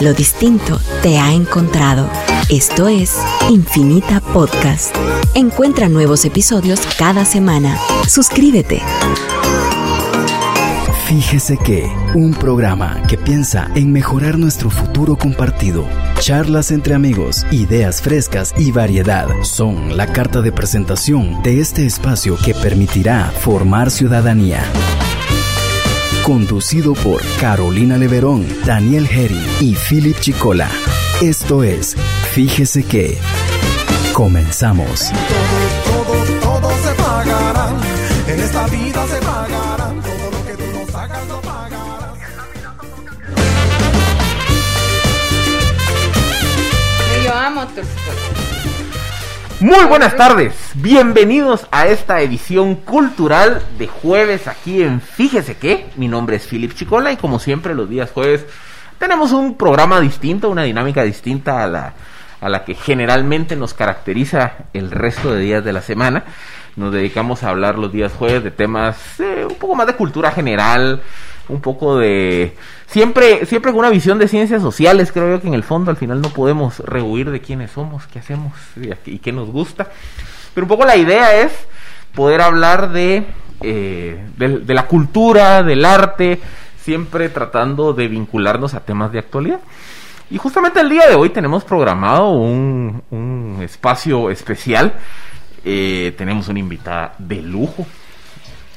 Lo distinto te ha encontrado. Esto es Infinita Podcast. Encuentra nuevos episodios cada semana. Suscríbete. Fíjese que un programa que piensa en mejorar nuestro futuro compartido. Charlas entre amigos, ideas frescas y variedad son la carta de presentación de este espacio que permitirá formar ciudadanía. Conducido por Carolina Leverón, Daniel Herry y Philip Chicola. Esto es Fíjese que comenzamos. Todo, todo, todo se pagará. En esta vida se pagará. Todo lo que tú nos hagas lo pagarás. Yo amo Tolstoy. Muy buenas tardes, bienvenidos a esta edición cultural de jueves aquí en Fíjese que, mi nombre es Philip Chicola y como siempre los días jueves tenemos un programa distinto, una dinámica distinta a la, a la que generalmente nos caracteriza el resto de días de la semana. Nos dedicamos a hablar los días jueves de temas eh, un poco más de cultura general, un poco de siempre siempre con una visión de ciencias sociales creo yo que en el fondo al final no podemos rehuir de quiénes somos qué hacemos y, qué nos gusta pero un poco la idea es poder hablar de eh, de, de la cultura del arte siempre tratando de vincularnos a temas de actualidad y justamente el día de hoy tenemos programado un, un espacio especial Eh, tenemos una invitada de lujo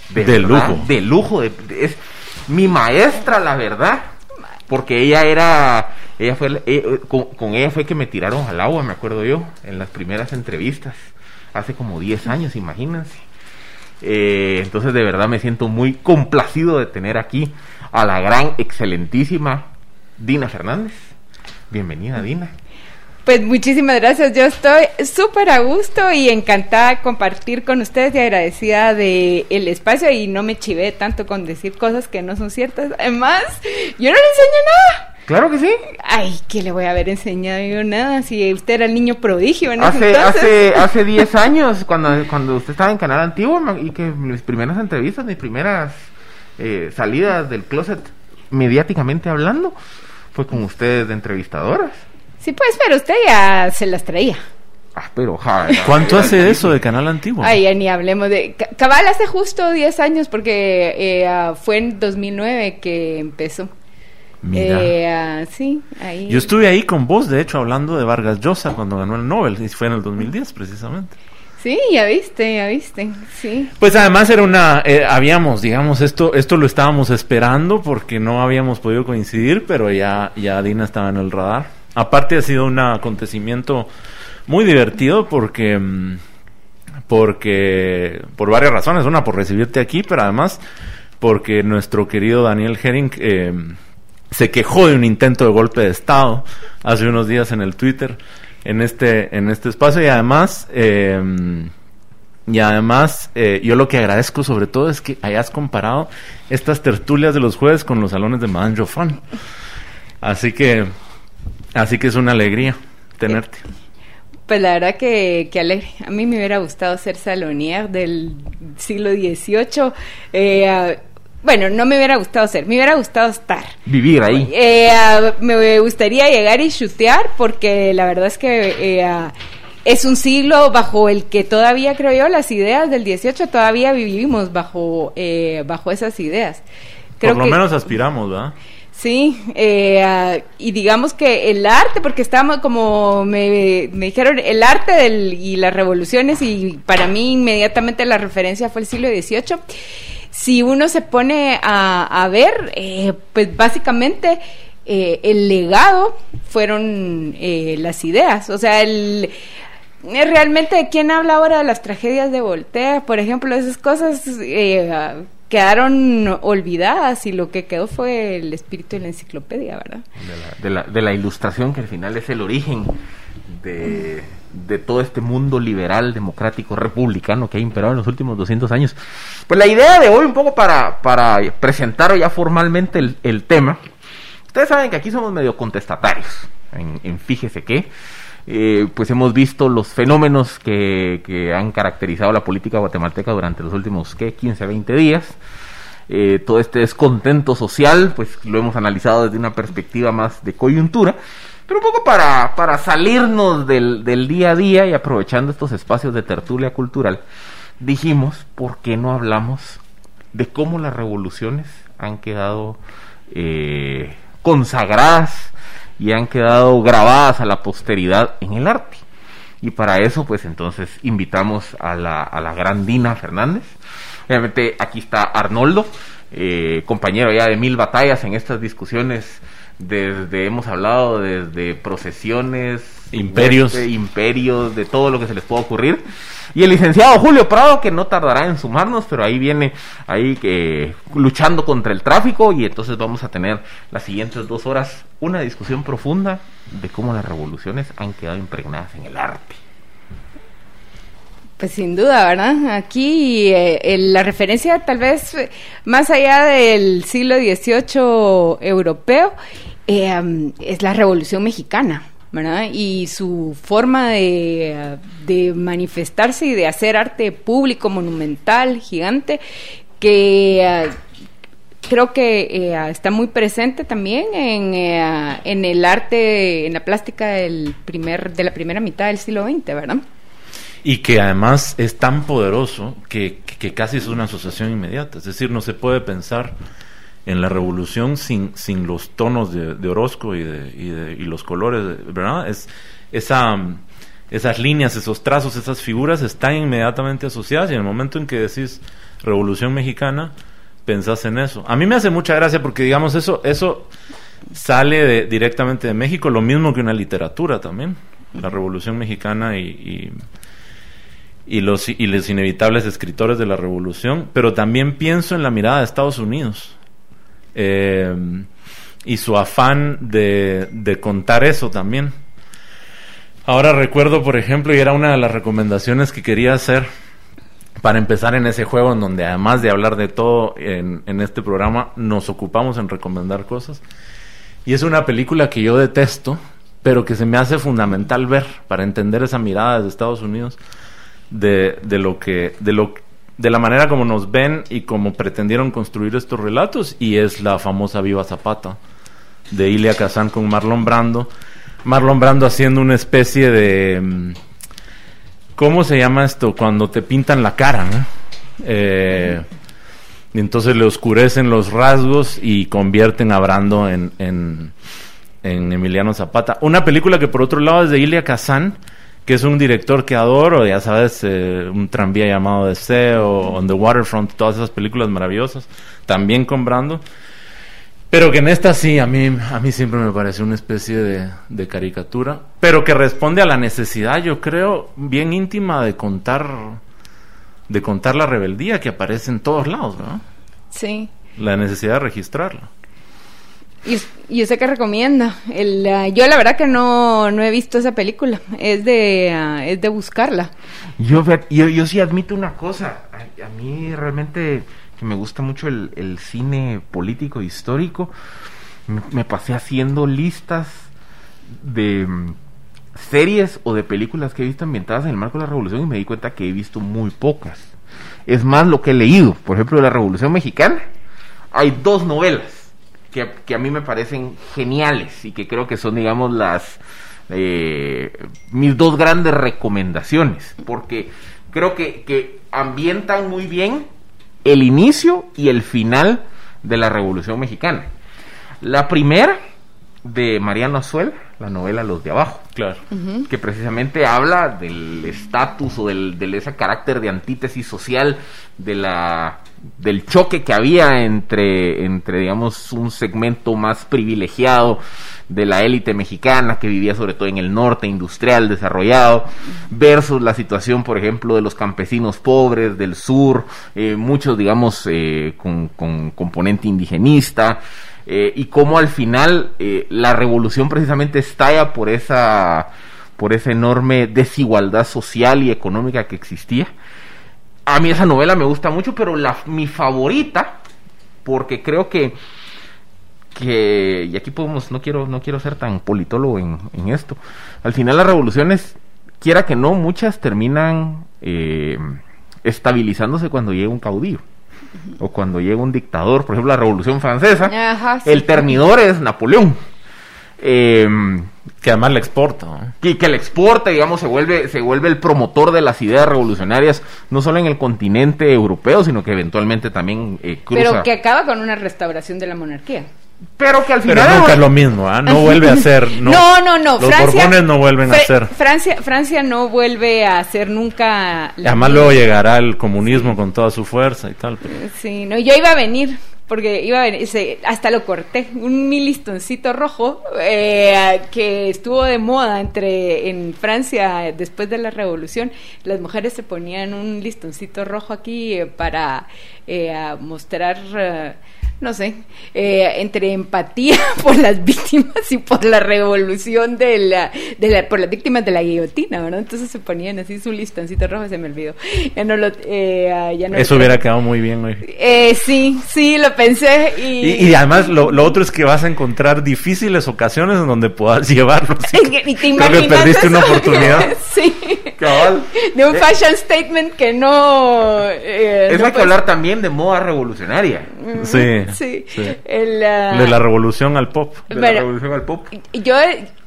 De verdad, lujo. De lujo. de- es mi maestra, la verdad. Porque ella era. Ella fue. eh, con, con ella fue que me tiraron al agua, me acuerdo yo. En las primeras entrevistas. Hace como 10 años, imagínense. Eh, entonces, de verdad me siento muy complacido de tener aquí a la gran, excelentísima Dina Fernández. Bienvenida, Dina. Pues muchísimas gracias, yo estoy súper a gusto y encantada de compartir con ustedes y agradecida de el espacio y no me chivé tanto con decir cosas que no son ciertas. Además, yo no le enseño nada. Claro que sí. Ay, ¿qué le voy a haber enseñado yo nada? Si usted era el niño prodigio en ese Hace, entonces. hace, hace 10 años, cuando, cuando usted estaba en Canal Antiguo, y que mis primeras entrevistas, mis primeras eh, salidas del closet, mediáticamente hablando, fue con ustedes de entrevistadoras. Sí, pues, pero usted ya se las traía. Ah, pero ja, ¿Cuánto hace eso de Canal Antiguo? Ay, ya ni hablemos de... Ca- Cabal hace justo 10 años porque eh, ah, fue en 2009 que empezó. Mira. Eh, ah, sí, ahí. Yo estuve ahí con vos, de hecho, hablando de Vargas Llosa cuando ganó el Nobel, y fue en el 2010 precisamente. Sí, ya viste, ya viste, sí. Pues además era una, eh, habíamos, digamos, esto, esto lo estábamos esperando porque no habíamos podido coincidir, pero ya, ya Dina estaba en el radar. Aparte ha sido un acontecimiento muy divertido porque, mm, porque, por varias razones, una por recibirte aquí, pero además porque nuestro querido Daniel Herring eh, se quejó de un intento de golpe de Estado hace unos días en el Twitter, en este, en este espacio y además... eh, y además, eh, yo lo que agradezco sobre todo es que hayas comparado estas tertulias de los jueves con los salones de Madame. Así que, así que es una alegría tenerte. Pues la verdad que, que alegre. A mí me hubiera gustado ser salonier del siglo XVIII. Eh, ah, bueno, no me hubiera gustado ser, me hubiera gustado estar. Vivir ahí. Eh, ah, me gustaría llegar y chutear porque la verdad es que eh, ah, es un siglo bajo el que todavía creo yo las ideas del 18 todavía vivimos bajo eh, bajo esas ideas. Creo Por lo que- menos aspiramos, ¿verdad? Sí, eh, ah, y digamos que el arte, porque estamos como me, me dijeron, el arte del, y las revoluciones, y para mí inmediatamente la referencia fue el siglo XVIII. Si uno se pone a, a ver, eh, pues básicamente eh, el legado fueron eh, las ideas, o sea, el... eh, Realmente, ¿quién habla ahora de las tragedias de Voltaire? Por ejemplo, esas cosas eh, quedaron olvidadas y lo que quedó fue el espíritu de la enciclopedia, ¿verdad? de la, ilustración que al final es el origen de, todo este mundo liberal, democrático, republicano que ha imperado en los últimos 200 años. Pues la idea de hoy, un poco para, para presentar ya formalmente el, el tema, ustedes saben que aquí somos medio contestatarios, en, en fíjese que, eh, pues hemos visto los fenómenos que, que han caracterizado la política guatemalteca durante los últimos ¿qué? 15, 20 días. eh, todo este descontento social, pues lo hemos analizado desde una perspectiva más de coyuntura, pero un poco para, para salirnos del, del día a día y aprovechando estos espacios de tertulia cultural, dijimos, ¿por qué no hablamos de cómo las revoluciones han quedado eh, consagradas y han quedado grabadas a la posteridad en el arte? Y para eso, pues entonces invitamos a la, a la gran Dina Fernández. Obviamente aquí está Arnoldo, eh, compañero ya de mil batallas en estas discusiones. Desde, hemos hablado desde procesiones, Imperios. de imperios, de todo lo que se les pueda ocurrir. Y el licenciado Julio Prado, que no tardará en sumarnos, pero ahí viene, ahí que luchando contra el tráfico. Y entonces vamos a tener las siguientes dos horas una discusión profunda de cómo las revoluciones han quedado impregnadas en el arte. Pues sin duda, ¿verdad? Aquí eh, el- la referencia tal vez eh, más allá del siglo XVIII europeo eh, es la Revolución Mexicana, ¿verdad? Y su forma de, manifestarse y de hacer arte público, monumental, gigante, que eh, creo que eh, está muy presente también en, eh, en el arte, en la plástica del primer, de la primera mitad del siglo XX, ¿verdad? Y que además es tan poderoso que- que casi es una asociación inmediata. Es decir, no se puede pensar en la revolución sin, sin los tonos de, de Orozco y, de, y, de- y los colores, ¿verdad? Es, esa, esas líneas, esos trazos, esas figuras están inmediatamente asociadas y en el momento en que decís revolución mexicana, pensás en eso. A mí me hace mucha gracia porque, digamos, eso, eso sale de- directamente de México, lo mismo que una literatura también. La revolución mexicana y y los, y los inevitables escritores de la revolución, pero también pienso en la mirada de Estados Unidos eh, y su afán de, de contar eso también. Ahora recuerdo, por ejemplo, y era una de las recomendaciones que quería hacer para empezar en ese juego en donde además de hablar de todo en, en este programa, nos ocupamos en recomendar cosas. Y es una película que yo detesto, pero que se me hace fundamental ver para entender esa mirada de Estados Unidos de, de lo que de lo de la manera como nos ven y como pretendieron construir estos relatos y es la famosa Viva Zapata de Ilia Kazan con Marlon Brando Marlon Brando haciendo una especie de mm, ¿cómo se llama esto? cuando te pintan la cara ¿no? Eh, y entonces le oscurecen los rasgos y convierten a Brando en, en, en Emiliano Zapata. Una película que por otro lado es de Ilia Kazan, que es un director que adoro, ya sabes, eh, un tranvía llamado Deseo, On the Waterfront, todas esas películas maravillosas, también con Brando. Pero que en esta sí, a mí, a mí siempre me parece una especie de, de caricatura, pero que responde a la necesidad, yo creo, bien íntima de contar, de contar la rebeldía que aparece en todos lados, ¿no? Sí. La necesidad de registrarla. ¿Y, y usted qué recomienda? El, ah, yo la verdad que no, no he visto esa película. Es de, ah, es de buscarla. Yo, yo, yo sí admito una cosa. A, a mí realmente que me gusta mucho el, el cine político histórico. Me, me pasé haciendo listas de mm, series o de películas que he visto ambientadas en el marco de la revolución y me di cuenta que he visto muy pocas. Es más lo que he leído. Por ejemplo, de la Revolución Mexicana hay dos novelas que, que a mí me parecen geniales y que creo que son, digamos, las eh, mis dos grandes recomendaciones, porque creo que, que ambientan muy bien el inicio y el final de la Revolución Mexicana. La primera de Mariano Azuela, la novela Los de Abajo Claro. que precisamente habla del estatus o del, del ese carácter de antítesis social de la del choque que había entre entre digamos un segmento más privilegiado de la élite mexicana que vivía sobre todo en el norte industrial desarrollado versus la situación por ejemplo de los campesinos pobres del sur eh, muchos digamos eh, con, con componente indigenista eh, y cómo al final la revolución precisamente estalla por esa por esa enorme desigualdad social y económica que existía. A mí esa novela me gusta mucho, pero la, mi favorita, porque creo que, que y aquí podemos, no quiero, no quiero ser tan politólogo en, en esto. Al final las revoluciones, quiera que no, muchas terminan eh, estabilizándose cuando llega un caudillo. o cuando llega un dictador, por ejemplo la Revolución Francesa, Ajá, sí. el terminador es Napoleón. Eh, Que además le exporta. ¿no? y que le exporta, digamos, se vuelve, se vuelve el promotor de las ideas revolucionarias, no solo en el continente europeo, sino que eventualmente también eh, cruza. Pero que acaba con una restauración de la monarquía. Pero que al Pero final... nunca es lo mismo, ¿ah? No vuelve a ser. No, No, no, no. Los Francia, Borbones no vuelven a Fra- ser. Francia, Francia no vuelve a ser nunca. Y Además luego llegará el comunismo con toda su fuerza y tal. pero- Sí, no, yo iba a venir, porque iba a venir, hasta lo corté, un mi listoncito rojo eh, que estuvo de moda entre en Francia después de la revolución. Las mujeres se ponían un listoncito rojo aquí eh, para eh, mostrar, eh, no sé, eh, entre empatía por las víctimas y por la revolución de la, de la, por las víctimas de la guillotina, ¿verdad? Entonces se ponían así su listoncito rojo, se me olvidó. Ya no lo, eh, ah, ya no Eso lo- hubiera quedado muy bien, güey. eh, sí, sí, lo pensé y... Y, y además lo, lo otro es que vas a encontrar difíciles ocasiones en donde puedas llevarlo. y te Creo que imaginas perdiste una oportunidad. sí. Cabal. De un Eh, fashion statement que no... eh, Eso no hay que hablar también de moda revolucionaria. Sí, Sí. sí. El, ah, De la revolución al pop. De la revolución al pop. Yo,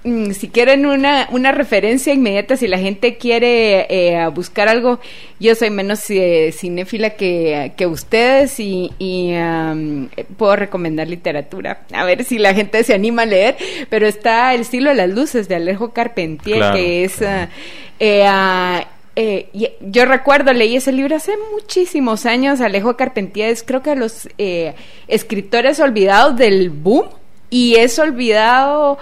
mm, si quieren una, una referencia inmediata, si la gente quiere eh, buscar algo, yo soy menos eh, cinéfila que, que ustedes y, eh, puedo recomendar literatura. A ver si la gente se anima a leer, pero está El estilo de las luces de Alejo Carpentier, Claro, que es... claro. eh, ah, eh, yo recuerdo, leí ese libro hace muchísimos años. Alejo Carpentier es creo que los eh, escritores olvidados del boom y es olvidado,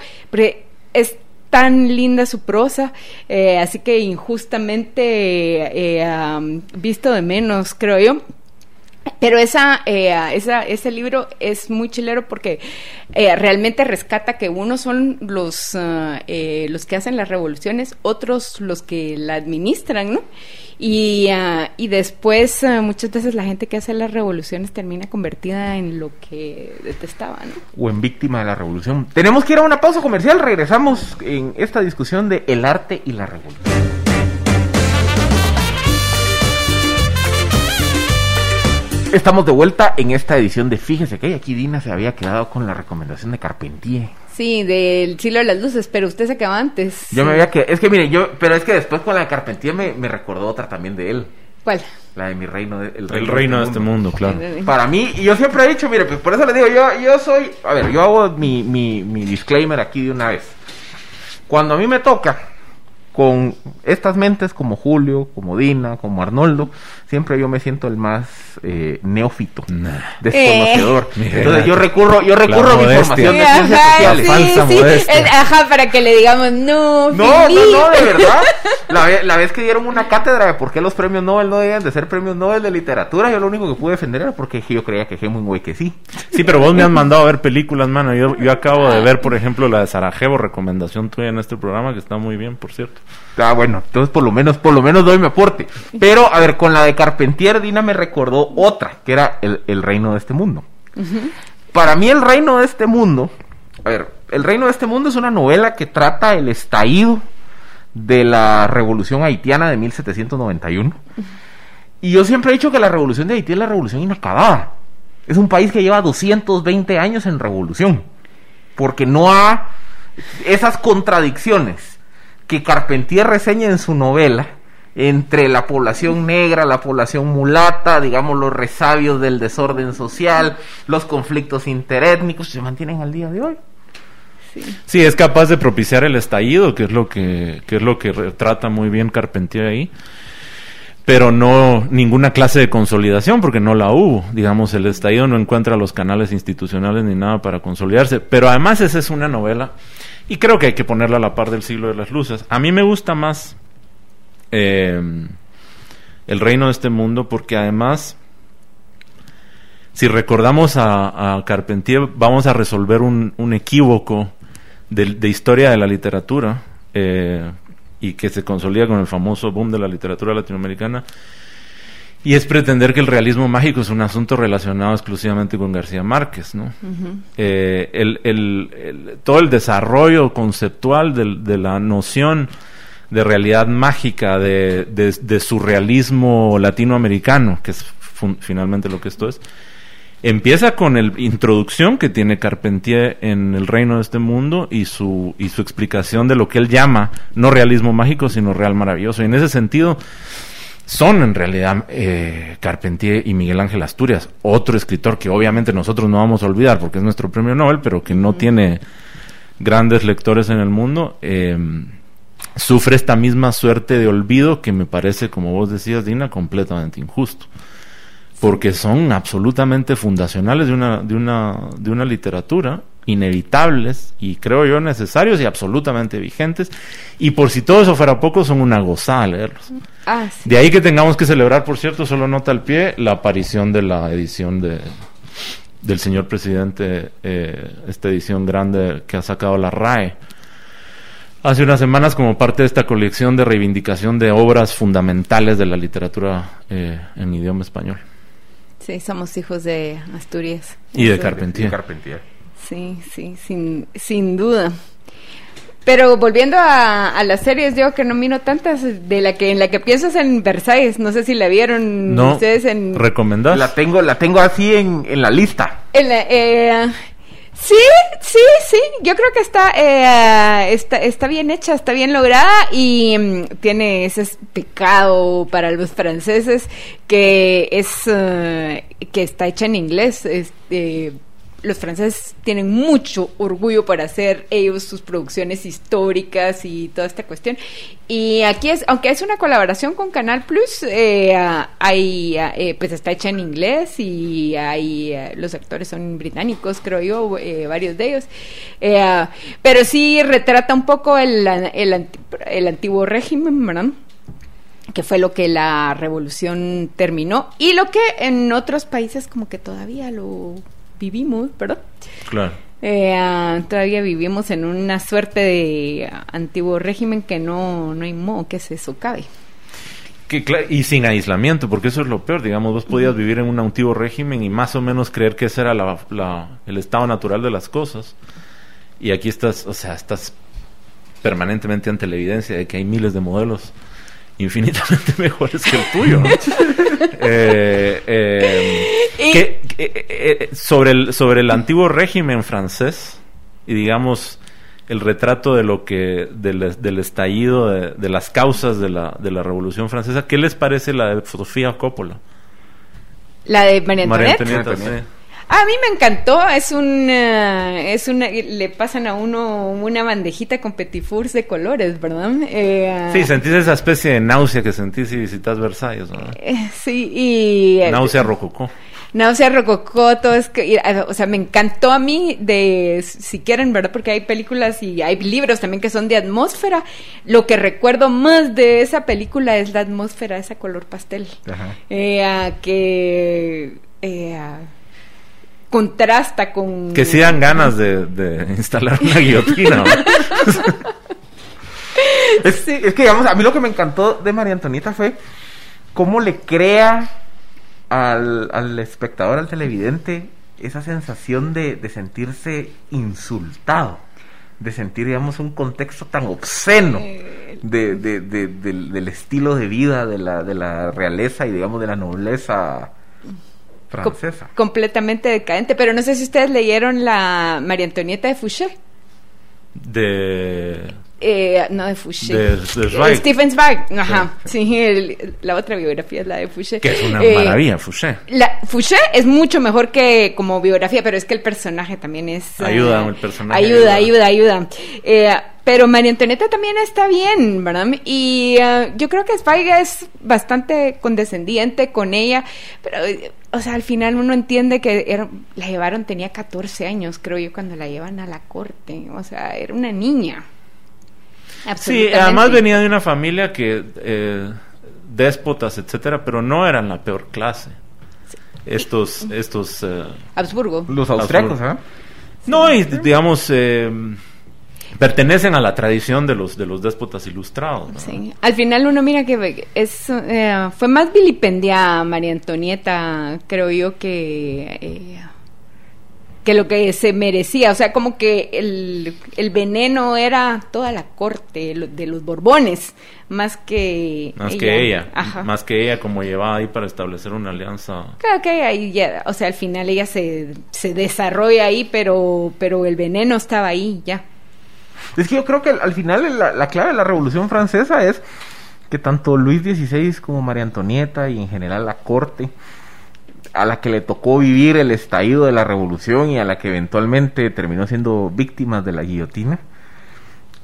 es tan linda su prosa, eh, así que injustamente am, visto de menos, creo yo. Pero esa, eh, esa, ese libro es muy chilero porque eh, realmente rescata que unos son los, ah, eh, los que hacen las revoluciones, otros los que la administran, ¿no? Y, ah, y después ah, muchas veces la gente que hace las revoluciones termina convertida en lo que detestaba, ¿no? O en víctima de la revolución. Tenemos que ir a una pausa comercial. Regresamos en esta discusión de el arte y la revolución. Estamos de vuelta en esta edición de Fíjese que aquí Dina se había quedado con la recomendación de Carpentier. Sí, del cielo de las luces, pero usted se acaba antes. Yo me había quedado, es que mire, yo, pero es que después con la de Carpentier me, me recordó otra también de él, ¿Cuál? la de mi reino, de- el El reino de este mundo, claro. Para mí, y yo siempre he dicho, mire, pues por eso le digo, yo, yo soy, a ver, yo hago mi, mi, mi disclaimer aquí de una vez. Cuando a mí me toca con estas mentes como Julio, como Dina, como Arnoldo, siempre yo me siento el más eh, neófito, Nah. desconocedor. Eh. Entonces yo recurro, yo recurro a mi modestia. información de Sí, ciencias ajá, sociales. sí, Falsa sí. Eh, Ajá, para que le digamos, no, No, no, Filipe. no, de verdad. La, ve- la vez que dieron una cátedra de por qué los premios Nobel no deben de ser premios Nobel de literatura, yo lo único que pude defender era porque yo creía que Hemingway que sí. Sí, pero vos me has mandado a ver películas, mano. Yo, yo acabo de ver, por ejemplo, la de Sarajevo, recomendación tuya en este programa, que está muy bien, por cierto. Ah, bueno, entonces por lo menos, por lo menos doy mi aporte. Pero, a ver, con la de Carpentier, Dina me recordó otra, que era el, el reino de este mundo. Para mí, el reino de este mundo, a ver, el reino de este mundo es una novela que trata el estallido de la revolución haitiana de 1791. Y yo siempre he dicho que la revolución de Haití es la revolución inacabada. Es un país que lleva 220 años en revolución. Porque no ha esas contradicciones que Carpentier reseña en su novela entre la población negra, la población mulata, digamos los resabios del desorden social, los conflictos interétnicos, se mantienen al día de hoy. Sí, es capaz de propiciar el estallido, que es lo que, que es lo que retrata muy bien Carpentier ahí. Pero no ninguna clase de consolidación, porque no la hubo. Digamos, el estallido no encuentra los canales institucionales ni nada para consolidarse. Pero además esa es una novela, y creo que hay que ponerla a la par del siglo de las luces. A mí me gusta más eh, El reino de este mundo, porque además si recordamos a, Carpentier, vamos a resolver un, un equívoco de, de historia de la literatura eh, y que se consolida con el famoso boom de la literatura latinoamericana. Y es pretender que el realismo mágico es un asunto relacionado exclusivamente con García Márquez, ¿no? Eh, el- el- el- todo el desarrollo conceptual de la noción de realidad mágica, de, de, de surrealismo latinoamericano, que es finalmente lo que esto es. Empieza con la introducción que tiene Carpentier en el reino de este mundo y su, y su explicación de lo que él llama no realismo mágico, sino real maravilloso. Y en ese sentido, son en realidad eh, Carpentier y Miguel Ángel Asturias, otro escritor que obviamente nosotros no vamos a olvidar porque es nuestro premio Nobel, pero que no tiene grandes lectores en el mundo, eh, sufre esta misma suerte de olvido que me parece, como vos decías, Dina, completamente injusto. Porque son absolutamente fundacionales de una, de una, de una literatura, inevitables y creo yo necesarios y absolutamente vigentes. Y por si todo eso fuera poco, son una gozada leerlos. Ah, sí. De ahí que tengamos que celebrar, por cierto, solo nota al pie, la aparición de la edición de del señor presidente, eh, esta edición grande que ha sacado la RAE. Hace unas semanas como parte de esta colección de reivindicación de obras fundamentales de la literatura eh, en idioma español. Sí, somos hijos de Asturias. Y de Carpentier. Carpentier. Sí, sí, sin, sin duda. Pero volviendo a, a las series, yo que no miro tantas, de la que en la que pienso es en Versailles. No sé si la vieron No, ustedes en, ¿recomendás? La tengo, la tengo así en, en la lista. en la- eh, sí, sí, sí. Yo creo que está, eh, está, está bien hecha, está bien lograda y mm, tiene ese pecado para los franceses que es eh, que está hecha en inglés. Este, los franceses tienen mucho orgullo por hacer ellos sus producciones históricas y toda esta cuestión. Y aquí es, aunque es una colaboración con Canal Plus, eh, hay, eh, pues está hecha en inglés y hay, ah, los actores son británicos, creo yo, eh, varios de ellos. Eh, pero sí retrata un poco el, el, el antiguo régimen, ¿verdad? que fue lo que la revolución terminó y lo que en otros países como que todavía lo vivimos, ¿verdad? Claro. Eh, ah, todavía vivimos en una suerte de antiguo régimen que no, no hay modo que se socave. Que, y sin aislamiento, porque eso es lo peor. Digamos, vos podías vivir en un antiguo régimen y más o menos creer que ese era la- la- el estado natural de las cosas. Y aquí estás, o sea, estás permanentemente ante la evidencia de que hay miles de modelos infinitamente mejores que el tuyo. ¿no? Eh, eh, Y- que- que- eh, eh, sobre, el, sobre el antiguo régimen francés y digamos el retrato de lo que del, del estallido de, de las causas de la, de la revolución francesa ¿qué les parece la de Sofía Coppola? La de María María Antonieta. A mí me encantó, es un, eh, es una, le pasan a uno una bandejita con petit fours de colores, ¿verdad? Eh, ah, Sí, sentís esa especie de náusea que sentís si visitas Versalles, ¿no? eh, sí, y... eh, Náusea rococó. Náusea Rococó, todo es que, y, eh, o sea, me encantó a mí de, si quieren, ¿verdad? Porque hay películas y hay libros también que son de atmósfera. Lo que recuerdo más de esa película es la atmósfera, esa color pastel. Ajá. Eh, ah, que eh, ah, contrasta con... Que sí dan ganas de, de instalar una guillotina. ¿no? Es, Sí. es que, digamos, a mí lo que me encantó de María Antonieta fue cómo le crea al, al espectador, al televidente, esa sensación de, de sentirse insultado, de sentir, digamos, un contexto tan obsceno de, de- de- del, del estilo de vida de la, de la realeza y, digamos, de la nobleza francesa. completamente decadente. Pero no sé si ustedes leyeron la María Antonieta de Fouché. De... Eh, no de Fouché. De- de Zweig. Stephen Zweig. Ajá. Sí, el- la otra biografía es la de Fouché. Que es una Eh, maravilla, Fouché. La, Fouché es mucho mejor que como biografía, pero es que el personaje también es... eh, Ayuda, el personaje Ayuda, ayuda. ayuda, ayuda. Eh, pero María Antonieta también está bien, ¿verdad? Y eh, yo creo que Zweig es bastante condescendiente con ella, pero, eh, o sea, al final uno entiende que era- la llevaron, tenía 14 años, creo yo, cuando la llevan a la corte. O sea, era una niña. Sí, además venía de una familia que eh, déspotas, etcétera, pero no eran la peor clase. Estos, estos, eh, Habsburgo. Los austriacos. ¿ah? no, y digamos, eh, pertenecen a la tradición de los de los déspotas ilustrados. Sí, al final uno mira que es eh, fue más vilipendiada María Antonieta, creo yo que eh, que lo que se merecía, o sea, como que el, el veneno era toda la corte lo- de los Borbones, más que Más que ella. Ajá. Más que ella como llevaba ahí para establecer una alianza. Creo que ahí ya, o sea, al final ella se, se desarrolla ahí, pero, pero el veneno estaba ahí ya. Es que yo creo que al, al final la, la clave de la Revolución Francesa es que tanto Luis XVI como María Antonieta y en general la corte a la que le tocó vivir el estallido de la revolución y a la que eventualmente terminó siendo víctimas de la guillotina,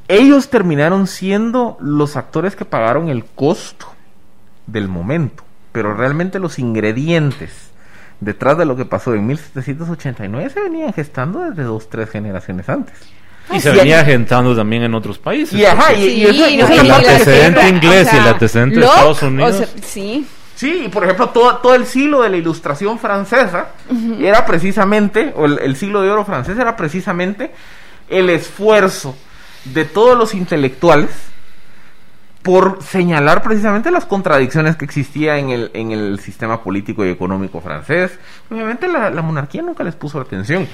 ellos terminaron siendo los actores que pagaron el costo del momento, pero realmente los ingredientes detrás de lo que pasó en 1789 se venían gestando desde dos, tres generaciones antes. Y se sí, venía gentando también en otros países. Y ajá, y, y eso- y no, eso el antecedente inglés y el antecedente de Estados Unidos. o sea, sí, Sí, y por ejemplo, todo, todo el siglo de la ilustración francesa era precisamente, o el, el siglo de oro francés era precisamente el esfuerzo de todos los intelectuales por señalar precisamente las contradicciones que existía en el, en el sistema político y económico francés. Obviamente la, monarquía nunca les puso atención.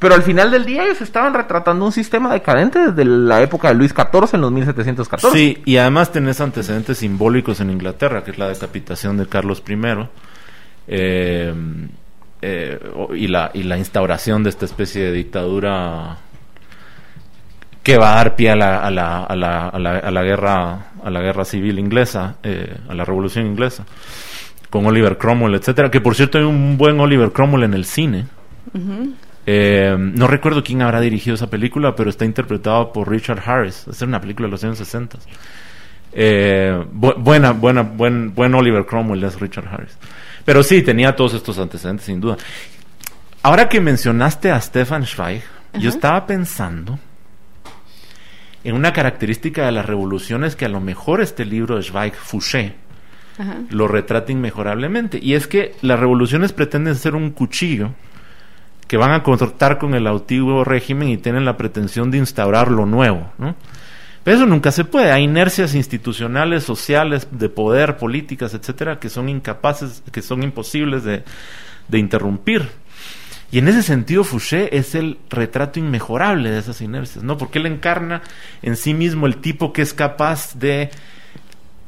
Pero al final del día ellos estaban retratando un sistema decadente desde la época de Luis XIV en los 1714. Sí, y además tenés antecedentes simbólicos en Inglaterra, que es la decapitación de Carlos I, eh, eh, y, la, y la instauración de esta especie de dictadura que va a dar pie a la, a la, a la, a la, a la guerra a la guerra civil inglesa, eh, a la revolución inglesa, con Oliver Cromwell, etcétera. Que por cierto hay un buen Oliver Cromwell en el cine. Eh, no recuerdo quién habrá dirigido esa película, pero está interpretado por Richard Harris. Es una película de los años 60. Eh, bu- buena, buena, buen, buen Oliver Cromwell es Richard Harris. Pero sí, tenía todos estos antecedentes, sin duda. Ahora que mencionaste a Stefan Zweig, yo estaba pensando en una característica de las revoluciones que a lo mejor este libro de Zweig, Fouché, ajá. lo retrata inmejorablemente. Y es que las revoluciones pretenden ser un cuchillo que van a cortar con el antiguo régimen y tienen la pretensión de instaurar lo nuevo, ¿no? Pero eso nunca se puede. Hay inercias institucionales, sociales, de poder, políticas, etcétera, que son incapaces, que son imposibles de, de interrumpir. Y en ese sentido, Fouché es el retrato inmejorable de esas inercias, ¿no? Porque él encarna en sí mismo el tipo que es capaz de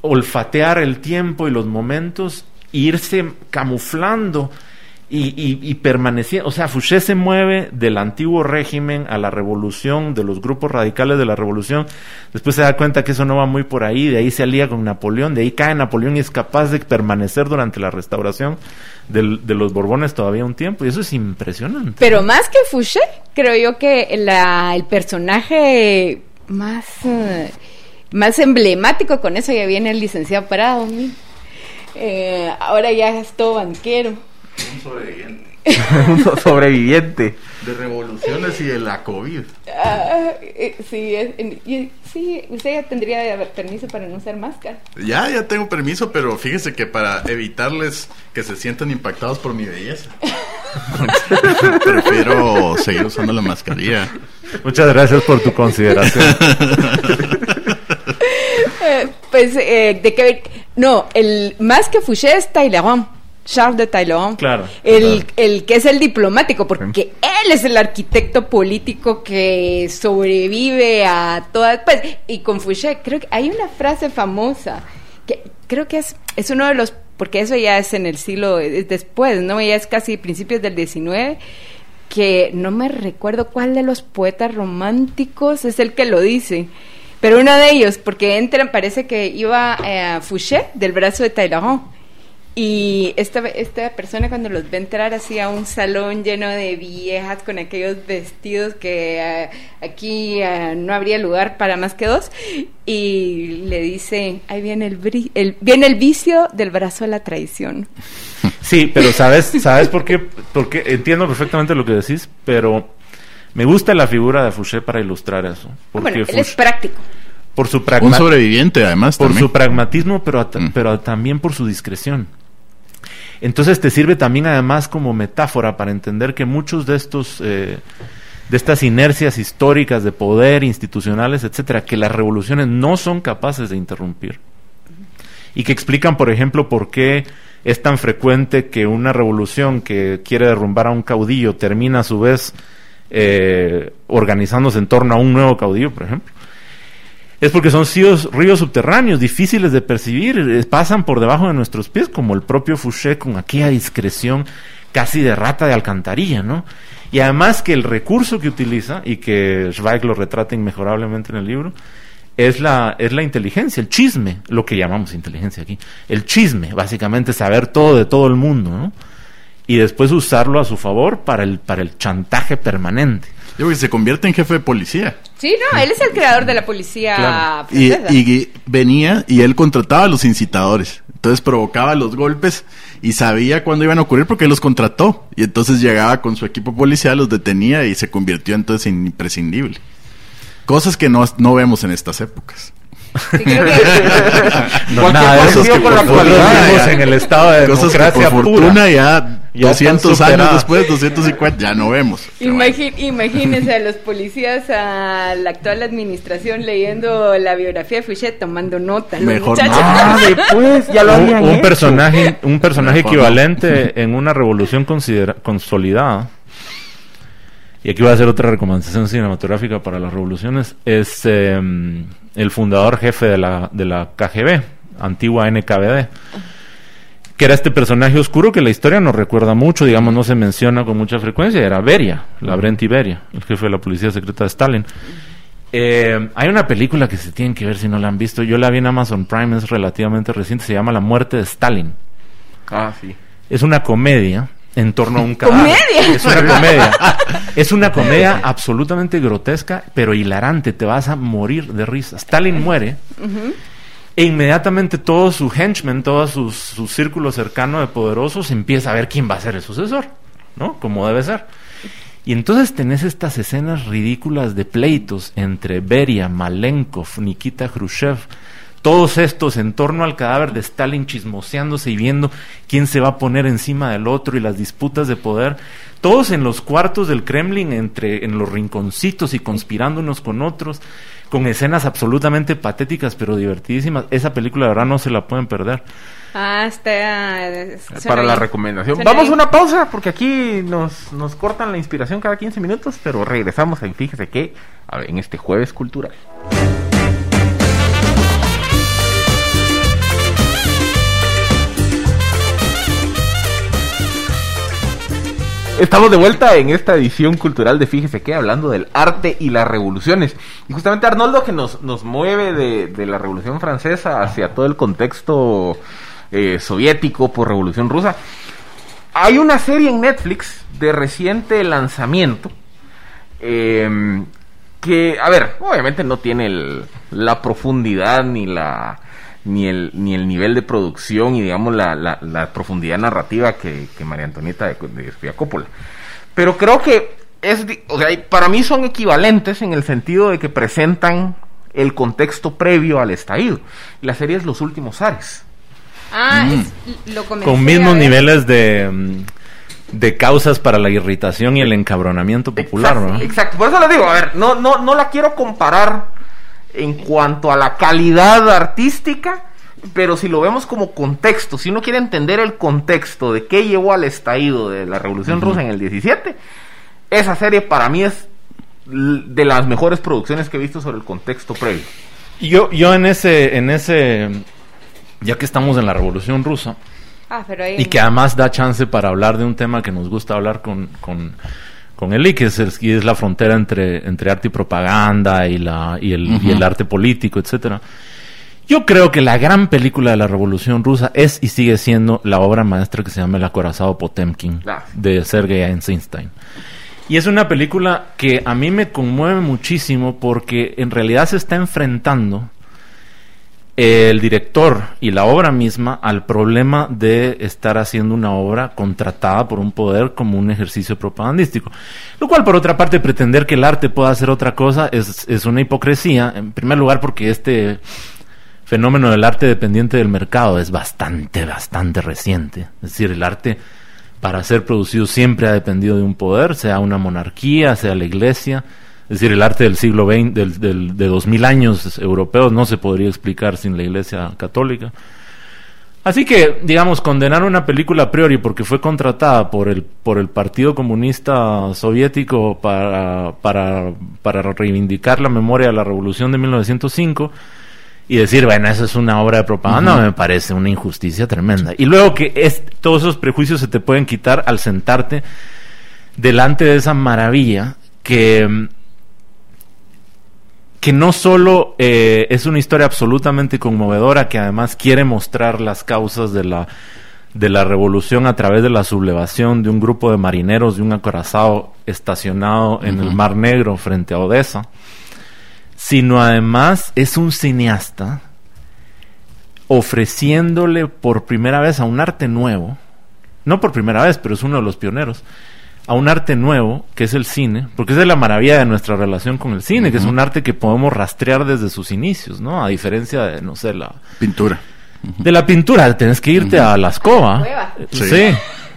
olfatear el tiempo y los momentos, e irse camuflando y, permaneciendo. O sea, Fouché se mueve del antiguo régimen a la revolución, de los grupos radicales de la revolución. Después se da cuenta que eso no va muy por ahí, de ahí se alía con Napoleón, de ahí cae Napoleón y es capaz de permanecer durante la restauración del- de los Borbones todavía un tiempo. Y eso es impresionante. Pero más que Fouché, creo yo que la, el personaje más, eh, más emblemático con eso ya viene el licenciado Prado. Eh, ahora ya es todo banquero. Un sobreviviente un so- sobreviviente. de revoluciones y de la COVID. Ah, eh, sí, es- en- y- sí, usted ya tendría permiso para no usar máscara. Ya, ya tengo permiso, pero fíjese que para evitarles que se sientan impactados por mi belleza, prefiero seguir usando la mascarilla. Muchas gracias por tu consideración. Eh, pues, eh, de que. No, el más que Fouché es Talleyrand. Charles de Talleyrand. Claro, El, claro. el que es el diplomático, porque él es el arquitecto político que sobrevive a todas. Pues, y con Fouché, creo que hay una frase famosa que creo que es, es uno de los. Porque eso ya es en el siglo. es después, ¿no? Ya es casi principios del 19 que no me recuerdo cuál de los poetas románticos es el que lo dice, pero uno de ellos, porque entran, parece que iba eh, Fouché del brazo de Talleyrand. Y esta, esta persona cuando los ve entrar así a un salón lleno de viejas con aquellos vestidos que eh, aquí eh, no habría lugar para más que dos y le dice, ahí viene el, bri- el, viene el vicio del brazo a la traición. Sí, pero ¿sabes, ¿sabes por qué? Porque entiendo perfectamente lo que decís, pero me gusta la figura de Fouché para ilustrar eso. Porque bueno, él es práctico. por su Un sobreviviente, además, por también. su pragmatismo, pero, Mm. pero también por su discreción. Entonces te sirve también además como metáfora para entender que muchos de estos eh, de estas inercias históricas de poder institucionales, etcétera, que las revoluciones no son capaces de interrumpir y que explican, por ejemplo, por qué es tan frecuente que una revolución que quiere derrumbar a un caudillo termina a su vez eh, organizándose en torno a un nuevo caudillo, por ejemplo. Es porque son ríos, subterráneos, difíciles de percibir, eh, pasan por debajo de nuestros pies, como el propio Fouché con aquella discreción casi de rata de alcantarilla, ¿no? Y además que el recurso que utiliza, y que Zweig lo retrata inmejorablemente en el libro, es la, es la inteligencia, el chisme, lo que llamamos inteligencia aquí. El chisme, básicamente saber todo de todo el mundo, ¿no? Y después usarlo a su favor para el, para el chantaje permanente. Yo que se convierte en jefe de policía. Sí, no, él es el creador de la policía Claro. Y, francesa. y venía y él contrataba a los incitadores. Entonces provocaba los golpes y sabía cuándo iban a ocurrir porque él los contrató. Y entonces llegaba con su equipo policial, los detenía y se convirtió entonces en imprescindible. Cosas que no, no vemos en estas épocas. Sí, creo que- No, nada de con la por vivimos ya. en el estado de Cosas que democracia por pura. fortuna ya, Ya 200 están años después, 250, ya no vemos. Bueno. Imagi- imagínense a los policías, a la actual administración leyendo la biografía de Fouché tomando nota. Mejor muchachos. no. Ah, después ya lo un, habían un hecho. personaje un personaje Mejor no. equivalente en una revolución considera- consolidada y aquí voy a hacer otra recomendación cinematográfica para las revoluciones es eh, el fundador jefe de la, de la KGB antigua NKVD que era este personaje oscuro que la historia nos recuerda mucho, digamos, no se menciona con mucha frecuencia, era Beria, la Brent Beria, el jefe de la policía secreta de Stalin. Eh, hay una película que se tienen que ver si no la han visto, yo la vi en Amazon Prime, es relativamente reciente, se llama La muerte de Stalin. Ah, sí. Es una comedia en torno a un cadáver. ¿Comedia? Es una comedia. Es una comedia absolutamente grotesca, pero hilarante. Te vas a morir de risa. Stalin muere. E inmediatamente todo su henchmen, todo su, su círculo cercano de poderosos empieza a ver quién va a ser el sucesor, ¿no? Como debe ser. Y entonces tenés estas escenas ridículas de pleitos entre Beria, Malenkov, Nikita Khrushchev, todos estos en torno al cadáver de Stalin chismoseándose y viendo quién se va a poner encima del otro y las disputas de poder, todos en los cuartos del Kremlin, entre en los rinconcitos y conspirando unos con otros, con escenas absolutamente patéticas pero divertidísimas. Esa película, de verdad, no se la pueden perder. Ah, está. Para la recomendación. Suena Vamos a una pausa porque aquí nos, nos cortan la inspiración cada 15 minutos, pero regresamos en Fíjese que a ver, en este jueves cultural. Estamos de vuelta en esta edición cultural de Fíjese que hablando del arte y las revoluciones. Y justamente Arnoldo que nos, nos mueve de, de la Revolución Francesa hacia todo el contexto eh, soviético por Revolución Rusa. Hay una serie en Netflix de reciente lanzamiento eh, que, a ver, obviamente no tiene la profundidad ni la ni el ni el nivel de producción y digamos la, la- la profundidad narrativa que, que María Antonieta de, de Sofía Coppola. Pero creo que es, o sea, para mí son equivalentes en el sentido de que presentan el contexto previo al estallido. La serie es Los Últimos Ares. Ah, Mm. es- lo comencé Con mismos niveles de, mm, de causas para la irritación y el encabronamiento popular, exacto, ¿no? exacto. Por eso lo digo, a ver, no, no, no la quiero comparar en cuanto a la calidad artística, pero si lo vemos como contexto, si uno quiere entender el contexto de qué llevó al estallido de la Revolución Rusa en el 17, esa serie para mí es de las mejores producciones que he visto sobre el contexto previo. Yo, yo en ese, en ese, ya que estamos en la Revolución Rusa, Ah, pero ahí. y que además da chance para hablar de un tema que nos gusta hablar con, con, con que es, el- y es la frontera entre, entre arte y propaganda y, la, y, el, y el arte político, etcétera. Yo creo que la gran película de la Revolución Rusa es y sigue siendo la obra maestra que se llama El acorazado Potemkin Ah. de Sergei Eisenstein. Y es una película que a mí me conmueve muchísimo porque en realidad se está enfrentando el director y la obra misma al problema de estar haciendo una obra contratada por un poder como un ejercicio propagandístico. Lo cual, por otra parte, pretender que el arte pueda hacer otra cosa es, es una hipocresía. En primer lugar, porque este fenómeno del arte dependiente del mercado es bastante, bastante reciente. Es decir, el arte para ser producido siempre ha dependido de un poder, sea una monarquía, sea la iglesia. Es decir, el arte del siglo XX, del, del- de 2000 años europeos, no se podría explicar sin la iglesia católica. Así que, digamos, condenar una película a priori porque fue contratada por el, por el Partido Comunista Soviético para, para, para reivindicar la memoria de la Revolución de 1905 y decir, bueno, eso es una obra de propaganda, me parece una injusticia tremenda. Y luego que es, todos esos prejuicios se te pueden quitar al sentarte delante de esa maravilla que que no solo eh, es una historia absolutamente conmovedora, que además quiere mostrar las causas de la, de la revolución a través de la sublevación de un grupo de marineros de un acorazado estacionado en el Mar Negro frente a Odessa, sino además es un cineasta ofreciéndole por primera vez a un arte nuevo, no por primera vez, pero es uno de los pioneros, a un arte nuevo, que es el cine, porque esa es la maravilla de nuestra relación con el cine, que es un arte que podemos rastrear desde sus inicios, ¿no? A diferencia de, no sé, la... Pintura. De la pintura, tenés que irte a la escoba. Cueva. Sí.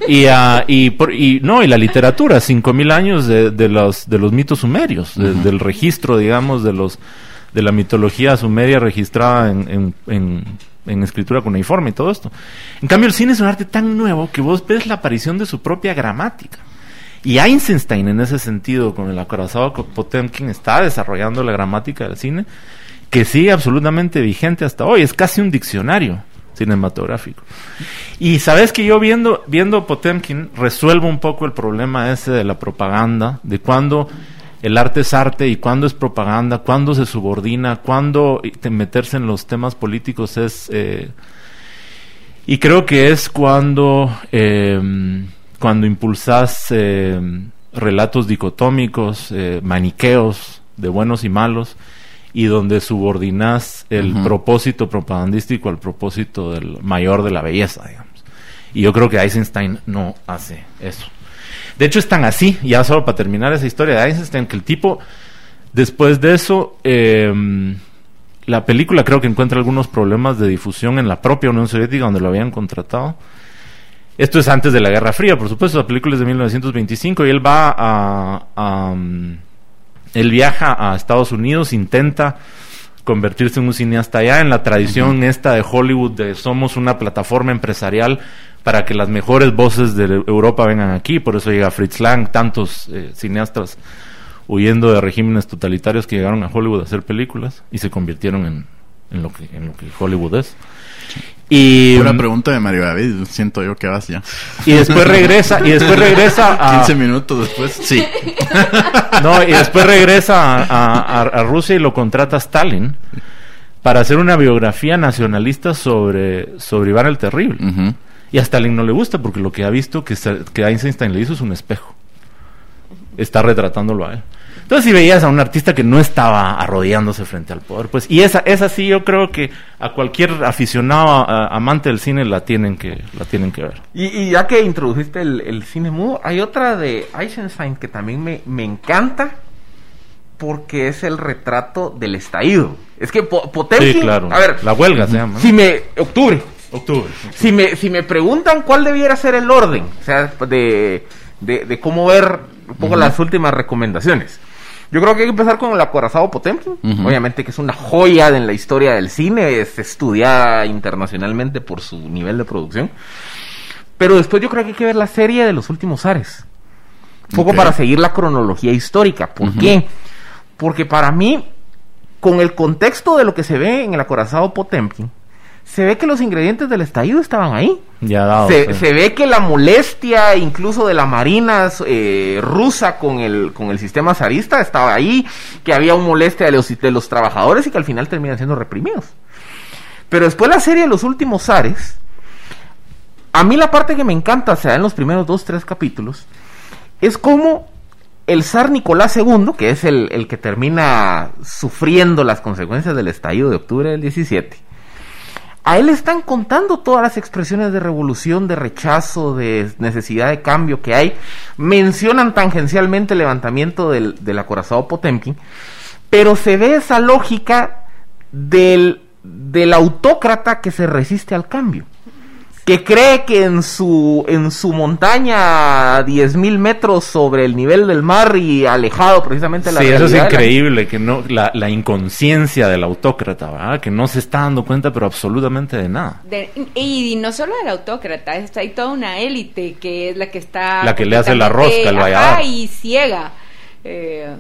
Y, a- y, por- y no, y la literatura, cinco mil años de, de los, de los mitos sumerios, de- del registro, digamos, de los de la mitología sumeria registrada en, en, en- en escritura cuneiforme y todo esto. En cambio, el cine es un arte tan nuevo que vos ves la aparición de su propia gramática. Y Einstein, en ese sentido, con el acorazado Potemkin, está desarrollando la gramática del cine que sigue absolutamente vigente hasta hoy. Es casi un diccionario cinematográfico. Y sabes que yo viendo, viendo Potemkin resuelvo un poco el problema ese de la propaganda, de cuándo el arte es arte y cuándo es propaganda, cuándo se subordina, cuándo te- meterse en los temas políticos es... eh, y creo que es cuando, eh, cuando impulsas eh, relatos dicotómicos, eh, maniqueos de buenos y malos, y donde subordinas el propósito propagandístico al propósito del mayor de la belleza, digamos. Y yo creo que Eisenstein no hace eso. De hecho, es tan así, ya solo para terminar esa historia de Eisenstein, que el tipo, después de eso, eh, la película creo que encuentra algunos problemas de difusión en la propia Unión Soviética donde lo habían contratado. Esto es antes de la Guerra Fría, por supuesto, la película es de 1925 y él va a... a, um, él viaja a Estados Unidos, intenta convertirse en un cineasta allá en la tradición esta de Hollywood de somos una plataforma empresarial para que las mejores voces de Europa vengan aquí, por eso llega Fritz Lang, tantos eh, cineastas huyendo de regímenes totalitarios que llegaron a Hollywood a hacer películas y se convirtieron en, en lo que en lo que Hollywood es. Y, Una pregunta de Mario David, siento yo que vas ya. y después regresa y después regresa a 15 minutos después. Sí. no, y después regresa a, a- a- a Rusia y lo contrata Stalin para hacer una biografía nacionalista sobre, sobre Iván el Terrible. Y a Stalin no le gusta porque lo que ha visto que, que Einstein le hizo es un espejo. Está retratándolo a él. Entonces si veías a un artista que no estaba arrodillándose frente al poder, pues, y esa, esa sí yo creo que a cualquier aficionado, a- amante del cine la tienen que, la tienen que ver. Y, y ya que introdujiste el, el cine mudo, hay otra de Eisenstein que también me, me encanta porque es el retrato del estallido. Es que Po- Potemkin, Sí, claro. a ver, la huelga se llama. si me octubre, Octubre. si me si me preguntan cuál debiera ser el orden, o sea, de, de, de cómo ver un poco las últimas recomendaciones. Yo creo que hay que empezar con el acorazado Potemkin, Ujú. obviamente que es una joya en la historia del cine, es estudiada internacionalmente por su nivel de producción. Pero después yo creo que hay que ver la serie de los últimos Ares. Un poco Ok. para seguir la cronología histórica. ¿Por Ujú. qué? Porque para mí, con el contexto de lo que se ve en el acorazado Potemkin, se ve que los ingredientes del estallido estaban ahí. Ya dado. se, sí. se ve que la molestia incluso de la marina eh, rusa con el, con el sistema zarista estaba ahí, que había un molestia de los, de los trabajadores y que al final terminan siendo reprimidos. Pero después la serie de los últimos zares, a mí la parte que me encanta, se da en los primeros dos, tres capítulos, es como el zar Nicolás II, que es el, el que termina sufriendo las consecuencias del estallido de octubre del 17, a él están contando todas las expresiones de revolución, de rechazo, de necesidad de cambio que hay. Mencionan tangencialmente el levantamiento del, del acorazado Potemkin, pero se ve esa lógica del, del autócrata que se resiste al cambio. Que cree que en su, en su montaña a 10.000 metros sobre el nivel del mar y alejado precisamente de la Sí, eso es increíble, que no, la, la inconsciencia del autócrata, ¿verdad? Que no se está dando cuenta, pero absolutamente de nada. De- y no solo del autócrata, está hay toda una élite que es la que está... La que le hace la rosca al ajá, valladar. y ciega. Eh,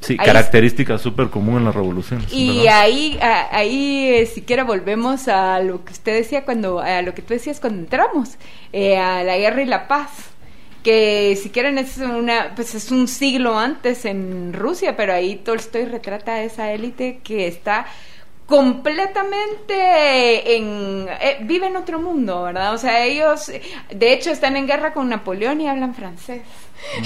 Sí, ahí- característica súper común en las revoluciones. Y ¿verdad? ahí, a- ahí eh, siquiera volvemos a lo que usted decía cuando, a lo que tú decías cuando entramos, eh, a la guerra y la paz, que siquiera es una, pues es un siglo antes en Rusia, pero ahí Tolstoy retrata a esa élite que está completamente en eh, vive en otro mundo, ¿verdad? O sea, ellos de hecho están en guerra con Napoleón y hablan francés.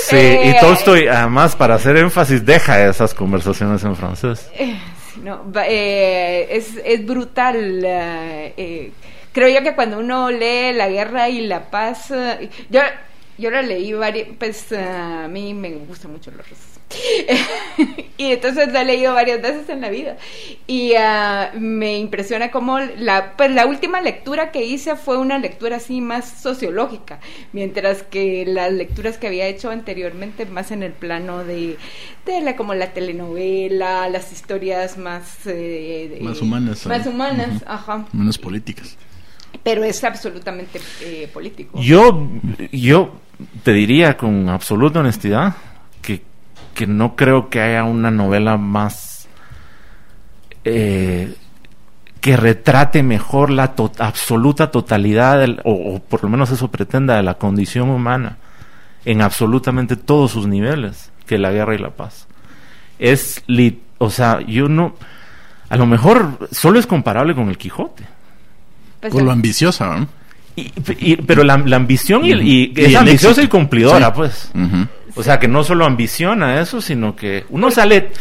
Sí, Eh, y Tolstoy, además, para hacer énfasis, deja esas conversaciones en francés. Eh, no, eh, es, es brutal. eh, creo yo que cuando uno lee La Guerra y la Paz, yo, yo la leí varias, pues a mí me gustan mucho los rusos. y entonces la he leído varias veces en la vida. Y ah, me impresiona cómo la, pues la última lectura que hice fue una lectura así más sociológica, mientras que las lecturas que había hecho anteriormente más en el plano de, de la, como la telenovela, las historias más... eh, de- Más humanas, Más humanas, ajá. Menos políticas. Pero es absolutamente eh, político. Yo, yo te diría con absoluta honestidad que no creo que haya una novela más eh, que retrate mejor la to- absoluta totalidad, del- o, o por lo menos eso pretenda, de la condición humana en absolutamente todos sus niveles que la guerra y la paz. Es, o sea, yo no, a lo mejor solo es comparable con el Quijote. Pues, Por lo ambiciosa, ¿no? Y- y- pero la, la ambición y, el- y Y es ambiciosa y cumplidora, Sí. pues. Ujú. O sea, que no solo ambiciona eso, sino que uno sale,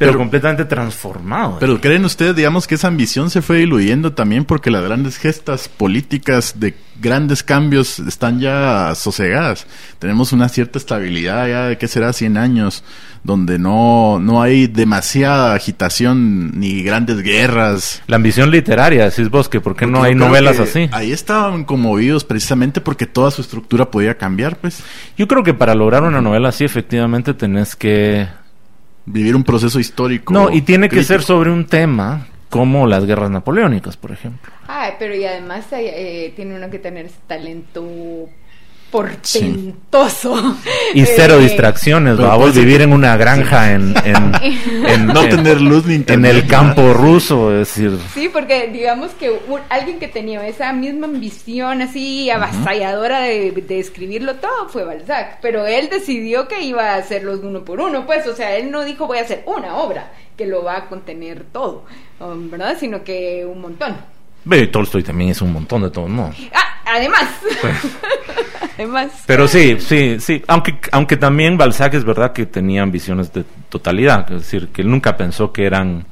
pero, Pero- completamente transformado. Pero creen ustedes, digamos, que esa ambición se fue diluyendo también porque las grandes gestas políticas de grandes cambios están ya sosegadas. Tenemos una cierta estabilidad ya de, ¿qué será? 100 años, donde no, no hay demasiada agitación ni grandes guerras. la ambición literaria, decís vos, que por qué no hay novelas que así. Ahí estaban conmovidos precisamente porque toda su estructura podía cambiar, pues. Yo creo que para lograr una novela así, efectivamente tenés que... Vivir un proceso histórico. No, y tiene que crítico. ser sobre un tema como las guerras napoleónicas, por ejemplo. Ay, pero y además eh, tiene uno que tener ese talento portentoso. Y cero Eh, distracciones, pero va a vivir en una granja en, en, en- No en- tener luz ni en internet. el campo ruso, es decir... Sí, porque digamos que un- alguien que tenía esa misma ambición así avasalladora de, de escribirlo todo fue Balzac, pero él decidió que iba a hacerlos uno por uno, pues, o sea, él no dijo voy a hacer una obra que lo va a contener todo, um, ¿verdad? Sino que un montón. Ve, Tolstoy también es un montón de todo, ¿no? Ah, además, además. Pero sí, sí, sí. Aunque, aunque también Balzac es verdad que tenía ambiciones de totalidad. Es decir, que él nunca pensó que eran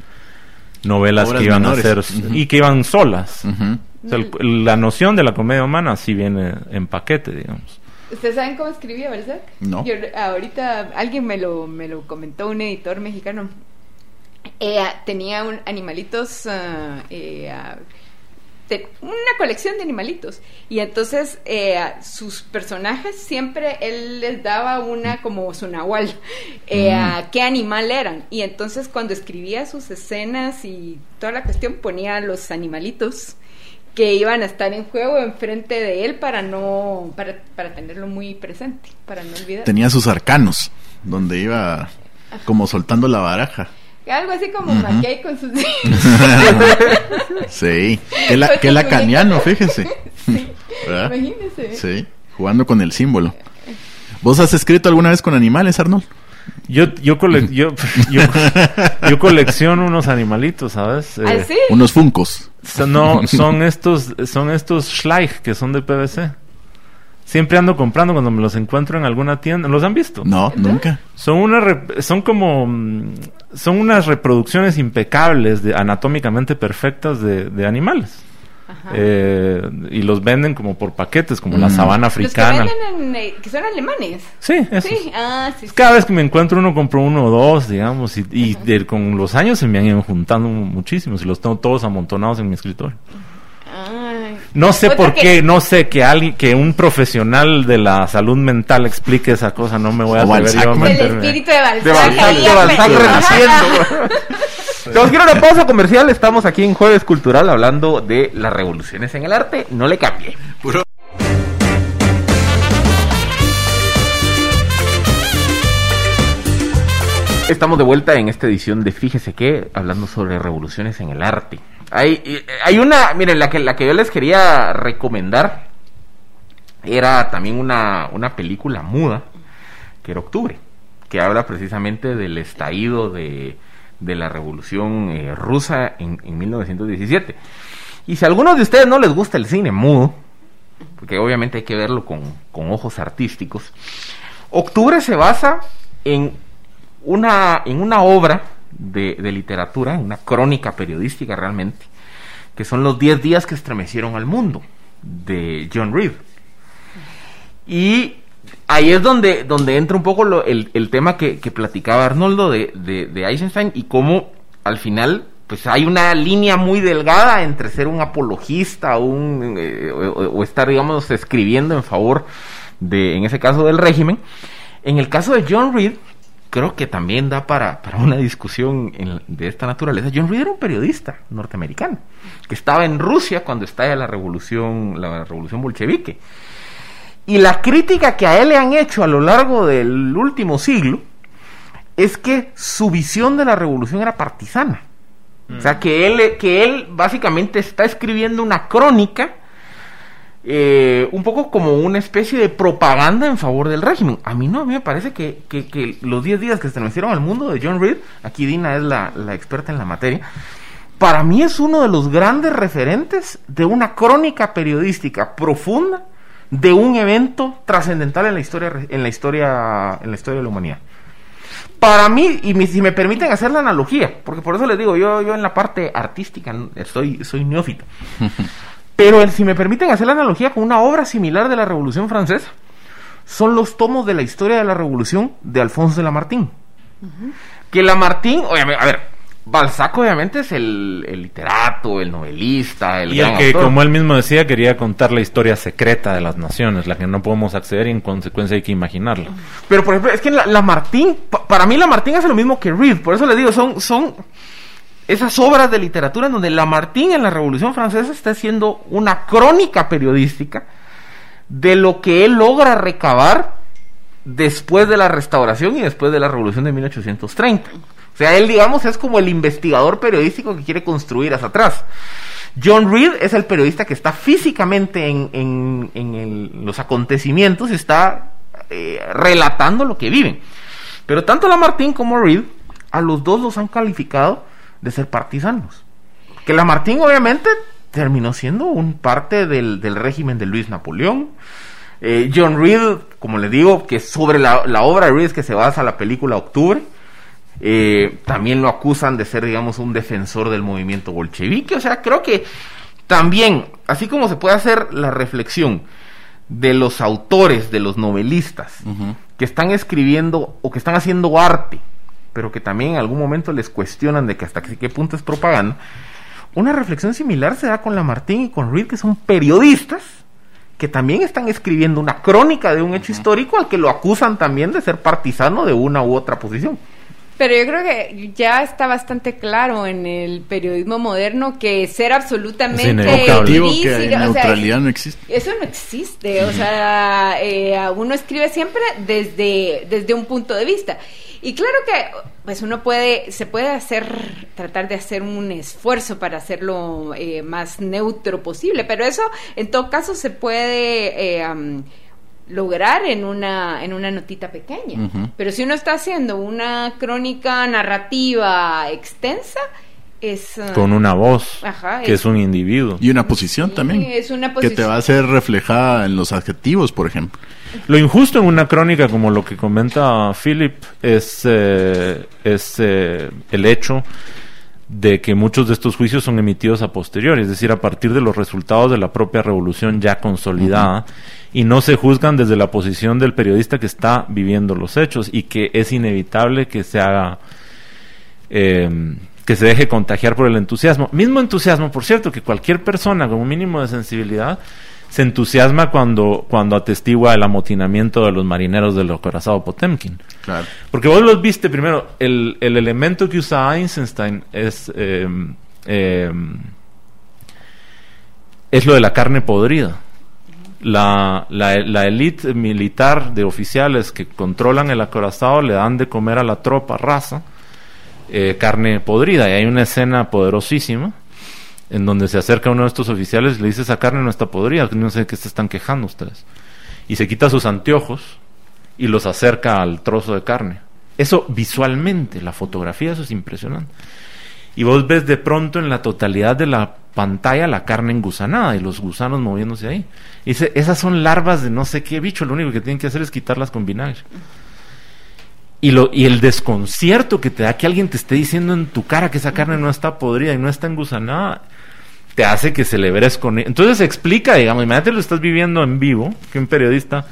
novelas Obras que iban menores. a ser y que iban solas. Ujú. O sea, el- la noción de la comedia humana sí viene en paquete, digamos. ¿Ustedes saben cómo escribía Balzac? No. Yo, ahorita alguien me lo, me lo comentó, un editor mexicano. Eh, tenía un, animalitos, ah, eh, ah, una colección de animalitos. Y entonces eh, sus personajes siempre él les daba una como su nahual, eh, a qué animal eran. Y entonces cuando escribía sus escenas y toda la cuestión ponía los animalitos que iban a estar en juego enfrente de él para no para, para tenerlo muy presente, para no olvidar. Tenía sus arcanos, donde iba como soltando la baraja. Algo así como McKay con sus Sí, que, la, Pues que con su lacaniano, fíjese. ¿Verdad? Imagínese. Sí, jugando con el símbolo. ¿Vos has escrito alguna vez con animales, Arnold? Yo, yo, cole- yo, yo, yo colecciono unos animalitos, ¿sabes? ¿Ah, Eh, sí? Unos funcos. no, son estos, son estos Schleich que son de PVC. Siempre ando comprando cuando me los encuentro en alguna tienda. ¿Los han visto? No, nunca. Son una son como mm, son unas reproducciones impecables de anatómicamente perfectas de, de animales. Ajá. Eh, y los venden como por paquetes, como la Mm. sabana Los que africana. venden en, eh, que son alemanes. Sí, esos. Sí, ah, sí. sí. Cada vez que me encuentro uno compro uno o dos, digamos, y, y de- con los años se me han ido juntando muchísimos y los tengo todos amontonados en mi escritorio. No sé Otra por que- qué, no sé que alguien, que un profesional de la salud mental explique esa cosa, no me voy a atrever yo a Balzac, El meterme. espíritu de Balzac. De Balzac, de Balzac renaciendo. Nos quiero una pausa comercial. Estamos aquí en Jueves Cultural hablando de las revoluciones en el arte. No le cambie. Puro- Estamos de vuelta en esta edición de Fíjese que, hablando sobre revoluciones en el arte. Hay, hay una, miren, la que, la que yo les quería recomendar era también una, una película muda, que era Octubre, que habla precisamente del estallido de, de la revolución eh, rusa en, en 1917. Y si a algunos de ustedes no les gusta el cine mudo, porque obviamente hay que verlo con, con ojos artísticos, Octubre se basa en una, en una obra de, de literatura, una crónica periodística realmente, que son los 10 días que estremecieron al mundo, de John Reed. Y ahí es donde, donde entra un poco lo- el, el tema que, que platicaba Arnoldo de, de, de Eisenstein y cómo al final pues hay una línea muy delgada entre ser un apologista eh, o, o estar, digamos, escribiendo en favor de, en ese caso, del régimen. En el caso de John Reed, creo que también da para, para una discusión en- de esta naturaleza. John Reed era un periodista norteamericano que estaba en Rusia cuando estalla la revolución, la revolución bolchevique. Y la crítica que a él le han hecho a lo largo del último siglo es que su visión de la revolución era partisana. O sea, que él, que él básicamente está escribiendo una crónica, eh, un poco como una especie de propaganda en favor del régimen. A mí no, a mí me parece que, que- los 10 días que estremecieron al mundo de John Reed, aquí Dina es la, la experta en la materia, para mí es uno de los grandes referentes de una crónica periodística profunda de un evento trascendental en la historia en la historia en la historia de la humanidad. Para mí, y si me permiten hacer la analogía, porque por eso les digo, yo, yo en la parte artística soy, soy neófito. Pero el- si me permiten hacer la analogía con una obra similar de la Revolución Francesa, son los tomos de la historia de la Revolución de Alfonso de Lamartine. Que Lamartine, obviamente, a ver, Balzac obviamente es el, el literato, el novelista, el Y el que, autor. como él mismo decía, quería contar la historia secreta de las naciones, la que no podemos acceder y en consecuencia hay que imaginarla. Pero por ejemplo, es que la, Lamartine, pa- para mí Lamartine hace lo mismo que Reed, por eso les digo, son, son esas obras de literatura en donde Lamartine en la Revolución Francesa está haciendo una crónica periodística de lo que él logra recabar después de la restauración y después de la Revolución de 1830. O sea, él, digamos, es como el investigador periodístico que quiere construir hacia atrás. John Reed es el periodista que está físicamente en, en- en los acontecimientos y está eh, relatando lo que viven. Pero tanto Lamartine como Reed, a los dos los han calificado de ser partisanos. Que Lamartine obviamente terminó siendo un parte del, del régimen de Luis Napoleón. Eh, John Reed, como le digo, que sobre la, la obra de Reed que se basa la película Octubre. Eh, también lo acusan de ser, digamos, un defensor del movimiento bolchevique. O sea, creo que también, así como se puede hacer la reflexión de los autores, de los novelistas, que están escribiendo o que están haciendo arte, pero que también en algún momento les cuestionan de que hasta qué punto es propaganda, una reflexión similar se da con Lamartine y con Reed, que son periodistas que también están escribiendo una crónica de un hecho histórico al que lo acusan también de ser partisano de una u otra posición. Pero yo creo que ya está bastante claro en el periodismo moderno que ser absolutamente gris, que y- o sea, neutralidad no existe. Eso no existe, o sea, eh, uno escribe siempre desde, desde un punto de vista. Y claro que pues uno puede, se puede hacer, tratar de hacer un esfuerzo para hacerlo eh, más neutro posible, pero eso en todo caso se puede eh, lograr en una, en una notita pequeña. Pero si uno está haciendo una crónica narrativa extensa, es... ah, Con una voz, Ajá, que es- es un individuo. Y una posición Sí, también. es una Que te posición. va a ser reflejada en los adjetivos, por ejemplo. Lo injusto en una crónica, como lo que comenta Philip, es, eh, es eh, el hecho de que muchos de estos juicios son emitidos a posteriori, es decir, a partir de los resultados de la propia revolución ya consolidada, y no se juzgan desde la posición del periodista que está viviendo los hechos y que es inevitable que se haga eh, que se deje contagiar por el entusiasmo. Mismo entusiasmo, por cierto, que cualquier persona con un mínimo de sensibilidad se entusiasma cuando, cuando atestigua el amotinamiento de los marineros del acorazado Potemkin. Claro. Porque vos los viste primero, el, el elemento que usa Eisenstein es, eh, eh, es lo de la carne podrida. La, la, la élite militar de oficiales que controlan el acorazado le dan de comer a la tropa raza eh, carne podrida. Y hay una escena poderosísima en donde se acerca uno de estos oficiales y le dice esa carne no está podrida, no sé de qué se están quejando ustedes. Y se quita sus anteojos y los acerca al trozo de carne. Eso visualmente, la fotografía, eso es impresionante. Y vos ves de pronto en la totalidad de la pantalla la carne engusanada y los gusanos moviéndose ahí. Y dice, esas son larvas de no sé qué bicho, lo único que tienen que hacer es quitarlas con vinagre. Y, lo, y el desconcierto que te da que alguien te esté diciendo en tu cara que esa carne no está podrida y no está engusanada, te hace que celebres con Entonces explica, digamos, imagínate lo estás viviendo en vivo, que un periodista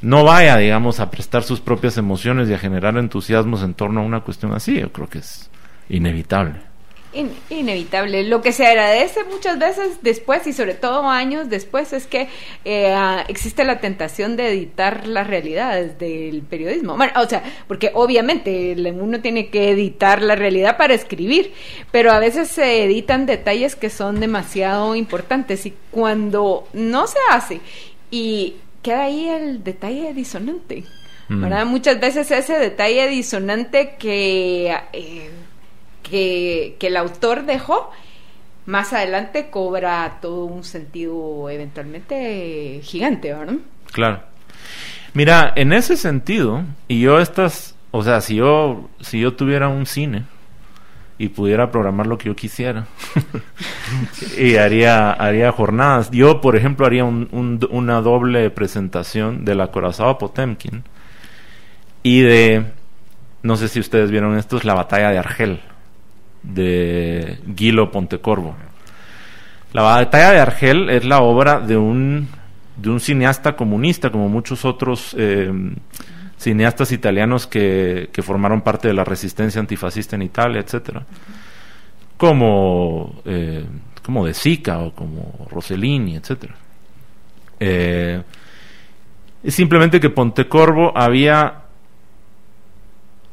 no vaya, digamos, a prestar sus propias emociones y a generar entusiasmos en torno a una cuestión así. Yo creo que es inevitable. In- inevitable. Lo que se agradece muchas veces después y sobre todo años después es que eh, ah, existe la tentación de editar las realidades del periodismo. Bueno, o sea, porque obviamente el- uno tiene que editar la realidad para escribir, pero a veces se editan detalles que son demasiado importantes y cuando no se hace y queda ahí el detalle disonante. Mm. ¿verdad? Muchas veces ese detalle disonante que, eh, que, el autor dejó, más adelante cobra todo un sentido eventualmente gigante, ¿verdad? Claro. Mira, en ese sentido, y yo estas, o sea, si yo, si yo tuviera un cine y pudiera programar lo que yo quisiera, y haría, haría jornadas. Yo, por ejemplo, haría un- un- una doble presentación del acorazado Potemkin y de, no sé si ustedes vieron esto, es la batalla de Argel, de Guilo Pontecorvo. La batalla de Argel es la obra de un, de un cineasta comunista, como muchos otros eh, cineastas italianos que, que formaron parte de la resistencia antifascista en Italia, etcétera. Como, eh, como De Sica o como Rossellini, etcétera. Eh, es simplemente que Pontecorvo había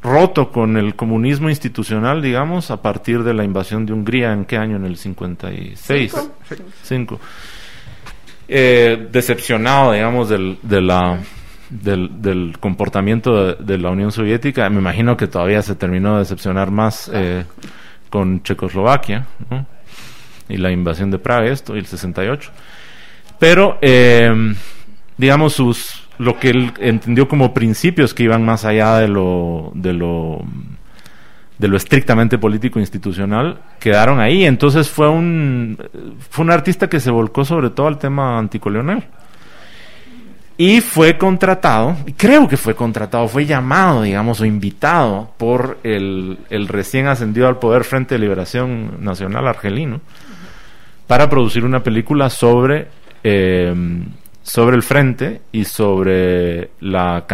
roto con el comunismo institucional, digamos, a partir de la invasión de Hungría, ¿en qué año? En el 56. Cinco. Cinco. Eh, decepcionado, digamos, del, de la, del, del comportamiento de, de la Unión Soviética. Me imagino que todavía se terminó de decepcionar más eh, con Checoslovaquia, ¿no? Y la invasión de Praga, esto, y el 68. Pero, eh, digamos, sus lo que él entendió como principios que iban más allá de lo de lo de lo estrictamente político institucional quedaron ahí. Entonces fue un fue un artista que se volcó sobre todo al tema anticolonial. Y fue contratado creo que fue contratado fue llamado digamos o invitado por el, el recién ascendido al poder Frente de Liberación Nacional argelino para producir una película sobre eh, sobre el frente y sobre las,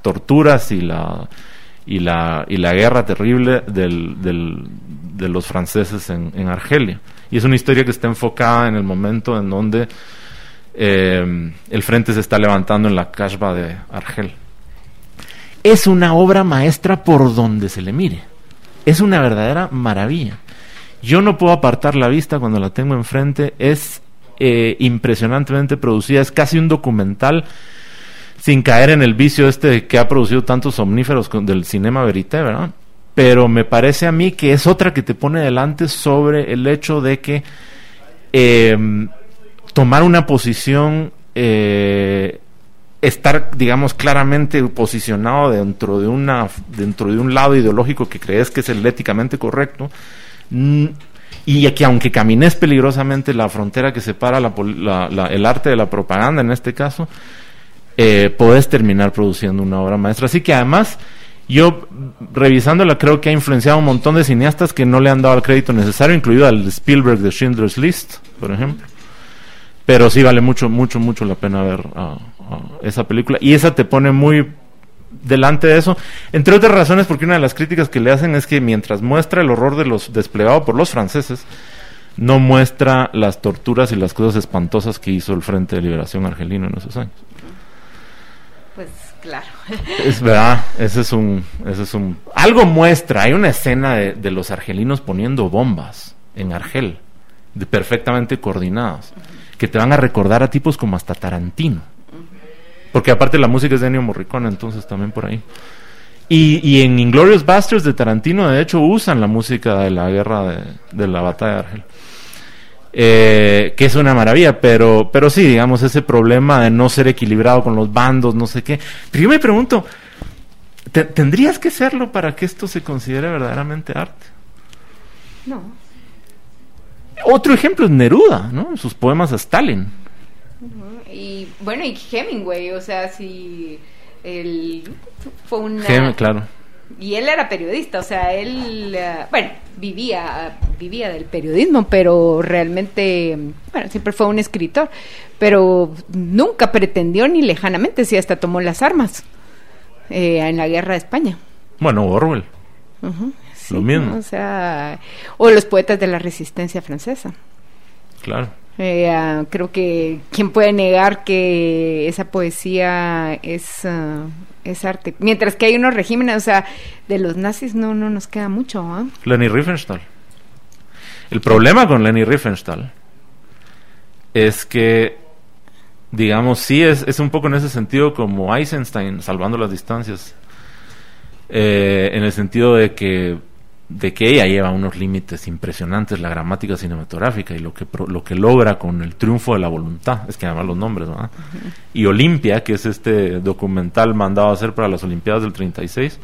torturas y la guerra terrible de los franceses en, Argelia. Y es una historia que está enfocada en el momento en donde eh, el frente se está levantando en la Kashba de Argel. Es una obra maestra por donde se le mire. Es una verdadera maravilla. Yo no puedo apartar la vista cuando la tengo enfrente. Es eh, impresionantemente producida. Es casi un documental sin caer en el vicio este que ha producido tantos somníferos con- del cinema verité, ¿verdad? Pero me parece a mí que es otra que te pone delante sobre el hecho de que eh, tomar una posición, eh, estar, digamos, claramente posicionado dentro de una, dentro de un lado ideológico que crees que es el éticamente correcto, y que aunque camines peligrosamente la frontera que separa la el arte de la propaganda en este caso, eh, podés terminar produciendo una obra maestra. Así que además, yo revisándola creo que ha influenciado un montón de cineastas que no le han dado el crédito necesario, incluido al Spielberg de Schindler's List, por ejemplo. Pero sí vale mucho, mucho, mucho la pena ver ah, ah, esa película. Y esa te pone muy delante de eso, entre otras razones porque una de las críticas que le hacen es que mientras muestra el horror de los desplegado por los franceses, no muestra las torturas y las cosas espantosas que hizo el Frente de Liberación Argelino en esos años. Pues claro. Es verdad, ese es un, ese es un, algo muestra, hay una escena de, de los argelinos poniendo bombas en Argel, de perfectamente coordinadas, que te van a recordar a tipos como hasta Tarantino, porque aparte la música es de Ennio Morricone, entonces también por ahí. Y, y en Inglorious Basterds de Tarantino, de hecho, usan la música de la guerra de, de la batalla de Argel. Eh, que es una maravilla, pero, pero sí, digamos, ese problema de no ser equilibrado con los bandos, no sé qué. Pero yo me pregunto, ¿te- ¿tendrías que serlo para que esto se considere verdaderamente arte? No. Otro ejemplo es Neruda, ¿no? Sus poemas a Stalin. Y bueno, y Hemingway, o sea, si él fue una... Gem- claro. Y él era periodista, o sea, él, eh, bueno, vivía, vivía del periodismo, pero realmente, bueno, siempre fue un escritor, pero nunca pretendió ni lejanamente, si hasta tomó las armas eh, en la guerra de España. Bueno, Orwell. Sí, Lo mismo. O sea, o los poetas de la resistencia francesa. Claro. Eh, ah, creo que quién puede negar que esa poesía es, ah, es arte. Mientras que hay unos regímenes, o sea, de los nazis no, no nos queda mucho. ¿ah? Leni Riefenstahl. El problema con Leni Riefenstahl es que, digamos, sí es, es un poco en ese sentido como Eisenstein, salvando las distancias, Eh, en el sentido de que de que ella lleva unos límites impresionantes la gramática cinematográfica y lo que pro- lo que logra con el triunfo de la voluntad es que además los nombres ¿verdad? y Olimpia que es este documental mandado a hacer para las Olimpiadas del 36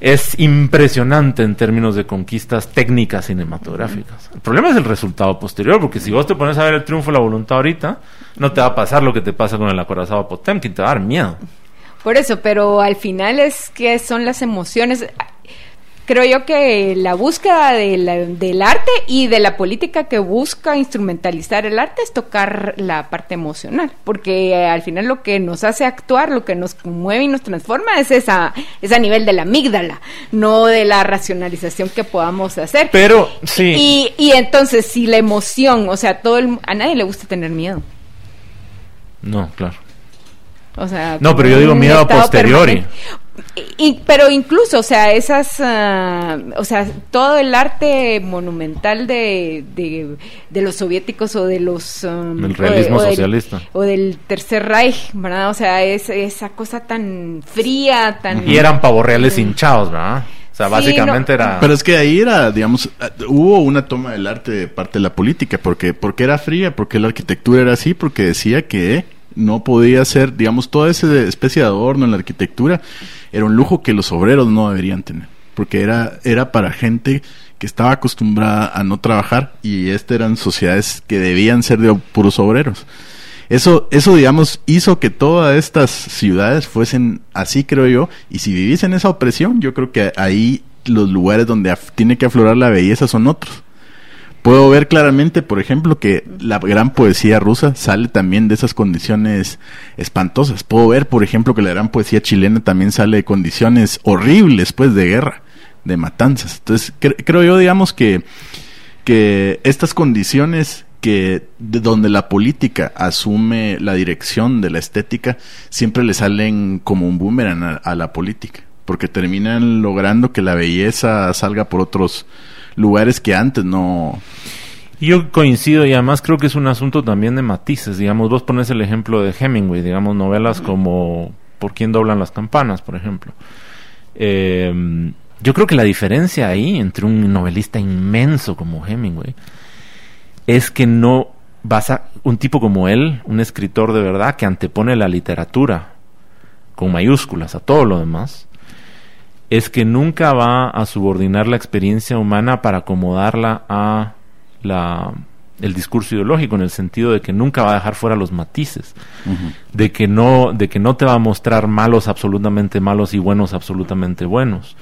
es impresionante en términos de conquistas técnicas cinematográficas. El problema es el resultado posterior, porque si vos te pones a ver el triunfo de la voluntad ahorita, no te va a pasar lo que te pasa con el acorazado Potemkin, te va a dar miedo. Por eso, pero al final es que son las emociones. Creo yo que la búsqueda de la- del arte y de la política que busca instrumentalizar el arte es tocar la parte emocional, porque eh, al final lo que nos hace actuar, lo que nos conmueve y nos transforma es esa, es a nivel de la amígdala, no de la racionalización que podamos hacer. Pero, sí. Y, y entonces, si la emoción, o sea, todo el, a nadie le gusta tener miedo. No, claro. O sea, No, pero yo digo miedo a posteriori. permanente. Y, pero incluso, o sea, esas, ah, o sea, todo el arte monumental de, de, de los soviéticos o de los... um, Del o de- realismo o del- socialista. o del Tercer Reich, ¿verdad? O sea, es esa cosa tan fría, tan... Y eran pavorreales hinchados, ¿verdad? O sea, Sí, básicamente no. era... Pero es que ahí era, digamos, eh, hubo una toma del arte de parte de la política, porque porque era fría, porque la arquitectura era así, porque decía que no podía ser, digamos, toda esa especie de adorno en la arquitectura era un lujo que los obreros no deberían tener, porque era era para gente que estaba acostumbrada a no trabajar y este eran sociedades que debían ser de puros obreros. Eso, eso, digamos, hizo que todas estas ciudades fuesen así, creo yo. Y si vivís en esa opresión, yo creo que ahí los lugares donde tiene que aflorar la belleza son otros. Puedo ver claramente, por ejemplo, que la gran poesía rusa sale también de esas condiciones espantosas. Puedo ver, por ejemplo, que la gran poesía chilena también sale de condiciones horribles, pues, de guerra, de matanzas. Entonces, cre- creo yo, digamos, que, que estas condiciones que de donde la política asume la dirección de la estética siempre le salen como un boomerang a la política porque terminan logrando que la belleza salga por otros lugares que antes no Yo coincido y además creo que es un asunto también de matices. Digamos, vos pones el ejemplo de Hemingway, digamos, novelas como Por quién doblan las campanas, por ejemplo. Eh, yo creo que la diferencia ahí entre un novelista inmenso como Hemingway es que no vas a un tipo como él, un escritor de verdad que antepone la literatura con mayúsculas a todo lo demás, es que nunca va a subordinar la experiencia humana para acomodarla a la el discurso ideológico en el sentido de que nunca va a dejar fuera los matices, de que no de que no te va a mostrar malos absolutamente malos y buenos absolutamente buenos,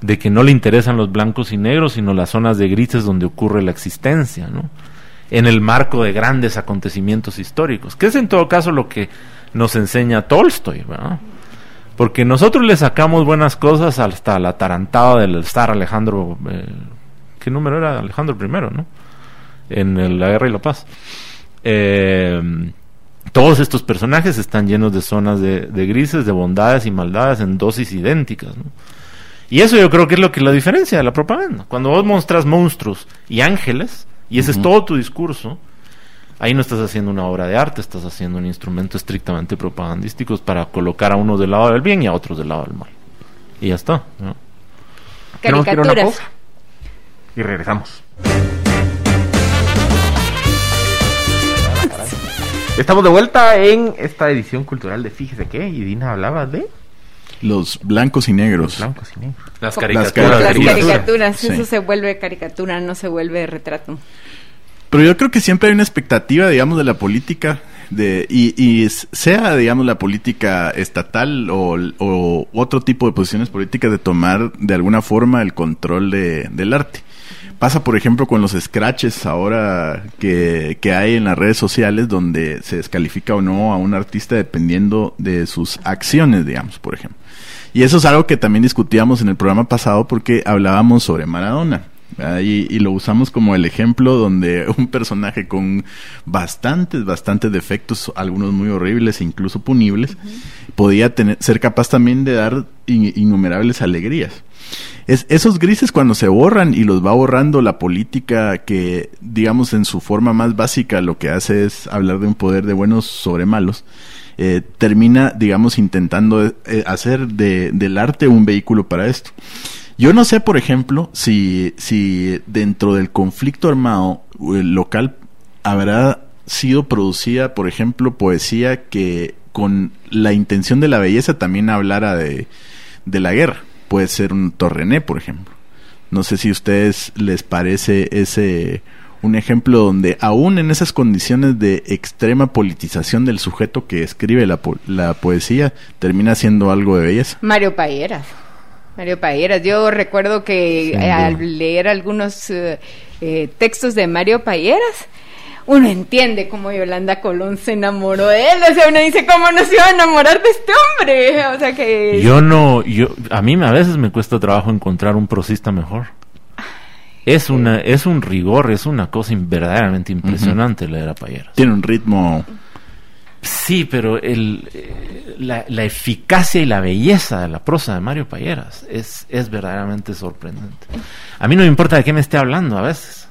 de que no le interesan los blancos y negros, sino las zonas de grises donde ocurre la existencia, ¿no? En el marco de grandes acontecimientos históricos, que es en todo caso lo que nos enseña Tolstoy, ¿verdad? Porque nosotros le sacamos buenas cosas hasta la tarantada del estar Alejandro. eh, ¿Qué número era? Alejandro I, ¿no? En el- la guerra y la paz. Eh, todos estos personajes están llenos de zonas de, de grises, de bondades y maldades en dosis idénticas. ¿no? Y eso yo creo que es lo que es la diferencia de la propaganda. Cuando vos mostras monstruos y ángeles, y ese es todo tu discurso, ahí no estás haciendo una obra de arte, estás haciendo un instrumento estrictamente propagandístico para colocar a unos del lado del bien y a otros del lado del mal. Y ya está. ¿no? Tenemos que ir a una Caricaturas. pausa. Y regresamos. Estamos de vuelta en esta edición cultural de Fíjese qué. Y Dina hablaba de Los blancos y negros. blancos y negros. Las caricaturas. caricaturas. Las Caricaturas. caricaturas, Sí. eso se vuelve caricatura, no se vuelve retrato. Pero yo creo que siempre hay una expectativa, digamos, de la política, de, y, sea, digamos, la política estatal o, o otro tipo de posiciones políticas de tomar de alguna forma el control de- del arte. Pasa, por ejemplo, con los scratches ahora que, que hay en las redes sociales donde se descalifica o no a un artista dependiendo de sus acciones, digamos, por ejemplo. Y eso es algo que también discutíamos en el programa pasado porque hablábamos sobre Maradona. ¿Verdad? Y, y lo usamos como el ejemplo donde un personaje con bastantes, bastantes defectos, algunos muy horribles e incluso punibles, podía tener, ser capaz también de dar in- innumerables alegrías. Es, esos grises cuando se borran y los va borrando la política que, digamos, en su forma más básica lo que hace es hablar de un poder de buenos sobre malos, eh, termina, digamos, intentando eh, hacer de- del arte un vehículo para esto. Yo no sé, por ejemplo, si, si dentro del conflicto armado eh, local habrá sido producida, por ejemplo, poesía que con la intención de la belleza también hablara de, de la guerra. Puede ser un Torrené, por ejemplo. No sé si a ustedes les parece ese un ejemplo donde aún en esas condiciones de extrema politización del sujeto que escribe la, po- la poesía termina siendo algo de belleza. Mario Payeras. Mario Payeras. Yo recuerdo que eh, al leer algunos eh, eh, textos de Mario Payeras, uno entiende cómo Yolanda Colón se enamoró de él. O sea, uno dice, ¿cómo no se iba a enamorar de este hombre? O sea que... Yo no, yo, a mí a veces me cuesta trabajo encontrar un prosista mejor. Es una, es un rigor, es una cosa verdaderamente impresionante leer a Payeras. Tiene un ritmo Sí, pero el, eh, la, la eficacia y la belleza de la prosa de Mario Payeras es, es verdaderamente sorprendente. A mí no me importa de qué me esté hablando a veces.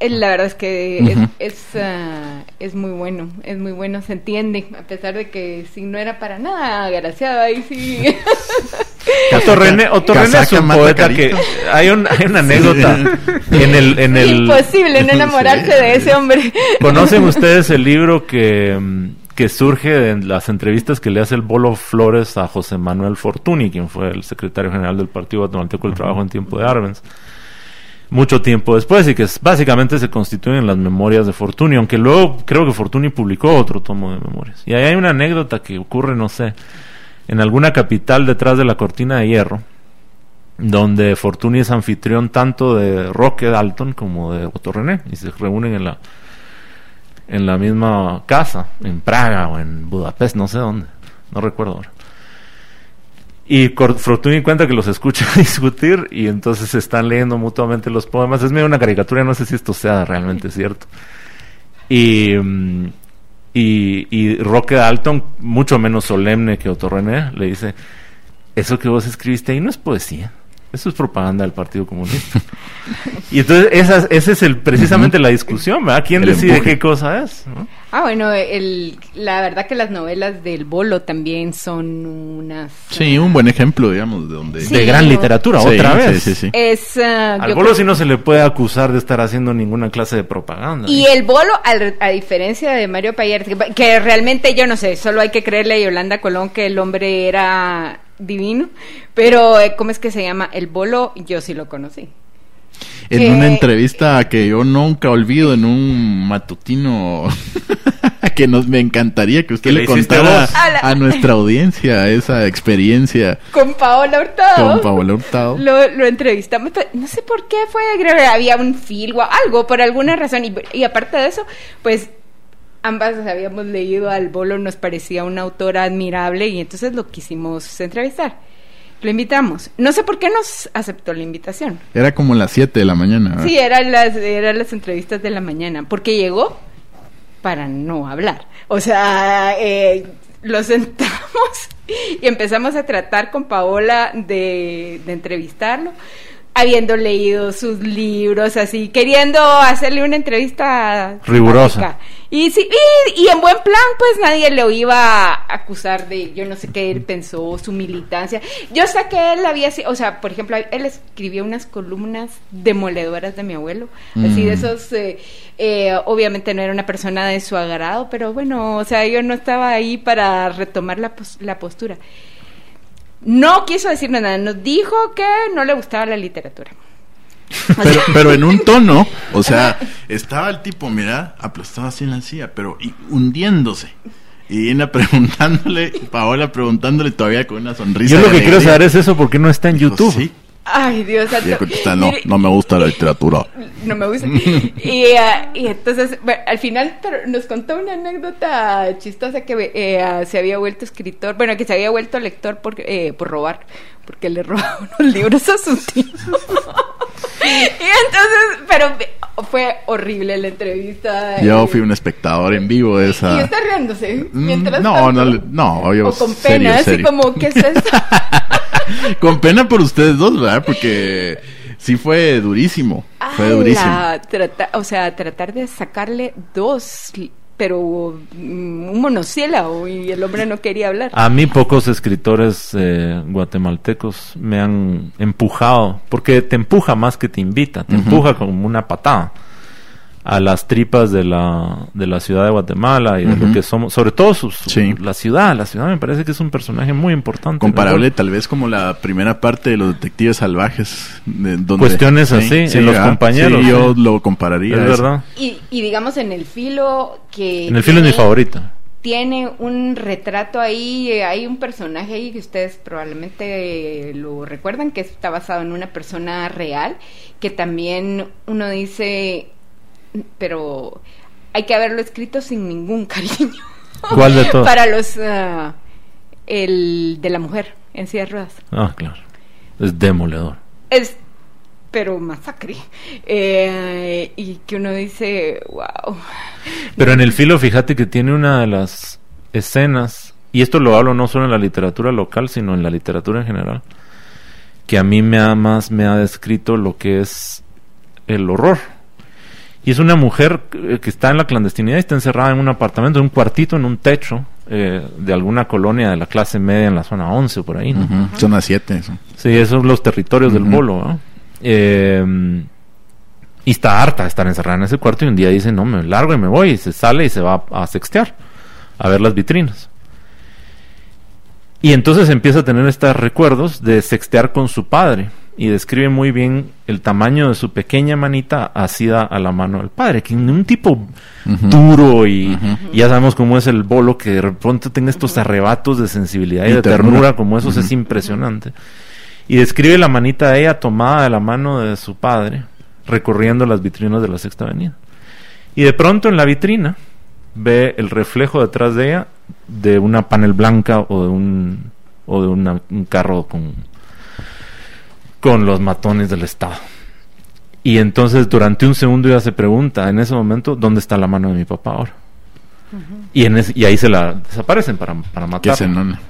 La verdad es que es, es, ah, es muy bueno, es muy bueno, se entiende, a pesar de que si no era para nada agraciado, ahí sí. Otto René, Otto René es un poeta que hay, un, hay una anécdota en el, en el Imposible no enamorarse Sí. de ese hombre. ¿Conocen ustedes el libro que, mm, que surge de las entrevistas que le hace el Bolo Flores a José Manuel Fortuny, quien fue el secretario general del Partido Guatemalteco del Trabajo en tiempo de Arbenz? Mucho tiempo después, y que básicamente se constituyen las memorias de Fortuny, aunque luego creo que Fortuny publicó otro tomo de memorias. Y ahí hay una anécdota que ocurre, no sé, en alguna capital detrás de la cortina de hierro, donde Fortuny es anfitrión tanto de Roque Dalton como de Otto René, y se reúnen en la en la misma casa, en Praga o en Budapest, no sé dónde, no recuerdo ahora. Y Fortuny cuenta que los escucha discutir y entonces se están leyendo mutuamente los poemas. Es medio una caricatura, no sé si esto sea realmente cierto. Y, mm, y, y Roque Dalton, mucho menos solemne que Otto René, le dice, eso que vos escribiste ahí no es poesía. Eso es propaganda del Partido Comunista. y entonces esa, esa es el, precisamente la discusión, ¿verdad? ¿Quién El decide empuje. qué cosa es? ¿no? Ah, bueno, el, la verdad que las novelas del Bolo también son unas... Sí, un buen ejemplo, digamos, de donde... Sí. De gran literatura, Sí, otra sí, vez. sí, sí. Es... ah, Al Bolo creo- sí no se le puede acusar de estar haciendo ninguna clase de propaganda. Y el bolo, al- a diferencia de Mario que, que realmente yo no sé, solo hay que creerle a Yolanda Colón que el hombre era divino, pero eh, ¿cómo es que se llama? El bolo, yo sí lo conocí. En que- una entrevista que yo nunca olvido en un matutino que nos me encantaría que usted le contara. A la- a nuestra audiencia esa experiencia Con Paola Hurtado. con Paola Hurtado. Lo, lo entrevistamos, no sé por qué fue, creo que había un fil o algo, por alguna razón. Y, y aparte de eso, pues ambas habíamos leído al Bolo, nos parecía una autora admirable y entonces lo quisimos entrevistar. Lo invitamos. No sé por qué nos aceptó la invitación. Era como las 7 de la mañana. ¿verdad? Sí, eran las, eran las entrevistas de la mañana, porque llegó para no hablar. O sea, eh, lo sentamos y empezamos a tratar con Paola de, de entrevistarlo, habiendo leído sus libros, así, queriendo hacerle una entrevista Rigurosa. Y, sí, y, y en buen plan, pues nadie lo iba a acusar de, yo no sé qué él pensó, su militancia. Yo sé que él había, si- o sea, por ejemplo, él escribió unas columnas demoledoras de mi abuelo, así de Mm. esos, eh, eh, obviamente no era una persona de su agrado, pero bueno, o sea, yo no estaba ahí para retomar la, pos- la postura. No quiso decirnos nada, nos dijo que no le gustaba la literatura. O Pero, sea, pero en un tono, o sea, estaba el tipo, mira, aplastado así en la silla, pero y- hundiéndose. Y Ina preguntándole, Paola preguntándole todavía con una sonrisa. Yo lo que quiero saber es eso, ¿por qué no está en Dijo, YouTube? Sí. Ay, Dios Y santo. no, no me gusta la literatura. no me gusta. y, ah, y entonces, bueno, al final pero nos contó una anécdota chistosa que eh, se había vuelto escritor, bueno, que se había vuelto lector por, eh, por robar, porque le robaba unos libros a su tío. y entonces, pero fue horrible la entrevista. Yo fui un espectador en vivo de Y esa. está riéndose. Mm, Mientras no, tanto. no, le- no, yo O con serio, pena, así serio. como, ¿qué es esto? Con pena por ustedes dos, ¿verdad? Porque sí fue durísimo. Fue Ay, durísimo. la trata- o sea, tratar de sacarle dos, pero un monocílabo y el hombre no quería hablar. A mí pocos escritores eh, guatemaltecos me han empujado, porque te empuja más que te invita, te empuja como una patada a las tripas de la, de la ciudad de Guatemala y de lo que somos, sobre todo su- su- Sí. la ciudad, la ciudad me parece que es un personaje muy importante. Comparable ¿no? tal vez como la primera parte de los detectives salvajes. de- donde, Cuestiones así, en los ¿verdad? compañeros, Sí, yo sí. lo compararía. Es verdad. Y, y digamos en el filo que... En el filo es mi tiene- favorito. Tiene un retrato ahí, eh, hay un personaje ahí que ustedes probablemente eh, lo recuerdan, que está basado en una persona real, que también uno dice, pero hay que haberlo escrito sin ningún cariño. ¿Cuál de todos? Para los... ah, el de la mujer en silla de ruedas. Ah, claro. Es demoledor. Es, pero masacre. Eh, y que uno dice, wow. Pero en el filo, fíjate que tiene una de las escenas, y esto lo hablo no solo en la literatura local, sino en la literatura en general, que a mí me ha más me ha descrito lo que es el horror. Y es una mujer eh, que está en la clandestinidad y está encerrada en un apartamento, en un cuartito, en un techo eh, de alguna colonia de la clase media en la zona 11 o por ahí. ¿no? Las 7. Eso. Sí, esos son los territorios del bolo. ¿no? Eh, y está harta de estar encerrada en ese cuarto y un día dice, no, me largo y me voy. Y se sale y se va a sextear, a ver las vitrinas. Y entonces empieza a tener estos recuerdos de sextear con su padre. Y describe muy bien el tamaño de su pequeña manita asida a la mano del padre. Que un tipo duro y, ya sabemos cómo es el bolo, que de repente tenga estos arrebatos de sensibilidad y, Y de ternura. ternura, como esos es impresionante. Y describe la manita de ella tomada de la mano de su padre, recorriendo las vitrinas de la Sexta Avenida. Y de pronto en la vitrina ve el reflejo detrás de ella de una panel blanca o de un, o de una- un carro con, con los matones del Estado. Y entonces durante un segundo ella se pregunta en ese momento, ¿dónde está la mano de mi papá ahora? y, en ese- y ahí se la desaparecen para, para nona.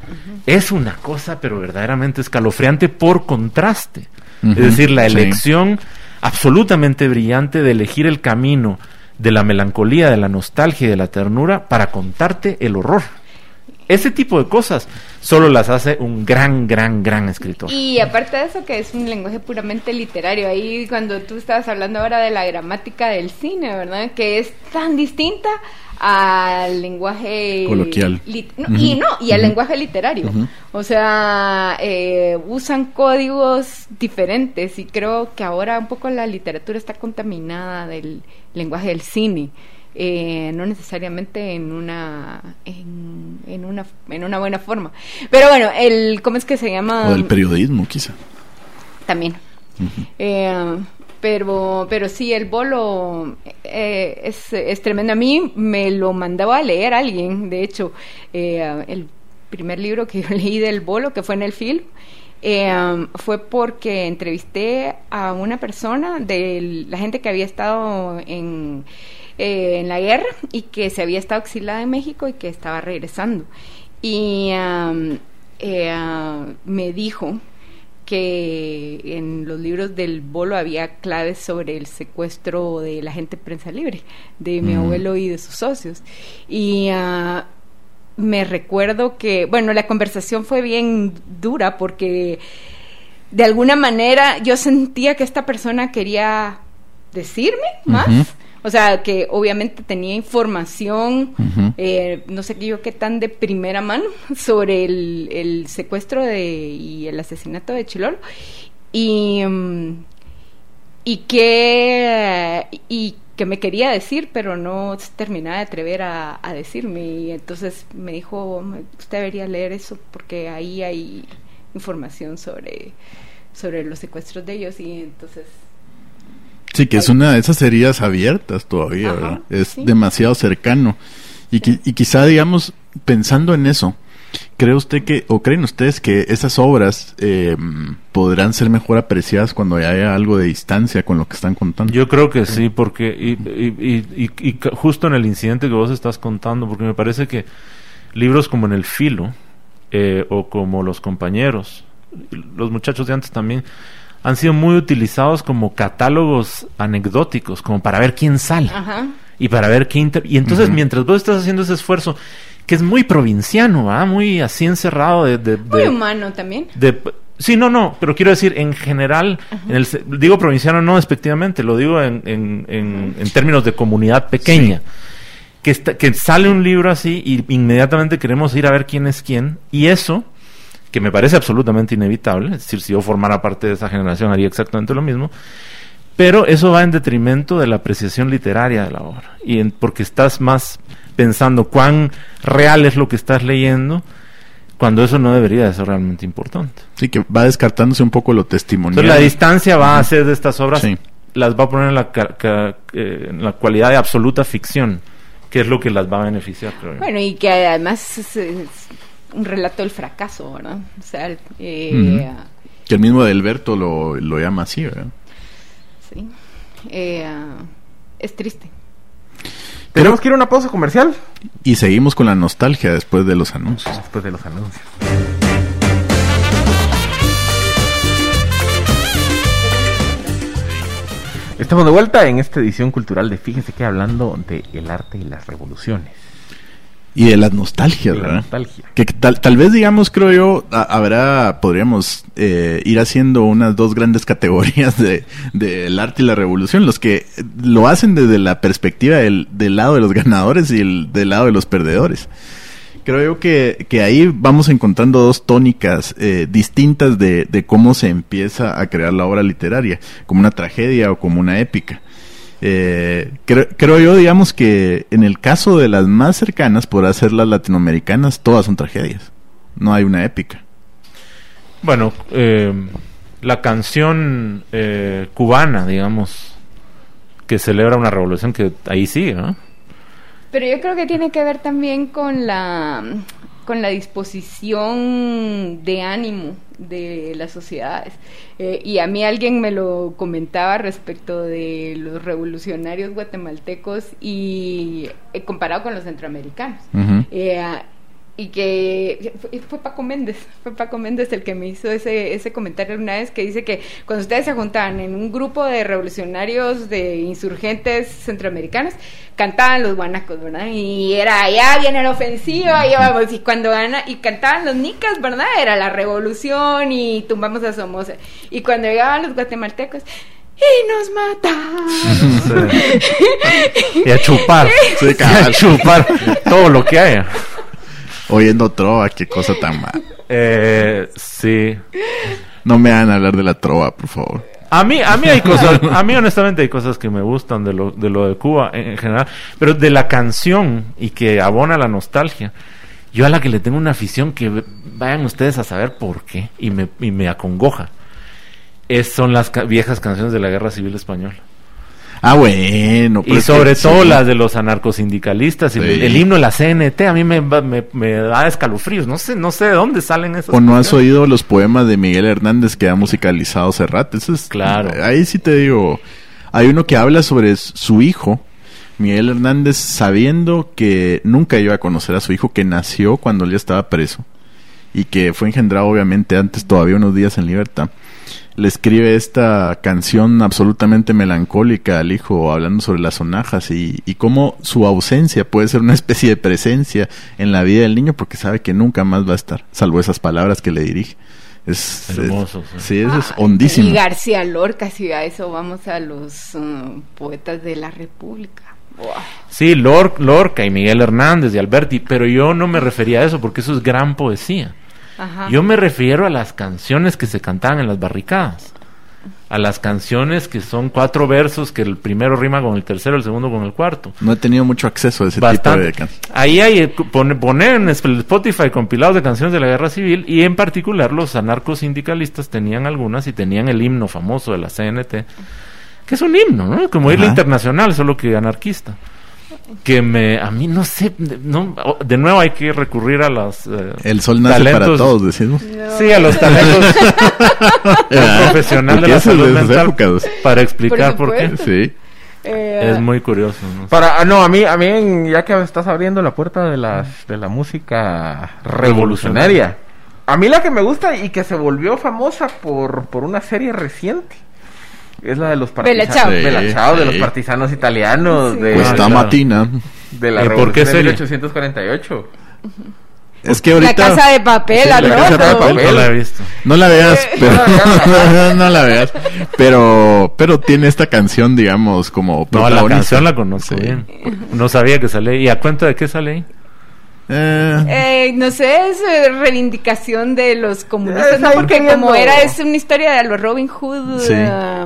Es una cosa, pero verdaderamente escalofriante por contraste. Es decir, la sí. elección absolutamente brillante de elegir el camino de la melancolía, de la nostalgia y de la ternura para contarte el horror. Ese tipo de cosas solo las hace un gran, gran, gran escritor. Y aparte de eso, que es un lenguaje puramente literario. Ahí cuando tú estabas hablando ahora de la gramática del cine, ¿verdad? Que es tan distinta al lenguaje Coloquial. Y no, y al lenguaje literario. O sea, eh, usan códigos diferentes y creo que ahora un poco la literatura está contaminada del lenguaje del cine. Eh, no necesariamente en una en, en una en una buena forma pero bueno el cómo es que se llama O del periodismo, quizá. también Eh, pero, pero sí, el bolo eh, es, es tremendo. A mí me lo mandaba a leer alguien, de hecho, eh, el primer libro que yo leí del bolo, que fue en el film, eh, fue porque entrevisté a una persona de la gente que había estado en, eh, en la guerra y que se había estado exilada en México y que estaba regresando. Y um, eh, me dijo que en los libros del bolo había claves sobre el secuestro de la gente prensa libre, de mi Mm. abuelo y de sus socios. Y ah, me recuerdo que, bueno, la conversación fue bien dura porque de alguna manera yo sentía que esta persona quería decirme más. O sea, que obviamente tenía información, eh, no sé yo qué tan de primera mano sobre el, el secuestro de, y el asesinato de Chilolo. Y, mm, y que y que me quería decir, pero no se terminaba de atrever a, a decirme. Y entonces me dijo, usted debería leer eso, porque ahí hay información sobre, sobre los secuestros de ellos. Y entonces Sí, que es una de esas heridas abiertas todavía, Ajá, ¿verdad? Es sí. demasiado cercano. Y, qui- y quizá, digamos, pensando en eso, ¿cree usted que, o creen ustedes que esas obras eh, podrán ser mejor apreciadas cuando haya algo de distancia con lo que están contando? Yo creo que sí, porque y, y- y- y- y ca- justo en el incidente que vos estás contando, porque me parece que libros como en El Filo eh, o como Los Compañeros, los muchachos de antes también, han sido muy utilizados como catálogos anecdóticos, como para ver quién sale Ajá. y para ver qué inter- y entonces mientras vos estás haciendo ese esfuerzo que es muy provinciano, ¿ah? muy así encerrado de, de- Muy humano también. de- sí, no, no, pero quiero decir, en general, en el se- digo provinciano no despectivamente, lo digo en, en- en- en términos de comunidad pequeña. Que, está- que sale un libro así y inmediatamente queremos ir a ver quién es quién. Y eso, que me parece absolutamente inevitable, es decir, si yo formara parte de esa generación haría exactamente lo mismo, pero eso va en detrimento de la apreciación literaria de la obra. Y en- porque estás más pensando cuán real es lo que estás leyendo, cuando eso no debería de ser realmente importante. Sí, que va descartándose un poco lo testimonial. Entonces la distancia va a hacer de estas obras, Sí. las va a poner en la, eh, en la cualidad de absoluta ficción, que es lo que las va a beneficiar, creo yo. Bueno, y que además es, es un relato del fracaso, ¿verdad? O sea, eh, Ujú. Que el mismo Delberto lo, lo llama así, ¿verdad? sí. Eh, es triste. Tenemos que ir a una pausa comercial Y seguimos con la nostalgia después de los anuncios. después de los anuncios. Estamos de vuelta en esta edición cultural de Fíjese que hablando de el arte y las revoluciones. Y de las nostalgias, de la ¿verdad? nostalgia. Que tal, tal vez, digamos, creo yo, a- habrá, podríamos eh, ir haciendo unas dos grandes categorías de del arte y la revolución, los que lo hacen desde la perspectiva del, del lado de los ganadores y el del lado de los perdedores. Creo yo que, que ahí vamos encontrando dos tónicas eh, distintas de, de cómo se empieza a crear la obra literaria, como una tragedia o como una épica. Eh, creo, creo yo, digamos que en el caso de las más cercanas, por ser las latinoamericanas, todas son tragedias. No hay una épica. Bueno, eh, la canción eh, cubana, digamos, que celebra una revolución que ahí sigue, ¿no? Pero yo creo que tiene que ver también con la con la disposición de ánimo de las sociedades. Eh, y a mí alguien me lo comentaba respecto de los revolucionarios guatemaltecos y eh, comparado con los centroamericanos. Eh, y que fue, Paco Méndez, fue Paco Méndez el que me hizo ese, ese comentario una vez que dice que cuando ustedes se juntaban en un grupo de revolucionarios, de insurgentes centroamericanos, cantaban los guanacos, ¿verdad? Y era, ya viene la ofensiva, ya vamos, y cuando gana, y cantaban los nicas, ¿verdad? Era la revolución y tumbamos a Somoza. Y cuando llegaban los guatemaltecos, y nos mataron. Y a chupar. Sí, Y a chupar todo lo que haya. Oyendo trova, qué cosa tan mala. Eh, sí. No me hagan hablar de la trova, por favor. A mí, a mí hay cosas, a mí honestamente hay cosas que me gustan de lo de, lo de Cuba en, en general, pero de la canción y que abona la nostalgia, yo a la que le tengo una afición que vayan ustedes a saber por qué y me, y me acongoja, es, son las ca- viejas canciones de la Guerra Civil Española. Ah, bueno. pero Y sobre que sí. todo las de los anarcosindicalistas. y Sí. El, el himno de la CNT a mí me, me, me da escalofríos. No sé, no sé de dónde salen esas ¿O no has oído los poemas de Miguel Hernández que ha musicalizado Serrat? Eso es, Claro. Ahí sí te digo. Hay uno que habla sobre su hijo, Miguel Hernández, sabiendo que nunca iba a conocer a su hijo, que nació cuando él ya estaba preso y que fue engendrado obviamente antes todavía unos días en libertad. Le escribe esta canción absolutamente melancólica al hijo, hablando sobre las sonajas y, y cómo su ausencia puede ser una especie de presencia en la vida del niño porque sabe que nunca más va a estar, salvo esas palabras que le dirige. Es, Hermoso, es- sí. eso es hondísimo. Y García Lorca, si a eso vamos a los uh, poetas de la República. Buah. Sí, Lor- Lorca y Miguel Hernández y Alberti, pero yo no me refería a eso porque eso es gran poesía. Ajá. Yo me refiero a las canciones que se cantaban en las barricadas. A las canciones que son cuatro versos, que el primero rima con el tercero, el segundo con el cuarto. No he tenido mucho acceso a ese Bastante. tipo de can- Ahí hay, eh, pone, pone en Spotify compilados de canciones de la guerra civil y en particular los anarcos sindicalistas tenían algunas y tenían el himno famoso de la CNT, que es un himno, ¿no? Como irle Ajá. internacional, solo que anarquista. Que me, a mí no sé, de- no, de nuevo hay que recurrir a las... eh, El sol nace para talentos- todos, decimos. Sí, a los talentos Ah, profesional de la salud de esas mental épocas. para explicar por, Por qué. Sí. Eh, Es muy curioso. ¿no? Para, ah, no, a mí, a mí, ya que estás abriendo la puerta de las, de la música revolucionaria. A mí la que me gusta y que se volvió famosa por, por una serie reciente. Es la de los Bella partisanos. Ciao. Sí, Bella Ciao, de los partisanos italianos. Sí. De, Cuesta claro. matina. de la ¿Y por revolución qué de serie? 1848. Es que la ahorita... casa de papel, Sí, ¿a la no? casa de papel. No la he visto. No la veas, pero no la veas, pero pero tiene esta canción, digamos, como No, la canción la conozco Sí. bien. No sabía que sale. ¿Y a cuenta de qué sale ahí? Eh, Eh, no sé, es eh, reivindicación de los comunistas, ¿no? Porque como era, es una historia de los Robin Hood, Sí.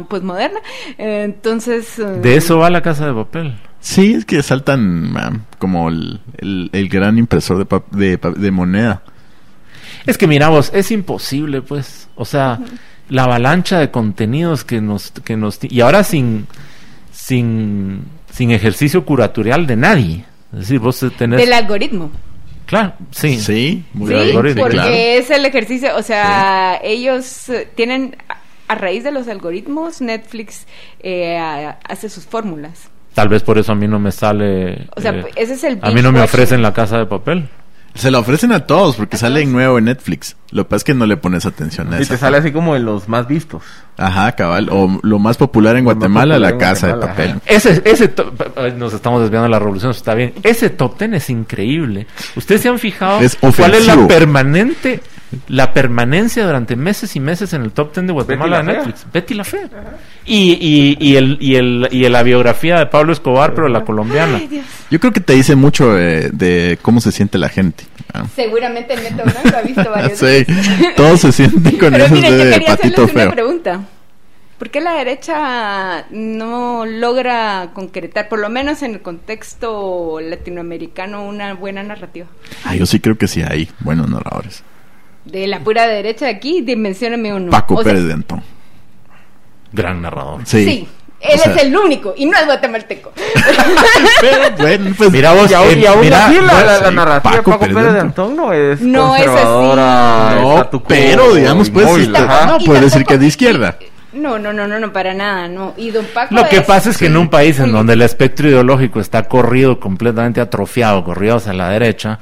pues moderna. Eh, entonces. De eso va la casa de papel. sí, es que saltan como el, el, el gran impresor de, de, de moneda. Es que mira vos, es imposible, pues. O sea, la avalancha de contenidos que nos, que nos y ahora sin, sin, sin ejercicio curatorial de nadie. Es decir, vos tenés, Del algoritmo. claro, sí, Sí, muy Sí, algoritmo, porque claro. es el ejercicio, o sea, ellos eh, tienen, a- raíz de los algoritmos, Netflix eh, hace sus fórmulas. Tal vez por eso a mí no me sale. O sea, eh, ese es el a mí no me ofrecen la casa de papel. Se la ofrecen a todos porque sale en nuevo en Netflix. Lo que pasa es que no le pones atención a Y eso. te sale así como en los más vistos. Ajá, cabal. O lo más popular en Lo Guatemala, popular la en casa de papel. ajá. Ese, ese top- nos estamos desviando de la revolución, está bien. Ese top ten es increíble. ¿Ustedes se han fijado Es cuál es la permanente, la permanencia durante meses y meses en el top ten de Guatemala de Betty la Fea. Netflix? Betty la Fea. Y, y, y, el, y, el, y la biografía de Pablo Escobar, pero la colombiana. Ay. Yo creo que te dice mucho de, de cómo se siente la gente. Ah. Seguramente el Neto Blanco ha visto varios. Sí, todos se sienten con Pero esos miren, yo de quería patito hacerles una feo. pregunta. ¿Por qué la derecha no logra concretar, por lo menos en el contexto latinoamericano, una buena narrativa? Ah, yo sí creo que sí hay buenos narradores. De la pura derecha de aquí, dimensioname uno. Paco O sea, Pérez de Antón. Gran narrador. Sí. Sí. Él O sea- es el único y no es guatemalteco. Pero bueno, pues Mira vos, Y aún, eh, y aún mira, así la, narrativa de Paco Paco Pérez Pérez de Antón no es No es así. No, pero digamos pues muy está- lejana. no, puede decir que es de izquierda. No, no, no, no, no, para nada, no. Y don Paco Lo que es- pasa es que en un país en Sí. donde el espectro ideológico está corrido, completamente atrofiado, corrido hacia la derecha,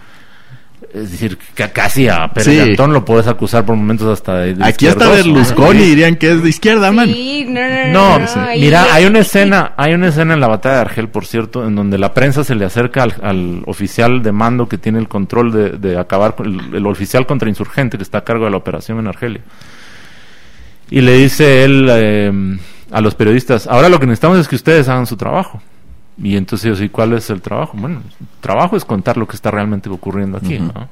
es decir, que casi a Pérez Sí. Antón lo puedes acusar por momentos hasta de, de Aquí hasta izquierdoso, ¿no? Berlusconi dirían que es de izquierda, man. Sí, no, no, no. No, sí. y- mira, hay una escena, hay una escena en la batalla de Argel, por cierto, en donde la prensa se le acerca al, al oficial de mando que tiene el control de, de acabar con el, el oficial contrainsurgente que está a cargo de la operación en Argelia. Y le dice él eh, a los periodistas, ahora lo que necesitamos es que ustedes hagan su trabajo. Y entonces ellos, ¿y cuál es el trabajo? Bueno, el trabajo es contar lo que está realmente ocurriendo aquí. ¿no?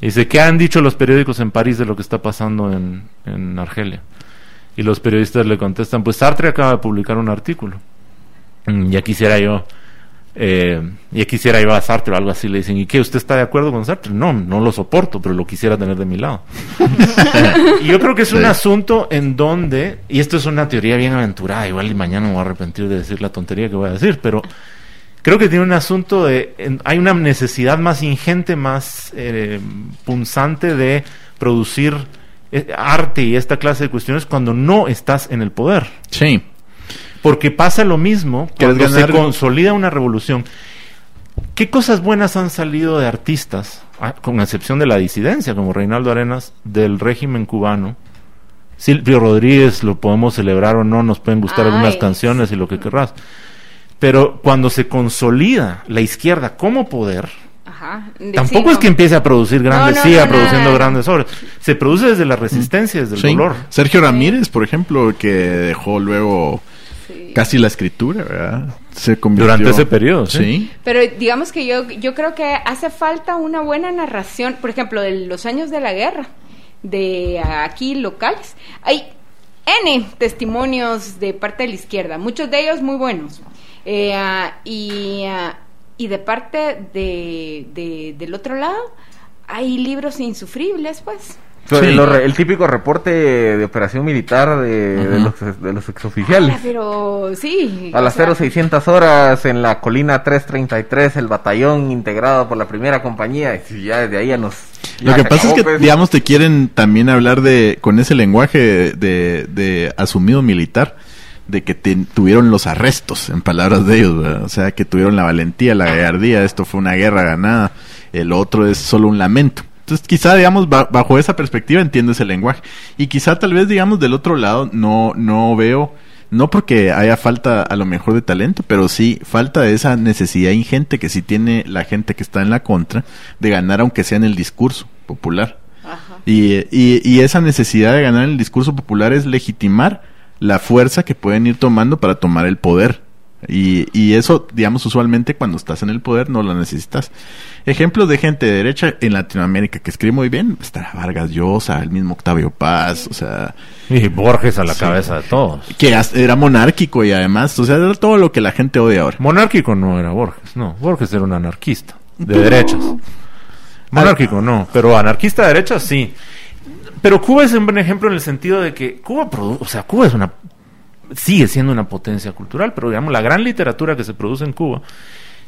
Y dice, ¿qué han dicho los periódicos en París de lo que está pasando en, en Argelia? Y los periodistas le contestan, pues Sartre acaba de publicar un artículo. Mm, Ya quisiera yo Eh, y quisiera ir a Sartre o algo así, le dicen, ¿y qué? ¿Usted está de acuerdo con Sartre? No, no lo soporto, pero lo quisiera tener de mi lado. y yo creo que es un Sí. asunto en donde, y esto es una teoría bien aventurada, igual y mañana me voy a arrepentir de decir la tontería que voy a decir, pero creo que tiene un asunto de, en- hay una necesidad más ingente, más eh, punzante de producir eh, arte y esta clase de cuestiones cuando no estás en el poder. Sí. Porque pasa lo mismo ¿Quieres cuando ganar? se consolida una revolución. ¿Qué cosas buenas han salido de artistas, ah, con excepción de la disidencia, como Reinaldo Arenas, del régimen cubano? Silvio Rodríguez, lo podemos celebrar o no, nos pueden gustar algunas canciones y lo que querrás. Pero cuando se consolida la izquierda como poder, Ajá. Tampoco sí, es no. que empiece a producir grandes, no, siga no, produciendo grandes obras. Se produce desde la resistencia, desde el Sí. dolor. Sergio Ramírez, por ejemplo, que dejó luego. Casi la escritura, ¿verdad? Se convirtió... Durante ese periodo, sí. Sí. Pero digamos que yo, yo creo que hace falta una buena narración, por ejemplo, de los años de la guerra, de aquí locales. Hay N testimonios de parte de la izquierda, muchos de ellos muy buenos. Eh, ah, y, ah, y de parte de, de- del otro lado, hay libros insufribles, pues. Sí. re- el típico reporte de operación militar de, de los, de los exoficiales. Ah, pero sí. A las o sea, 0600 horas en la colina 333, el batallón integrado por la primera compañía. Y ya desde ahí ya nos. Lo que pasa es que, pues. digamos, te quieren también hablar de, con ese lenguaje de, de asumido militar, de que te- tuvieron los arrestos, en palabras de ellos, ¿verdad? o sea, que tuvieron la valentía, la gallardía, esto fue una guerra ganada, el otro es solo un lamento. Entonces, quizá, digamos, ba- bajo esa perspectiva entiendo ese lenguaje. Y quizá, tal vez, digamos, del otro lado, no, no veo, no porque haya falta a lo mejor de talento, pero sí falta de esa necesidad ingente que sí tiene la gente que está en la contra de ganar, aunque sea en el discurso popular. Ajá. Y, y, y esa necesidad de ganar en el discurso popular es legitimar la fuerza que pueden ir tomando para tomar el poder. Y, y eso, digamos, usualmente cuando estás en el poder no lo necesitas. Ejemplos de gente de derecha en Latinoamérica que escribe muy bien, estará Vargas Llosa, el mismo Octavio Paz, o sea, Y Borges a la Sí. cabeza de todos. que era monárquico y además, o sea, era todo lo que la gente odia ahora. Monárquico no era Borges, no. Borges era un anarquista de derechas. Monárquico no, pero anarquista de derechas sí. Pero Cuba es un buen ejemplo en el sentido de que Cuba, produ- o sea, Cuba es una sigue siendo una potencia cultural, pero digamos la gran literatura que se produce en Cuba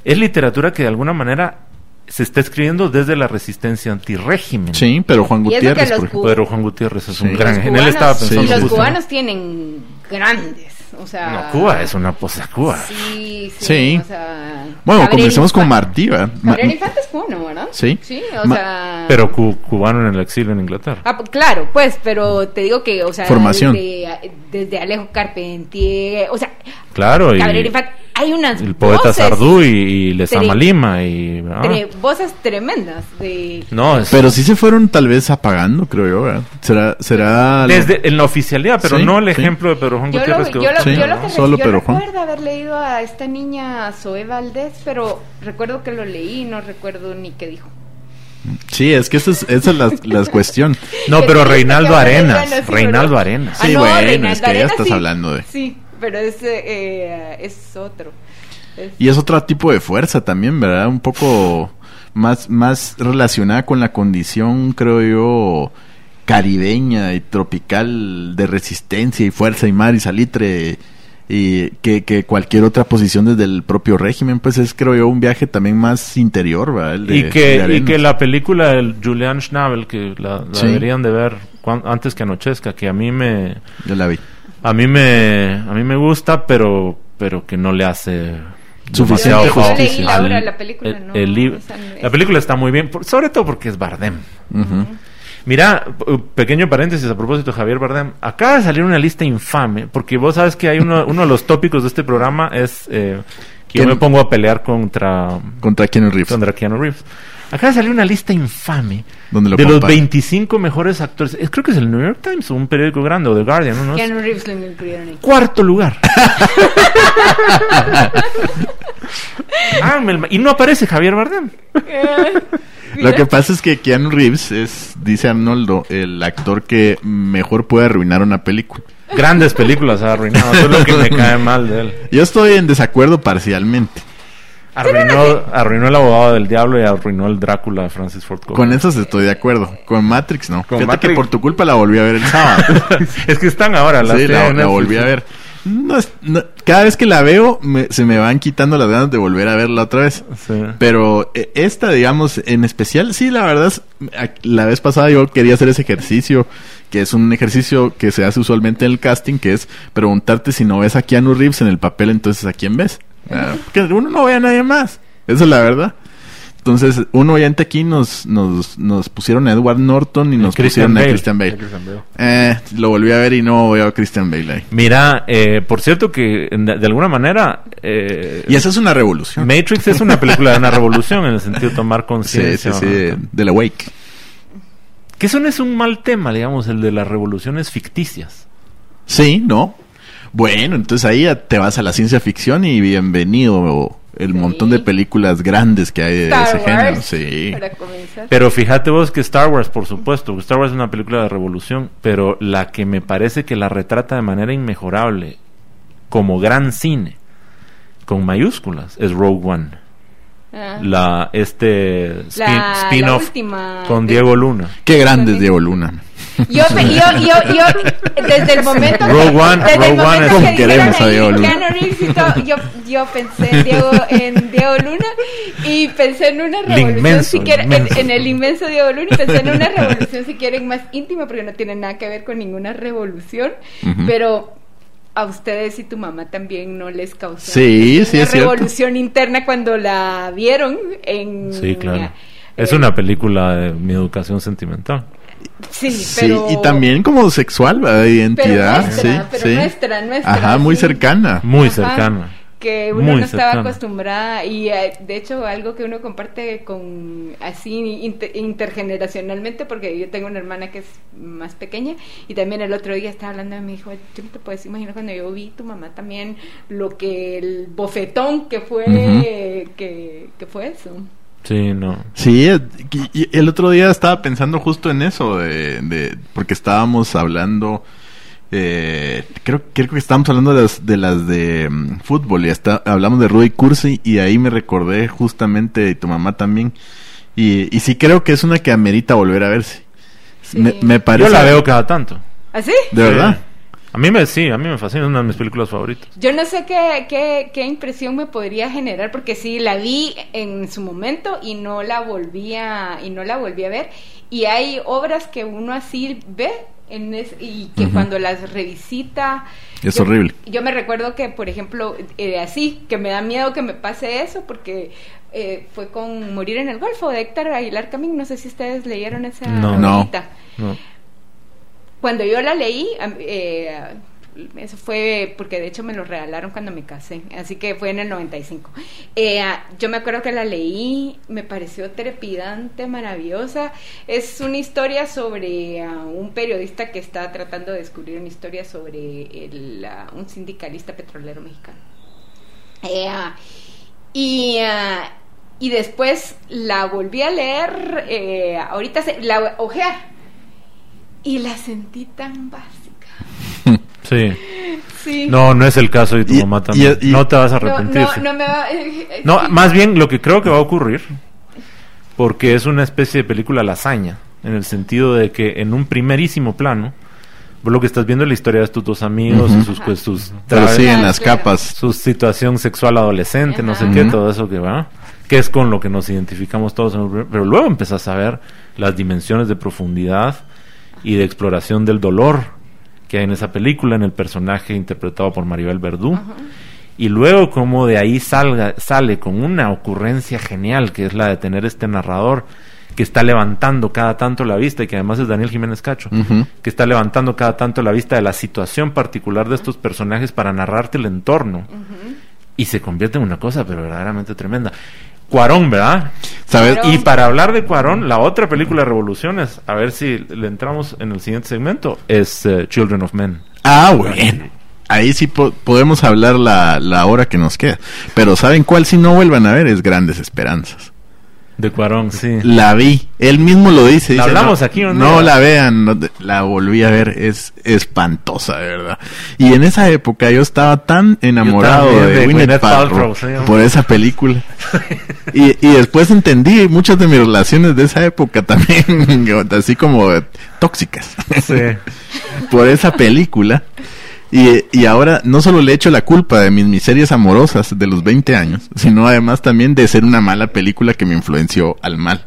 es literatura que de alguna manera se está escribiendo desde la resistencia antirrégimen. Sí, pero Juan Gutiérrez, los por ejemplo. Pero Juan Gutiérrez es Sí. un gran. Los En él estaba cubanos- pensando y los justo. cubanos tienen grandes, o sea... No, Cuba es una cosa Cuba. Sí, sí, Sí. o sea... Bueno, comencemos con. Martí, ¿verdad? Gabriel Infante es cubano, ¿verdad? Sí. Sí, o Ma- sea... Pero cu- cubano en el exilio en Inglaterra. Ah, pues, claro, pues, pero te digo que, o sea, Formación. Desde, desde Alejo Carpentier, o sea, Claro, y Gabriel Infante, hay unas el poeta voces, Sardú y, y Lezama Lima y ah, tre- voces tremendas de... no es Pero sí se fueron tal vez apagando, creo yo, ¿verdad? Será, será... lo- desde en la oficialidad, pero Sí, no el sí. ejemplo de Pedro Juan Yo lo, Gutiérrez yo, que lo, Sí, yo lo que solo yo Pedro Juan. recuerdo haber leído a esta niña Zoe Valdés, pero recuerdo que lo leí y no recuerdo ni qué dijo. Sí, es que esa es, esa es la, la cuestión. No, pero Reinaldo Arenas, Reinaldo. Arenas. Sí, bueno, es que ya estás hablando de- Sí, pero es, eh, eh, es otro. Es- Y es otro tipo de fuerza también, ¿verdad? Un poco más, más relacionada con la condición, creo yo, caribeña y tropical de resistencia y fuerza y mar y salitre y que, que cualquier otra posición desde el propio régimen, pues es creo yo un viaje también más interior, ¿verdad? El de- y de que, y que la película del Julian Schnabel, que la, la Sí. deberían de ver antes que anochezca, que a mí me Yo la vi. A mí me a mí me gusta, pero pero que no le hace Suficiente Yo leí la película, el- no, el la película está muy bien, por- sobre todo porque es Bardem. Ujú. Mira, pequeño paréntesis a propósito de Javier Bardem. Acaba de salir una lista infame, porque vos sabes que hay uno, uno de los tópicos de este programa es eh, que yo ¿Quién? me pongo a pelear contra, Contra Keanu Reeves. contra Keanu Reeves. Acaba de salir una lista infame lo de los comparan. 25 mejores actores. Es- creo que es el New York Times o un periódico grande o The Guardian, ¿no? ¿no? Keanu Reeves lo incluyeron ahí. Cuarto lugar. Ah, me- y no aparece Javier Bardem. Lo que pasa es que Keanu Reeves es, dice Arnoldo, el actor que mejor puede arruinar una película. Grandes películas ha arruinado. Eso es lo que me cae mal de él. Yo estoy en desacuerdo parcialmente. Arruinó, arruinó el abogado del diablo y arruinó el Drácula de Francis Ford Coppola. Con esos estoy de acuerdo. Con Matrix no. Con Fíjate Matrix- que por tu culpa la volví a ver el sábado. es que están ahora las sí, la, la volví a ver. No es- no- cada vez que la veo me- se me van quitando las ganas de volver a verla otra vez. Sí. Pero eh, esta, digamos, en especial, sí, la verdad, es, la vez pasada yo quería hacer ese ejercicio, que es un ejercicio que se hace usualmente en el casting, que es preguntarte si no ves a Keanu Reeves en el papel, entonces a quién ves. Que uno no ve a nadie más. Esa es la verdad. Entonces, uno oyente aquí nos, nos, nos pusieron a Edward Norton y nos Christian pusieron a. Christian Bale. A Christian Bale. Eh, lo volví a ver y no veo a Christian Bale ahí. Mira, eh, por cierto que de, de alguna manera eh, Y esa es una revolución. Matrix es una película de una revolución en el sentido de tomar Sí, sí, conciencia. sí, ¿no? de la Wake. Que eso no es un mal tema, digamos, el de las revoluciones ficticias. Sí, ¿no? Bueno, entonces ahí ya te vas a la ciencia ficción y bienvenido el Sí. montón de películas grandes que hay de Star ese género. Wars, Sí. Para comenzar. Pero fíjate vos que Star Wars, por supuesto, Star Wars es una película de revolución, pero la que me parece que la retrata de manera inmejorable como gran cine, con mayúsculas, es Rogue One. Ah. La, este spin- La- la spin-off con Diego Luna. Qué grande es Diego Luna. Yo, yo, yo, yo, desde el momento Rogue One- desde Rogue el One momento es- ¿Cómo que queremos dijeron a Diego Luna? Y todo, yo, yo pensé en Diego, en Diego Luna y pensé en una revolución inmenso, si quieren, inmenso. en, en el inmenso Diego Luna y pensé en una revolución si quieren más íntima porque no tiene nada que ver con ninguna revolución, Ujú. pero a ustedes y tu mamá también no les causó Sí, una sí, es cierto. revolución interna cuando la vieron en Sí, claro. eh, Es una película de mi educación sentimental. sí, Sí, pero y también como sexual, ¿verdad? de identidad. nuestra, sí, pero sí. nuestra, nuestra, Ajá, muy sí. cercana. Muy Ajá, cercana. Que uno Muy no estaba cercana. acostumbrada y eh, de hecho algo que uno comparte con así inter- intergeneracionalmente porque yo tengo una hermana que es más pequeña y también el otro día estaba hablando de mi hijo, tú no te puedes imaginar cuando yo vi tu mamá también lo que el bofetón que fue que, que fue eso. Sí, no. Sí, eh, y- y el otro día estaba pensando justo en eso, de, de- porque estábamos hablando, eh, creo, creo que estábamos hablando de las de, las de mm, fútbol y hasta hablamos de Rudy Cursi y ahí me recordé justamente de tu mamá también. Y, y sí creo que es una que amerita volver a verse. Sí. Me, me parece... Yo la veo cada tanto. ¿Así? ¿De verdad? A mí me, sí, a mí me fascina, es una de mis películas favoritas. Yo no sé qué, qué, qué impresión me podría generar porque sí la vi en su momento y no la volví a, y no la volví a ver y hay obras que uno así ve en es- y que cuando las revisita Es yo- horrible. Yo me recuerdo que por ejemplo eh, así que me da miedo que me pase eso porque eh, fue con Morir en el Golfo de Héctor Aguilar Camín, no sé si ustedes leyeron esa No. No. No. Cuando yo la leí, eh, eso fue porque de hecho me lo regalaron cuando me casé, así que fue en el 95. Eh, yo me acuerdo que la leí, me pareció trepidante, maravillosa. Es una historia sobre ah, un periodista que está tratando de descubrir una historia sobre el, ah, un sindicalista petrolero mexicano. Eh, ah, y, ah, y después la volví a leer, eh, ahorita se, la ojear, y la sentí tan básica. Sí. Sí. No, no es el caso de tu Y- mamá también. y- y- no te vas a arrepentir. no, no me va. eh, eh, No, sí. más bien lo que creo que va a ocurrir, porque es una especie de película lasaña, en el sentido de que en un primerísimo plano, vos lo que estás viendo es la historia de estos dos amigos y sus, pues, sus Pero traves- sí, en las capas. su situación sexual adolescente, no sé qué, todo eso que va, que es con lo que nos identificamos todos, en el primer- pero luego empezás a ver las dimensiones de profundidad y de exploración del dolor que hay en esa película, en el personaje interpretado por Maribel Verdú. Y luego como de ahí salga, sale con una ocurrencia genial, que es la de tener este narrador que está levantando cada tanto la vista y que además es Daniel Jiménez Cacho, que está levantando cada tanto la vista de la situación particular de estos personajes para narrarte el entorno. Y se convierte en una cosa, pero verdaderamente tremenda. Cuarón, ¿verdad? ¿Sabes? Cuarón. Y para hablar de Cuarón, la otra película de Revoluciones, a ver si le entramos en el siguiente segmento, es eh, Children of Men. Ah, bueno. Ahí sí po- podemos hablar la, la hora que nos queda. Pero ¿saben cuál si no vuelvan a ver? Es Grandes Esperanzas. De Cuarón, sí. La vi, él mismo lo dice. ¿La dice, hablamos no, aquí o no? No la vean, no te- la volví a ver, es espantosa, de verdad. Y en esa época yo estaba tan enamorado de, de Gwyneth Paltrow Paltrow, sí, por esa película. y, y después entendí muchas de mis relaciones de esa época también, así como tóxicas, Sí. por esa película. Y, y ahora no solo le echo la culpa de mis miserias amorosas de los 20 años, sino además también de ser una mala película que me influenció al mal.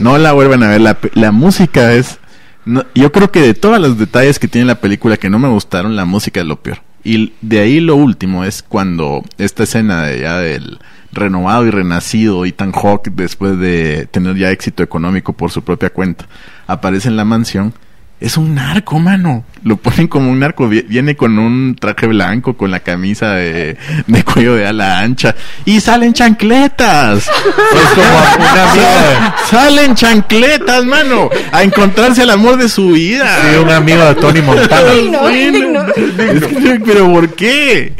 No la vuelvan a ver. La, la música es. no- yo creo que de todos los detalles que tiene la película que no me gustaron, la música es lo peor. Y de ahí lo último es cuando esta escena de ya del renovado y renacido Ethan Hawke, después de tener ya éxito económico por su propia cuenta, aparece en la mansión. Es un narco, mano. Lo ponen como un narco. Vi- Viene con un traje blanco, con la camisa de, de cuello de ala ancha. Y salen chancletas. Es como una amiga, Salen chancletas, mano. A encontrarse el amor de su vida. sí, un amigo de Tony Montana. Pero ¿por qué?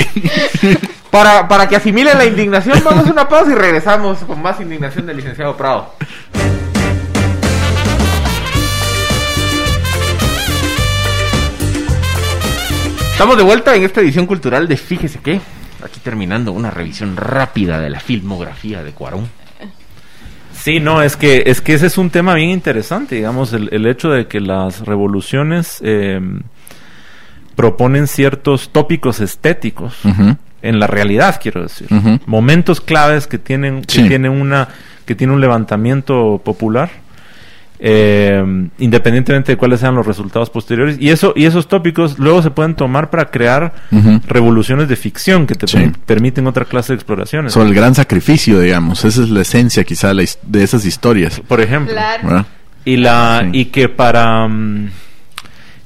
Para, para que asimilen la indignación, vamos a una pausa y regresamos con más indignación del licenciado Prado. Estamos de vuelta en esta edición cultural de Fíjese qué. Aquí terminando una revisión rápida de la filmografía de Cuarón. Sí, no, es que, es que ese es un tema bien interesante, digamos, el, el hecho de que las revoluciones eh, proponen ciertos tópicos estéticos en la realidad, quiero decir. Momentos claves que tienen, que Sí. tienen una, que tiene un levantamiento popular. Eh, independientemente de cuáles sean los resultados posteriores y eso y esos tópicos luego se pueden tomar para crear revoluciones de ficción que te Sí. per- permiten otra clase de exploraciones Sobre el gran sacrificio, digamos. Esa es la esencia quizá de la his- de esas historias. por ejemplo y la Sí. y que para mm,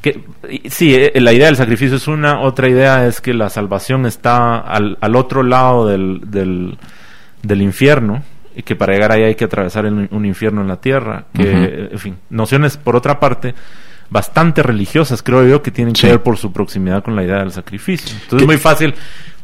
que sí eh, la idea del sacrificio es una otra idea es que la salvación está al, al otro lado del, del, del infierno que para llegar ahí hay que atravesar el- un infierno en la tierra que en fin nociones por otra parte bastante religiosas creo yo que tienen Sí. que ver por su proximidad con la idea del sacrificio entonces es muy fácil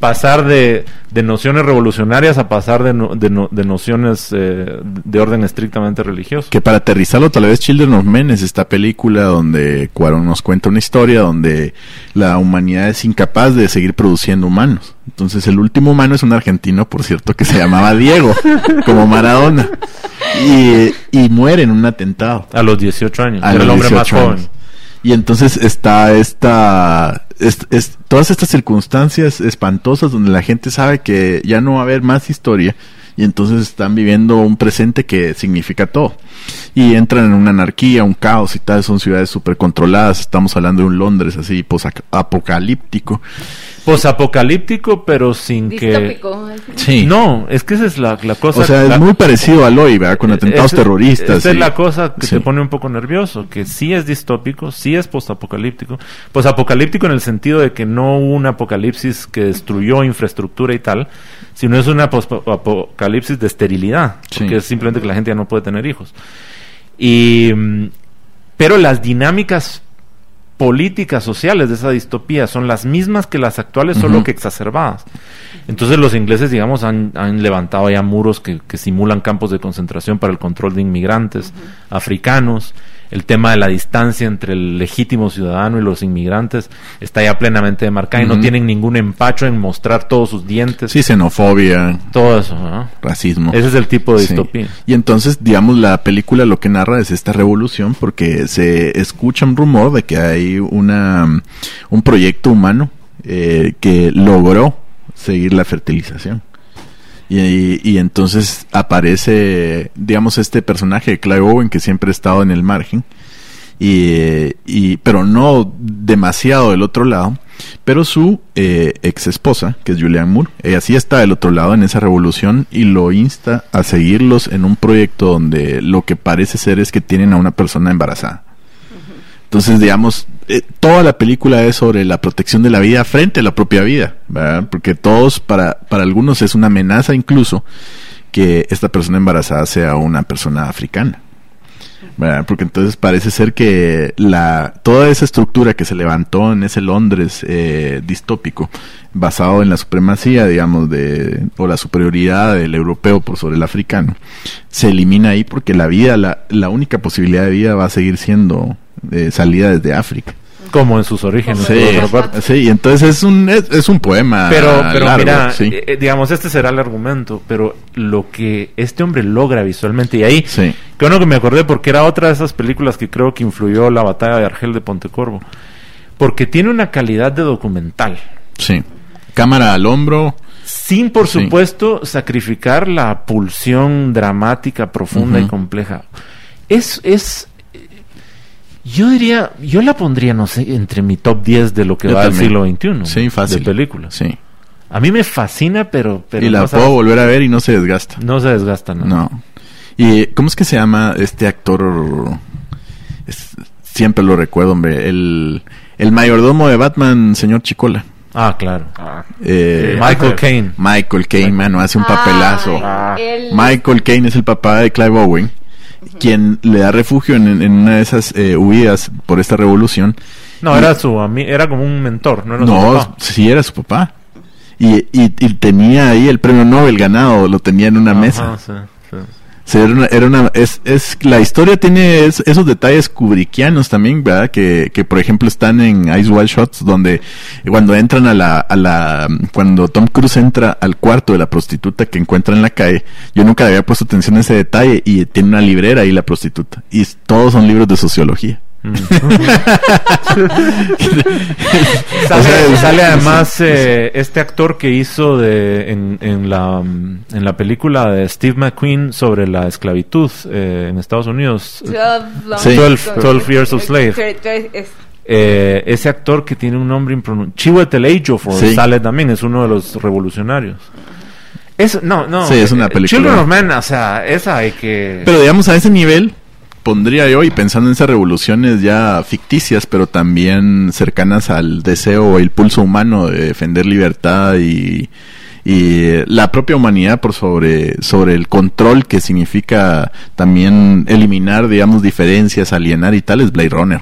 pasar de, de nociones revolucionarias a pasar de, no- de, no- de nociones eh, de orden estrictamente religioso Que para aterrizarlo, tal vez Children of Men es esta película donde Cuarón nos cuenta una historia donde la humanidad es incapaz de seguir produciendo humanos. Entonces, el último humano es un argentino, por cierto, que se llamaba Diego, como Maradona. Y, y muere en un atentado. A los 18 años. a Era los el hombre más 18 joven. Y entonces está esta, es- es- todas estas circunstancias espantosas donde la gente sabe que ya no va a haber más historia y entonces están viviendo un presente que significa todo. Y entran en una anarquía, un caos y tal, son ciudades súper controladas, estamos hablando de un Londres así apocalíptico. Posapocalíptico, pero sin que. Distópico. Sí. No, es que esa es la, la cosa. o sea, la- es muy parecido al hoy, ¿verdad? Con atentados terroristas. Esa es la cosa que Sí. te pone un poco nervioso, que sí es distópico, sí es postapocalíptico. Posapocalíptico en el sentido de que no hubo un apocalipsis que destruyó infraestructura y tal, sino es una apocalipsis de esterilidad, Sí. que es simplemente que la gente ya no puede tener hijos. Y mm, pero las dinámicas políticas sociales de esa distopía son las mismas que las actuales, solo que exacerbadas. Entonces los ingleses, digamos, han, han levantado ya muros que, que simulan campos de concentración para el control de inmigrantes africanos. El tema de la distancia entre el legítimo ciudadano y los inmigrantes está ya plenamente demarcada y no tienen ningún empacho en mostrar todos sus dientes. Sí, xenofobia, Todo eso. ¿no? racismo. Ese es el tipo de Sí. distopía. Y entonces, digamos, la película lo que narra es esta revolución porque se escucha un rumor de que hay una un proyecto humano eh, que logró seguir la fertilización. Y, y entonces aparece, digamos, este personaje de Clive Owen que siempre ha estado en el margen, y, y pero no demasiado del otro lado. Pero su eh, ex esposa, que es Julianne Moore, ella sí está del otro lado en esa revolución y lo insta a seguirlos en un proyecto donde lo que parece ser es que tienen a una persona embarazada. Entonces, digamos, eh, toda la película es sobre la protección de la vida frente a la propia vida. Porque todos, para, para algunos es una amenaza incluso que esta persona embarazada sea una persona africana. Porque entonces parece ser que la toda esa estructura que se levantó en ese Londres eh, distópico, basado en la supremacía, digamos, de o la superioridad del europeo por sobre el africano, se elimina ahí porque la vida, la, la única posibilidad de vida va a seguir siendo eh, salida desde África. Como en sus orígenes. Sí, por otra parte. sí, entonces es un es, es un poema Pero, pero largo, mira, sí. eh, digamos, este será el argumento, pero lo que este hombre logra visualmente, y ahí, Sí. que bueno que me acordé porque era otra de esas películas que creo que influyó la batalla de Argel de Pontecorvo, porque tiene una calidad de documental, Sí. Cámara al hombro. sin por Sí. supuesto sacrificar la pulsión dramática profunda y compleja. Es, es, eh, yo diría, yo la pondría, no sé, entre mi top 10 de lo que Yo va del también. siglo XXI. Sí, fácil. De películas. Sí. A mí me fascina, pero... pero y la no puedo sabes- volver a ver y no se desgasta. No se desgasta nada. No. ¿Y cómo es que se llama este actor? Es- siempre lo recuerdo, hombre. El, el mayordomo de Batman, señor Chicola. Ah, claro. Eh, Michael Caine. Michael Caine, mano, hace un papelazo. Ah, Michael Caine es el papá de Clive Owen, quien le da refugio en, en una de esas eh, huidas por esta revolución. No, era su era como un mentor, no era su No, papá. sí era su papá. Y, y, y tenía ahí el premio Nobel ganado, lo tenía en una Ajá, mesa. sí, sí. Era una, era una- es, es, la historia tiene es- esos detalles kubrickianos también, ¿verdad? Que, que por ejemplo están en Ice Wild Shots, donde cuando entran a la, a la, cuando Tom Cruise entra al cuarto de la prostituta que encuentra en la calle, yo nunca había puesto atención a ese detalle y tiene una librera ahí la prostituta. Y todos son libros de sociología. Mm. O Sale, sea, sale además eh, este actor que hizo de, en, en la, mm, en la película de Steve McQueen sobre la esclavitud eh, en Estados Unidos. 12, long- Sí. 12 12 Years a Slave. Eh, ese actor que tiene un nombre impronunciable, Chiwetel Ejiofor, Sí. sale también, es uno de los revolucionarios. Es, no, no. Sí, es una eh, película. Children of Men, o sea, esa hay que... Pero digamos a ese nivel pondría yo y pensando en esas revoluciones ya ficticias, pero también cercanas al deseo o el pulso humano de defender libertad y, y la propia humanidad por sobre sobre el control que significa también eliminar, digamos, diferencias, alienar y tal es Blade Runner.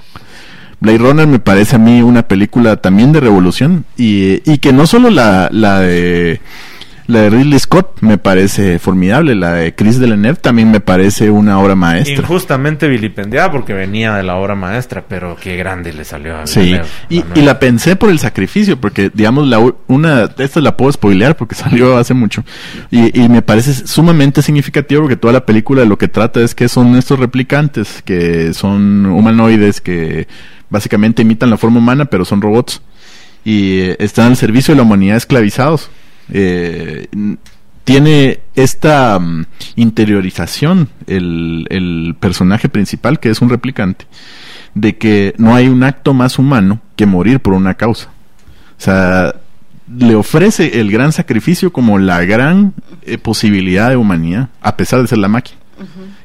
Blade Runner me parece a mí una película también de revolución y, y que no solo la, la de la de Ridley Scott me parece formidable, la de Chris Villeneuve también me parece una obra maestra. Injustamente vilipendiada porque venía de la obra maestra, pero qué grande le salió a Sí, Villeneuve, y, la y la pensé por el sacrificio, porque digamos, la, una, esta la puedo spoilear porque salió hace mucho, y, y me parece sumamente significativo porque toda la película lo que trata es que son estos replicantes, que son humanoides, que básicamente imitan la forma humana, pero son robots, y eh, están al servicio de la humanidad esclavizados. Eh, tiene esta mm, interiorización el, el personaje principal, que es un replicante, de que no hay un acto más humano que morir por una causa. O sea, le ofrece el gran sacrificio como la gran eh, posibilidad de humanidad, a pesar de ser la máquina.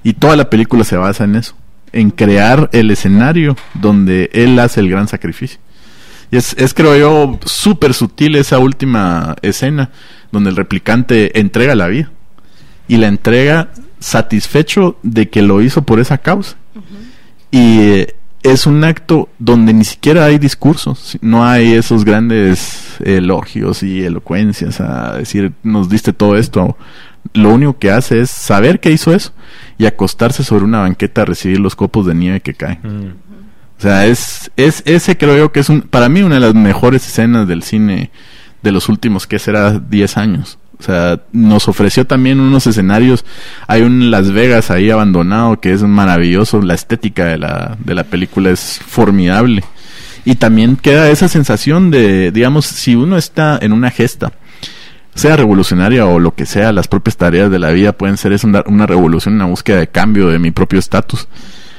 Y toda la película se basa en eso, en crear el escenario donde él hace el gran sacrificio. Y es, es creo yo, súper sutil esa última escena donde el replicante entrega la vida. Y la entrega satisfecho de que lo hizo por esa causa. Y eh, es un acto donde ni siquiera hay discursos, no hay esos grandes elogios y elocuencias a decir, nos diste todo esto. Lo único que hace es saber que hizo eso y acostarse sobre una banqueta a recibir los copos de nieve que caen. Mm. O sea, es, es ese creo que es un, para mí una de las mejores escenas del cine de los últimos, que será 10 años. O sea, nos ofreció también unos escenarios. Hay un Las Vegas ahí abandonado que es maravilloso. La estética de la, de la película es formidable. Y también queda esa sensación de, digamos, si uno está en una gesta, sea revolucionaria o lo que sea, las propias tareas de la vida pueden ser es una, una revolución, una búsqueda de cambio de mi propio estatus.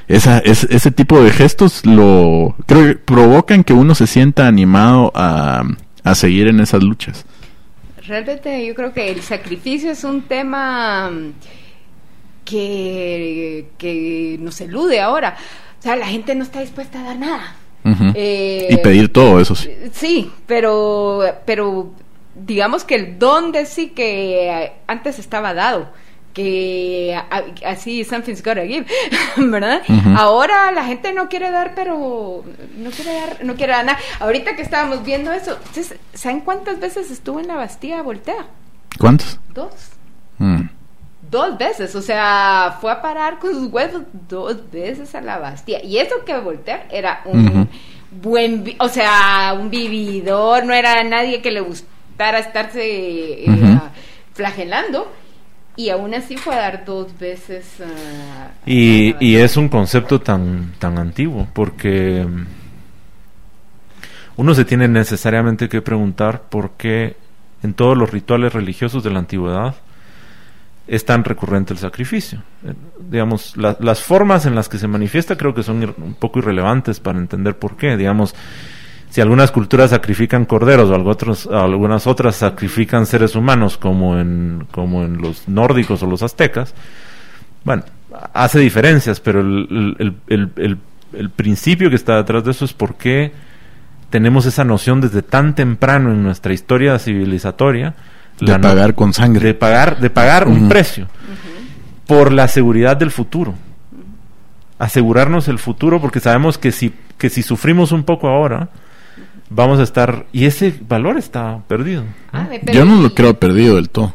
Esa, es, ese tipo de gestos lo creo que provocan que uno se sienta animado a, a seguir en esas luchas. Realmente yo creo que el sacrificio es un tema mm, que, que nos elude ahora. O sea, la gente no está dispuesta a dar nada. Eh, y pedir todo eso sí. Sí, pero, pero digamos que el don de sí que antes estaba dado, que así something's gotta give, ¿verdad? Ahora la gente no quiere dar, pero no quiere dar, no quiere dar nada. Ahorita que estábamos viendo eso, ¿ustedes ¿saben cuántas veces estuvo en la Bastilla Voltea? ¿Cuántos? Dos. Mm. Dos veces, o sea, fue a parar con sus huevos dos veces a la Bastilla. Y eso que Voltaire era un buen, o sea, un vividor, no era nadie que le gustara estarse eh, flagelando. Y aún así fue a dar dos veces. a Y, es un concepto tan, tan antiguo, porque mm, uno se tiene necesariamente que preguntar por qué en todos los rituales religiosos de la antigüedad es tan recurrente el sacrificio. Eh, digamos, la- las formas en las que se manifiesta creo que son un poco irrelevantes para entender por qué. Digamos, si algunas culturas sacrifican corderos o algo otros- algunas otras sacrifican seres humanos como en, como en los nórdicos o los aztecas, bueno, hace diferencias, pero el, el- el- el- el principio que está detrás de eso es por qué tenemos esa noción desde tan temprano en nuestra historia civilizatoria De pagar con sangre. de pagar de pagar un precio por la seguridad del futuro. Asegurarnos el futuro porque sabemos que si que si sufrimos un poco ahora vamos a estar y ese valor está perdido ¿no? Ah, Yo no lo creo perdido del todo.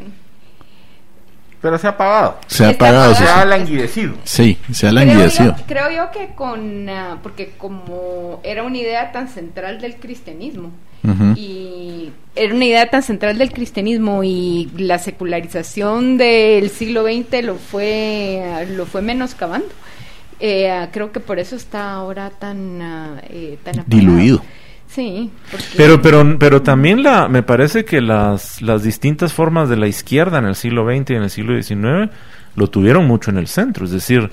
Pero se ha pagado. Se ha Está pagado, Se ha languidecido. Sí, se ha Creo languidecido. yo, creo yo que con, ah, porque como era una idea tan central del cristianismo, y era una idea tan central del cristianismo y la secularización del siglo XX lo fue, lo fue menoscabando. Eh, ah, creo que por eso está ahora tan, ah, eh, tan apagado. Diluido. Sí, porque- Pero, pero, pero también la, me parece que las, las distintas formas de la izquierda en el siglo XX y en el siglo XIX lo tuvieron mucho en el centro. Es decir,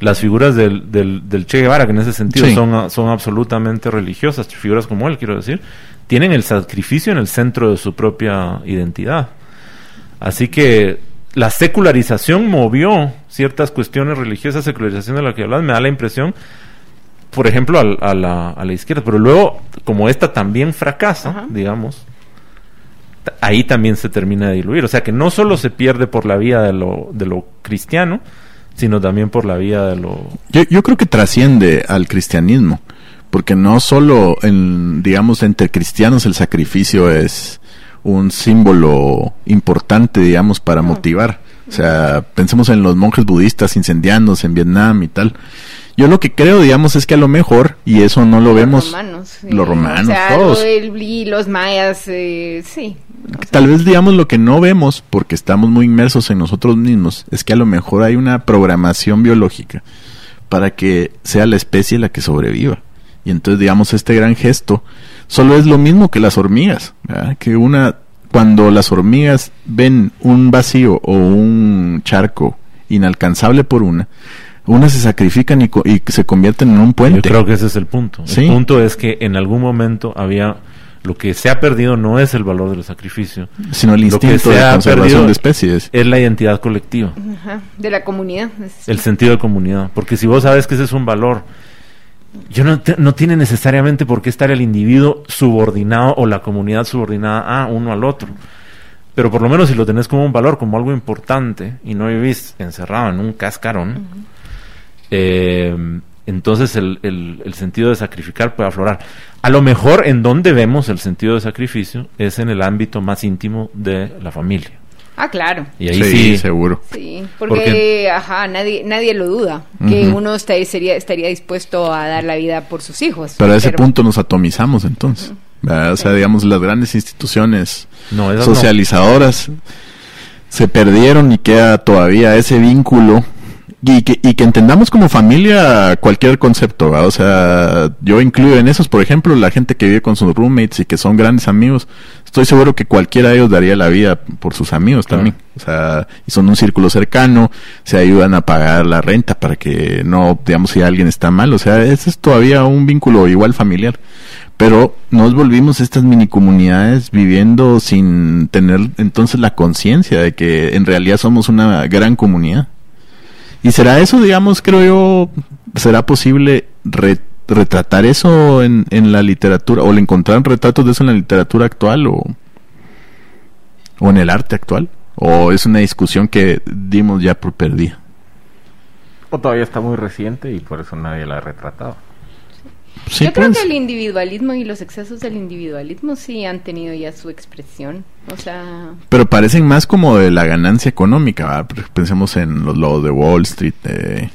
las figuras del, del, del Che Guevara, que en ese sentido Sí. son, son absolutamente religiosas, figuras como él, quiero decir, tienen el sacrificio en el centro de su propia identidad. Así que la secularización movió ciertas cuestiones religiosas, secularización de la que hablas, me da la impresión, por ejemplo, al- a, la, a la izquierda. Pero luego, como esta también fracasa, Ajá. digamos, ahí también se termina de diluir. O sea que no solo se pierde por la vía de lo, de lo cristiano, sino también por la vía de lo... Yo, yo creo que trasciende al cristianismo, porque no solo en, digamos, entre cristianos el sacrificio es un símbolo importante, digamos, para motivar. O sea, pensemos en los monjes budistas incendiándose en Vietnam y tal. Yo lo que creo, digamos, es que a lo mejor, y eso no lo vemos, Los romanos. sí. los romanos, O sea, todos. lo del- y los mayas, eh, sí. O sea, Tal vez, digamos, lo que no vemos, porque estamos muy inmersos en nosotros mismos, es que a lo mejor hay una programación biológica para que sea la especie la que sobreviva. Y entonces, digamos, este gran gesto solo es lo mismo que las hormigas. ¿verdad? Que una, cuando las hormigas ven un vacío o un charco inalcanzable por una, unas se sacrifican y, co- y se convierten en un puente. Yo creo que ese es el punto. Sí. El punto es que en algún momento había... Lo que se ha perdido no es el valor del sacrificio, sino el Lo que instinto se de ha conservación de especies. es la identidad colectiva. ajá, de la comunidad. el sentido de comunidad. Porque si vos sabes que ese es un valor, yo no, te- no tiene necesariamente por qué estar el individuo subordinado o la comunidad subordinada a uno al otro. Pero por lo menos si lo tenés como un valor, como algo importante, y no vivís encerrado en un cascarón, eh, entonces el, el- el sentido de sacrificar puede aflorar. A lo mejor en donde vemos el sentido de sacrificio es en el ámbito más íntimo de la familia. Ah, claro. Y ahí sí, sí, seguro. Sí, porque, Porque- ajá, nadie, nadie lo duda, que uno sería, estaría dispuesto a dar la vida por sus hijos. Pero a ese punto nos atomizamos entonces. ¿verdad? O sea, digamos, las grandes instituciones no. socializadoras se perdieron y queda todavía ese vínculo. Y que, y que entendamos como familia cualquier concepto, ¿verdad? o sea, yo incluyo en esos, por ejemplo, la gente que vive con sus roommates y que son grandes amigos, estoy seguro que cualquiera de ellos daría la vida por sus amigos Claro. también, o sea, y son un círculo cercano, se ayudan a pagar la renta para que no, digamos, si alguien está mal, o sea, ese es todavía un vínculo igual familiar pero nos volvimos estas mini comunidades viviendo sin tener entonces la conciencia de que en realidad somos una gran comunidad. Y será eso, digamos, creo yo, será posible re- retratar eso en, en la literatura o le encontrar retratos de eso en la literatura actual o, o en el arte actual. ¿O es una discusión que dimos ya por perdida? O todavía está muy reciente y por eso nadie la ha retratado. Sí, Yo creo pues. que el individualismo y los excesos del individualismo sí han tenido ya su expresión. O sea, Pero parecen más como de la ganancia económica, ¿verdad? Pensemos en los lobos de Wall Street. eh,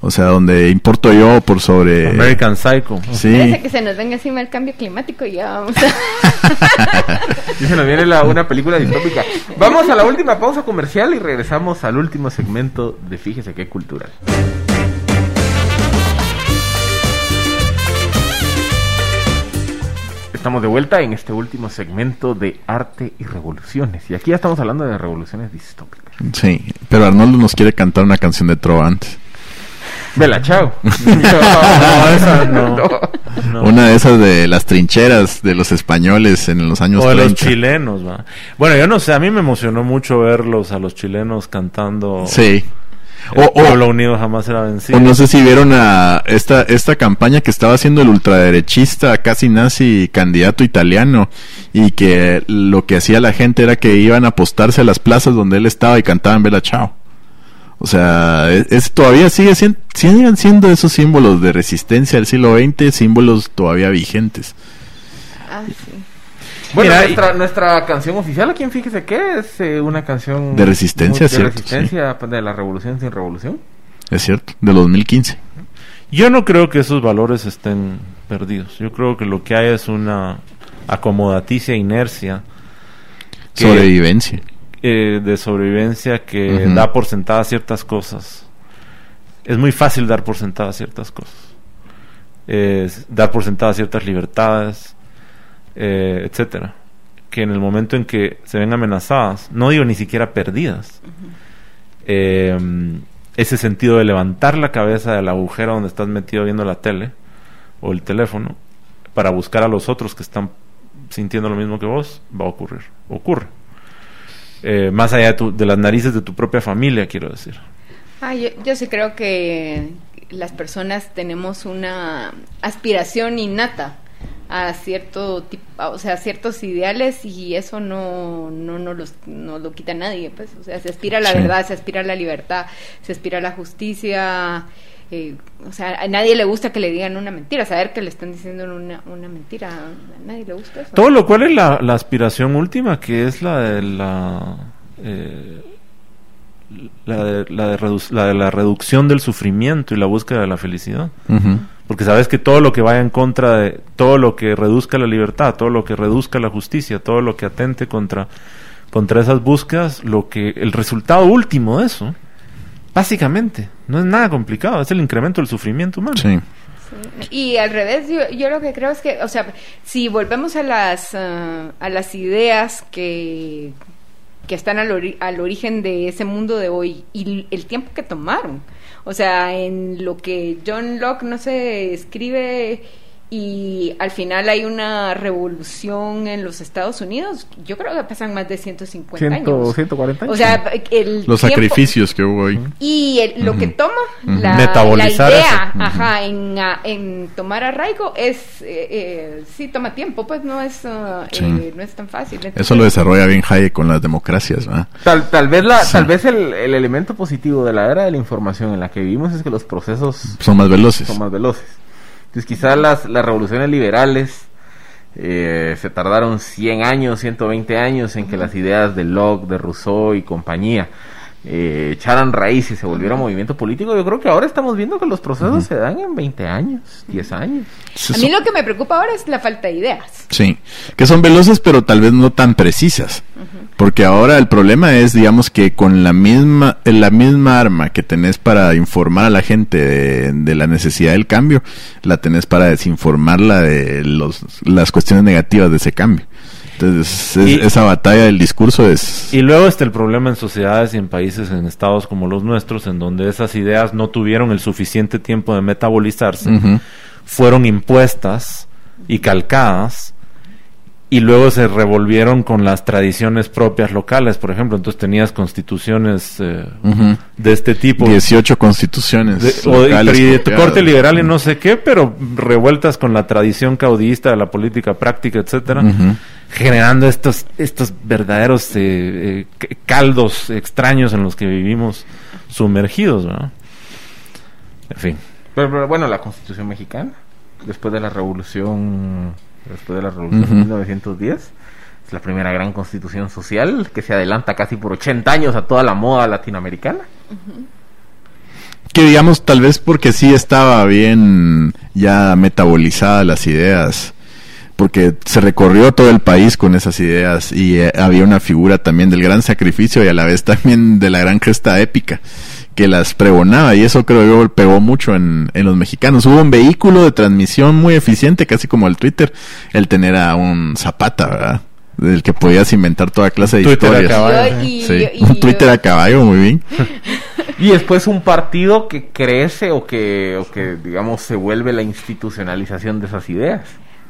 O sea, donde importo yo por sobre... American Psycho. Sí. parece que se nos venga encima el cambio climático y ya vamos a... Y se nos viene la- una película distópica. Vamos a la última pausa comercial y regresamos al último segmento de Fíjese qué cultural. Estamos de vuelta en este último segmento de arte y revoluciones. Y aquí ya estamos hablando de revoluciones distópicas. Sí, pero Arnoldo nos quiere cantar una canción de trova antes. Vela, chao. esa no. No. Una de esas de las trincheras de los españoles en los años O de los 30. chilenos, va. Bueno, yo no sé, a mí me emocionó mucho verlos a los chilenos cantando. Sí. El O, o- pueblo unido jamás será vencido. o no sé si vieron a esta, esta campaña que estaba haciendo el ultraderechista, casi nazi candidato italiano, y que lo que hacía la gente era que iban a apostarse a las plazas donde él estaba y cantaban Bella Chao. O sea, es, es- todavía sigue siendo, siguen siendo esos símbolos de resistencia del siglo XX, símbolos todavía vigentes. Ah, sí. Bueno, Mira, nuestra, nuestra canción oficial, aquí en Fíjese qué, es eh, una canción... De resistencia, muy- cierto, De resistencia de la revolución sin revolución. Es cierto, de 2015. Yo no creo que esos valores estén perdidos. Yo creo que lo que hay es una acomodaticia inercia que- Sobrevivencia. eh, de sobrevivencia que da por sentadas ciertas cosas. Es muy fácil dar por sentadas ciertas cosas. Es dar por sentadas ciertas libertades, eh, etcétera. Que en el momento en que se ven amenazadas, no digo ni siquiera perdidas, eh, ese sentido de levantar la cabeza del agujero donde estás metido viendo la tele o el teléfono para buscar a los otros que están sintiendo lo mismo que vos, va a ocurrir. Ocurre. Eh, más allá de, tu- de las narices de tu propia familia, quiero decir. Ah, yo, yo sí creo que las personas tenemos una aspiración innata a cierto tipo, o sea, a ciertos ideales y eso no, no, no, los, no lo quita nadie, pues, o sea, se aspira a la Sí. verdad, se aspira a la libertad, se aspira a la justicia, eh, o sea, a nadie le gusta que le digan una mentira, saber que le están diciendo una, una mentira, a nadie le gusta eso. Todo lo cual es la, la aspiración última, que es la de la... eh, la de, la, de redu- la de la reducción del sufrimiento y la búsqueda de la felicidad. Porque sabes que todo lo que vaya en contra de, todo lo que reduzca la libertad, todo lo que reduzca la justicia, todo lo que atente contra, contra esas búsquedas, lo que, el resultado último de eso, básicamente, no es nada complicado, es el incremento del sufrimiento humano. Sí. Y al revés, yo, yo lo que creo es que, o sea, si volvemos a las, ah, a las ideas que, que están al, ori- al origen de ese mundo de hoy y el tiempo que tomaron, o sea, en lo que John Locke no se escribe y al final hay una revolución en los Estados Unidos, yo creo que pasan más de 150 Ciento- años. 140 años. O sea, el Los tiempo- sacrificios que hubo hoy. y el- lo que toma la, Metabolizar la idea ajá, en, en tomar arraigo es eh, eh, sí toma tiempo pues no es ah, Sí. eh, no es tan fácil Eso lo desarrolla bien Hayek con las democracias, ¿verdad? Tal, tal vez, la, Sí. tal vez el, el elemento positivo de la era de la información en la que vivimos es que los procesos Son más veloces. son más veloces. Entonces quizás las, las revoluciones liberales eh, se tardaron 100 años, 120 años en que las ideas de Locke, de Rousseau y compañía eh, echaran raíz y se volviera movimiento político. Yo creo que ahora estamos viendo que los procesos se dan en 20 años, 10 años. a mí lo que me preocupa ahora es la falta de ideas Sí, que son veloces pero tal vez no tan precisas. Porque ahora el problema es, digamos, que con la misma, eh, la misma arma que tenés para informar a la gente de, de la necesidad del cambio, la tenés para desinformarla de los, las cuestiones negativas de ese cambio. Entonces, es- Y- esa batalla del discurso es... Y luego está el problema en sociedades y en países, en estados como los nuestros, en donde esas ideas no tuvieron el suficiente tiempo de metabolizarse, fueron impuestas y calcadas, y luego se revolvieron con las tradiciones propias locales, por ejemplo. Entonces tenías constituciones eh, de este tipo. 18 constituciones. De- o de, locales corte liberal y no sé qué, pero revueltas con la tradición caudillista de la política práctica, etcétera. Generando estos, estos verdaderos eh, eh, caldos extraños en los que vivimos sumergidos, ¿no? En fin. Pero, pero, bueno, la Constitución mexicana, después de la Revolución, después de la Revolución de Ujú. 1910, es la primera gran constitución social que se adelanta casi por 80 años a toda la moda latinoamericana. Que digamos, tal vez porque sí estaba bien ya metabolizada las ideas, porque se recorrió todo el país con esas ideas y eh, había una figura también del gran sacrificio y a la vez también de la gran gesta épica que las pregonaba y eso creo yo pegó mucho en, en los mexicanos. Hubo un vehículo de transmisión muy eficiente, casi como el Twitter, el tener a un Zapata, ¿verdad? Del que podías inventar toda clase de Twitter a historias. caballo. Yo- y- Sí, y- un Twitter a caballo, muy bien. Y después un partido que crece o que, o que digamos, se vuelve la institucionalización de esas ideas.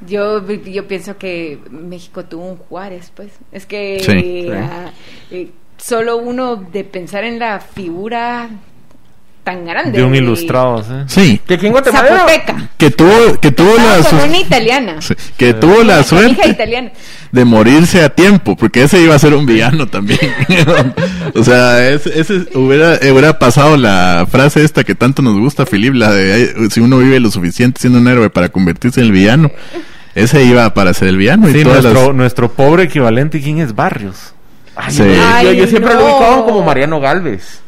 Yo, yo pienso que México tuvo un Juárez, pues. Es que Sí. eh, ah, eh, solo uno de pensar en la figura tan grande. De un ilustrado, ¿sí? Sí, Que aquí en Guatemala... Zapoteca. que tuvo, que tuvo la, con su- una italiana. sí, que tuvo la Una hija suerte italiana. de morirse a tiempo, porque ese iba a ser un villano también. o sea, ese, ese hubiera, hubiera pasado la frase esta que tanto nos gusta, Filip, la de eh, si uno vive lo suficiente siendo un héroe para convertirse en el villano. Ese iba para ser el villano y todas nuestro, las- nuestro pobre equivalente, ¿quién es Barrios? Ay, Sí. yo, yo- Ay, yo siempre lo no. he ubicado como Mariano Galvez.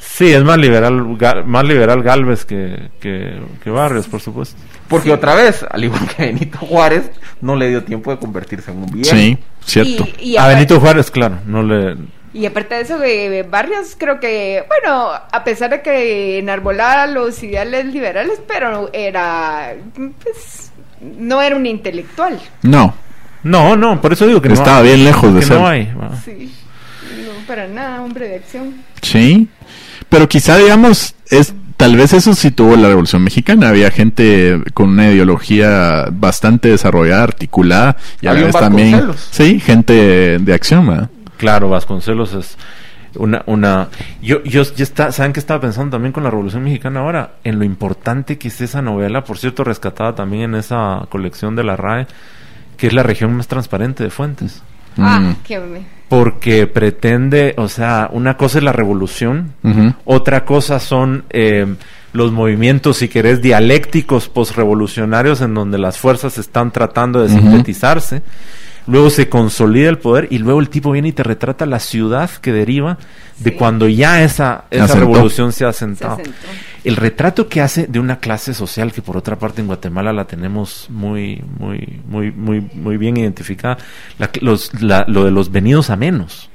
Sí, es más liberal, más liberal Galvez que, que, que Barrios, por supuesto. Porque otra vez, al igual que Benito Juárez, no le dio tiempo de convertirse en un villano. Sí, cierto. Y, y a Benito Juárez, claro, no le... y aparte de eso, de Barrios, creo que, bueno, a pesar de que enarbolaba los ideales liberales, pero era, pues, no era un intelectual. No, No, no, por eso digo que no Estaba bien lejos de que ser. no hay. Sí, no, para nada, hombre de acción. Sí, pero quizá digamos es tal vez eso sí tuvo la Revolución Mexicana. Había gente con una ideología bastante desarrollada, articulada y a la vez también sí gente de acción, ¿verdad? Claro, Vasconcelos es una... una yo, yo, yo está, ¿Saben qué estaba pensando también con la Revolución Mexicana ahora? En lo importante que es esa novela, por cierto, rescatada también en esa colección de la RAE, que es la región más transparente de Fuentes. Ah, Mm. qué. Porque pretende, o sea, una cosa es la revolución. Otra cosa son eh, los movimientos, si querés, dialécticos posrevolucionarios en donde las fuerzas están tratando de sintetizarse. Luego se consolida el poder y luego el tipo viene y te retrata la ciudad que deriva de Sí. cuando ya esa, esa revolución se ha Se asentado. El retrato que hace de una clase social que por otra parte en Guatemala la tenemos muy, muy, muy, muy, muy bien identificada, la- los- la- lo de los venidos a menos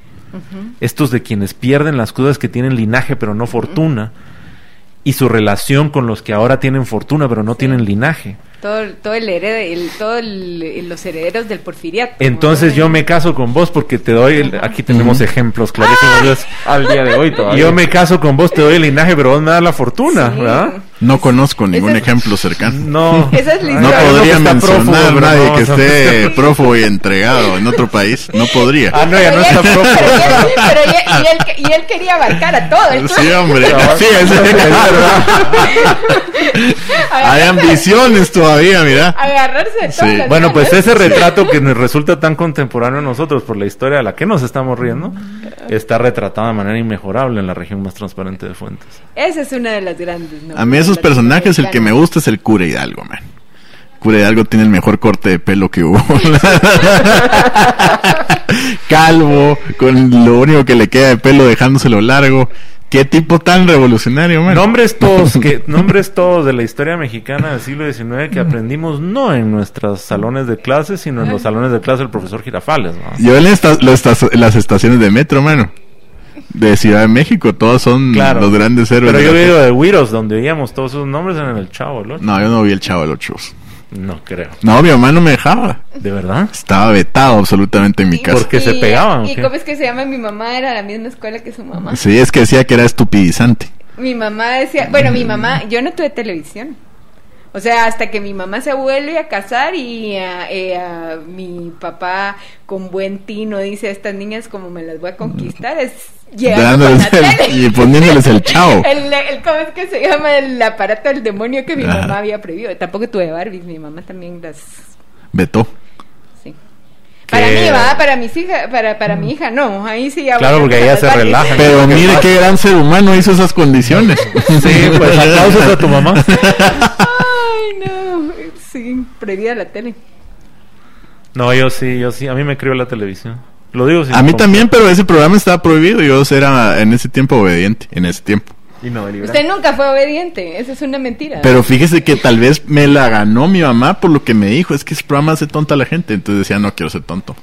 estos de quienes pierden las cosas que tienen linaje pero no fortuna y su relación con los que ahora tienen fortuna pero no tienen linaje. Todo, todo el hered, el, todo el- los herederos del porfiriato. Entonces yo me caso con vos porque te doy, el- aquí tenemos ejemplos clarísimos. eso. Al día de hoy todavía. Yo me caso con vos, te doy el linaje, pero vos me das la fortuna, Sí. ¿verdad? No conozco ningún Ese- ejemplo cercano. No. Esa es No podría está mencionar prófugo, pero nadie no, que no. esté prófugo y entregado en otro país. No podría. Ah, no, ya no Pero está él- prófugo. Pero, él- pero él- y, él, y él quería abarcar a todo. Sí, hombre. Sí, ese es Hay ambiciones todavía, mira. Agarrarse de todas Sí. Bueno, pues ese retrato que nos resulta tan contemporáneo a nosotros por la historia de la que nos estamos riendo, está retratado de manera inmejorable en la región más transparente de Fuentes. Esa es una de las grandes. A mí esos personajes el que me gusta es el cura Hidalgo, man. Cura Hidalgo tiene el mejor corte de pelo que hubo. Calvo, con lo único que le queda de pelo dejándoselo largo. Qué tipo tan revolucionario, man. Nombres todos, que, nombres todos de la historia mexicana del siglo XIX que aprendimos no en nuestros salones de clases, sino en los salones de clase del profesor Girafales. ¿no? Yo en esta- las esta- las estaciones de metro, mano. De Ciudad de México, todos son Claro. los grandes héroes. Pero yo ido de Wiros, donde veíamos todos esos nombres en el Chavo, el Ocho. No, yo no vi el Chavo del Ocho. No creo. No, mi mamá no me dejaba. ¿De verdad? Estaba vetado absolutamente en mi casa. Porque se pegaban, ¿o ¿Y qué? cómo es que se llama? Mi mamá era la misma escuela que su mamá. Sí, es que decía que era estupidizante. Mi mamá decía, bueno, mi mamá, yo no tuve televisión. O sea, hasta que mi mamá se vuelve a casar y ah, eh, ah, mi papá con buen tino dice a estas niñas como me las voy a conquistar, es Dándoles el- tele. y poniéndoles el chavo. El, el- ¿Cómo es que se llama? El aparato del demonio que mi Ajá. mamá había prohibido. Tampoco tuve Barbies, mi mamá también las... vetó. Sí. Para mí, va, para mis hijas, para, para mi hija, no, ahí sí ya Claro, porque ella se relaja. Pero mire qué gran ser humano hizo esas condiciones. Sí, pues aplausos a tu mamá. Ay, no, sí, prohibida la tele. No, yo sí, yo sí. A mí me crió la televisión. Lo digo sin A mí com- también, pero ese programa estaba prohibido. Yo era en ese tiempo obediente, en ese tiempo. Y no deliberante. Usted nunca fue obediente, eso es una mentira. Pero fíjese que tal vez me la ganó mi mamá por lo que me dijo. Es que ese programa hace tonta a la gente. Entonces decía, no quiero ser tonto.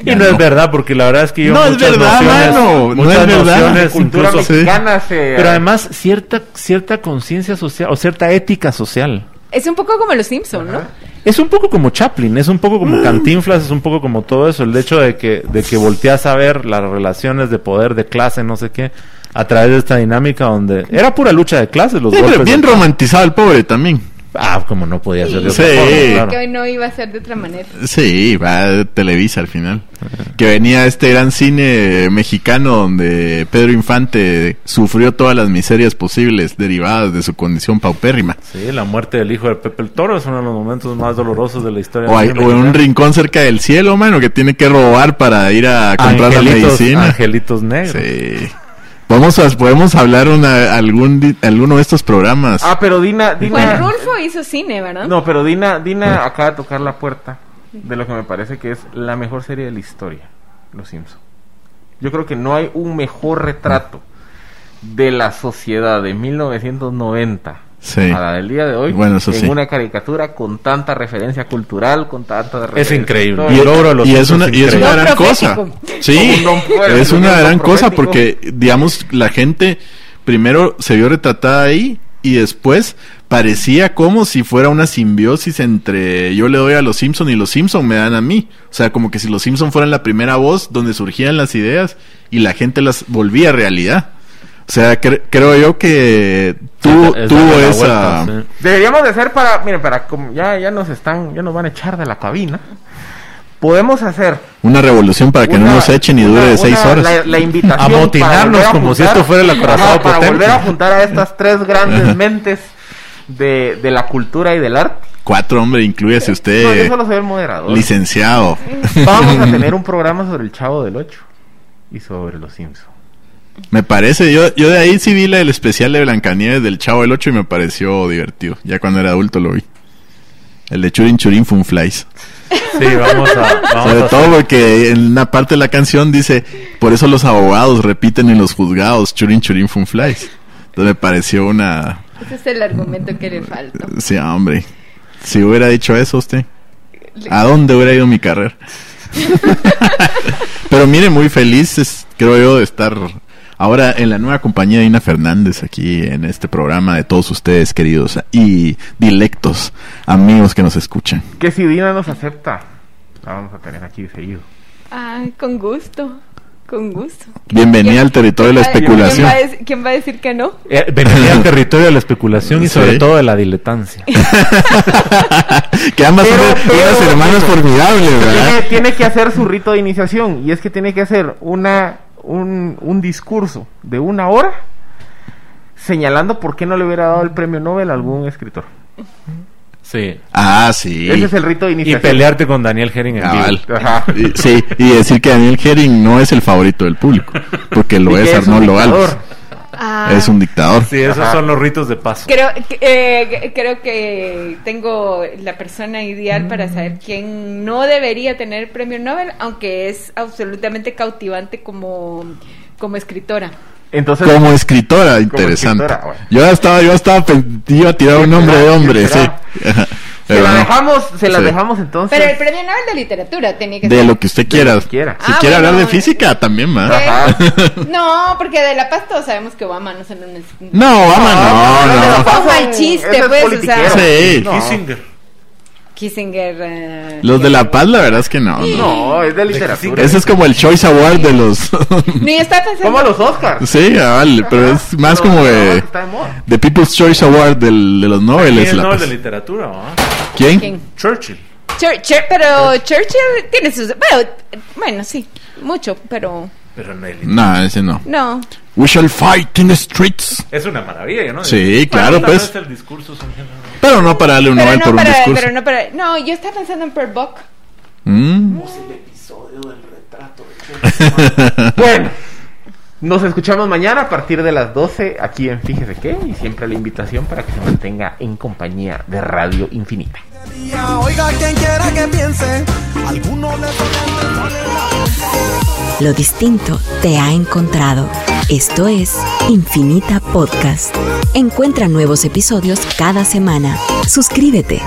Y Ya no, es verdad, porque la verdad es que yo No es verdad, nociones, mano, no es verdad. nociones, cultura incluso- Sí. mexicana se... pero además cierta cierta conciencia social o cierta ética social. Es un poco como los Simpsons, ¿no? Es un poco como Chaplin, es un poco como Cantinflas, es un poco como todo eso, el hecho de que de que volteas a ver las relaciones de poder, de clase, no sé qué, a través de esta dinámica donde era pura lucha de clases los Sí, pero bien romantizado el pobre también. Ah, como no podía ser de otra Sí. forma, claro. Que hoy no iba a ser de otra manera. Sí, va a Televisa al final. Que venía este gran cine mexicano donde Pedro Infante sufrió todas las miserias posibles derivadas de su condición paupérrima. Sí, la muerte del hijo de Pepe el Toro es uno de los momentos más dolorosos de la historia. O, hay- del o en un rincón cerca del cielo, mano, que tiene que robar para ir a comprar la medicina. Angelitos negros. Sí. Vamos a, podemos hablar una, algún, alguno de estos programas. Ah, pero Dina... Dina... Juan Rulfo hizo cine, ¿verdad? No, pero Dina, Dina acaba de tocar la puerta de lo que me parece que es la mejor serie de la historia, Los Simpson. Yo creo que no hay un mejor retrato de la sociedad de 1990 Sí. a la del día de hoy Bueno, eso en sí. una caricatura con tanta referencia cultural, con tanta Es referencia increíble. Y el logro de los y es una, y es una gran cosa. Sí, es un una gran cosa porque, digamos, la gente primero se vio retratada ahí y después parecía como si fuera una simbiosis entre yo le doy a los Simpson y los Simpson me dan a mí. O sea, como que si los Simpson fueran la primera voz donde surgían las ideas y la gente las volvía realidad. O sea, cre- creo yo que tu- Es tuvo esa... vuelta, sí. Deberíamos de hacer para, miren, para como ya ya nos están, ya nos van a echar de la cabina. Podemos hacer Una revolución para que no una- nos echen y una- dure de seis una- horas. La, la invitación Amotinarnos para volver a como si juntar- esto fuera el acorazado para Potemkin. volver a juntar a estas tres grandes mentes de, de la cultura y del arte. Cuatro, hombre, incluyese No, usted, yo solo soy el moderador. licenciado. Vamos a tener un programa sobre el Chavo del Ocho y sobre los Simpsons. Me parece, yo, yo de ahí sí vi la, el especial de Blancanieves del Chavo del 8 y me pareció divertido. Ya cuando era adulto lo vi. El de Churin Churin Funflies. Sí, vamos a. Vamos Sobre a todo porque en una parte de la canción dice, por eso los abogados repiten en los juzgados Churin Churin Funflies. Entonces me pareció una... Ese es el argumento que le falta. Sí, hombre. Si hubiera dicho eso usted, ¿a dónde hubiera ido mi carrera? Pero mire, muy felices, creo yo, de estar ahora en la nueva compañía de Ina Fernández aquí en este programa de todos ustedes, queridos y dilectos amigos que nos escuchan. Que si Dina nos acepta, la vamos a tener aquí seguido. Ay, con gusto, con gusto. Bienvenida al territorio de la ¿Quién va- especulación. ¿Quién va, a dec- quién va a decir que no? Eh, Bienvenida al territorio de la especulación y Sí. sobre todo de la diletancia. que ambas Pero- son pero- unas hermanas formidables, Tiene, ¿verdad? tiene que hacer su rito de iniciación y es que tiene que hacer una un, un discurso de una hora señalando por qué no le hubiera dado el premio Nobel a algún escritor. Sí. Ah, sí. Ese es el rito de Y iniciación. pelearte con Daniel Herring en Cabal. vivo. Ajá. Y- Sí, y decir que Daniel Herring no es el favorito del público, porque lo Y es un Arnoldo. Ah, Es un dictador. Sí, esos Ajá. son los ritos de paso. Creo, que- eh, creo que tengo la persona ideal para saber quién no debería tener premio Nobel, aunque es absolutamente cautivante como, como escritora. Entonces, Como escritora, interesante. escritora, bueno. Yo estaba, yo estaba, iba a tirar un nombre de hombre, sí. se la no. dejamos, se la Sí. dejamos entonces. Pero el premio Nobel de literatura tenía que De ser. lo que usted quiera. que quiera. Si Ah, quiere bueno, hablar de eh. física, también. Ajá. No, porque de La Paz todos sabemos que Obama no se lo necesita. No, vamos, no, no. Un mal chiste, Ese es pues, o sea. Sí. No. Kissinger. Kissinger. eh, Los de La Paz, la verdad es que no. no. No, es de literatura. Ese es como el Choice Award de los. No, estaba pensando. Como los Oscars. sí, vale, pero es más Pero como no, de. está de People's Choice Award del- de los ¿Quién Nobel. es La Nobel Paz. de literatura? ¿va? ¿Quién? ¿Quién? Churchill. Chur- Chur- pero Churchill tiene sus. Bueno, bueno, sí, mucho, pero. Pero el- No, ese no. No. We shall fight in the streets. Es una maravilla, ¿no? Sí, claro, pues. el discurso es. Pero no para darle un Pero Nobel no, por un para, discurso. pero no para. No, yo estaba pensando en Per Buck. Mm. Bueno, nos escuchamos mañana a partir de las 12 aquí en Fíjese qué y siempre la invitación para que se mantenga en compañía de Radio Infinita. Oiga, quien quiera que piense, le Lo distinto te ha encontrado. Esto es Infinita Podcast. Encuentra nuevos episodios cada semana. Suscríbete.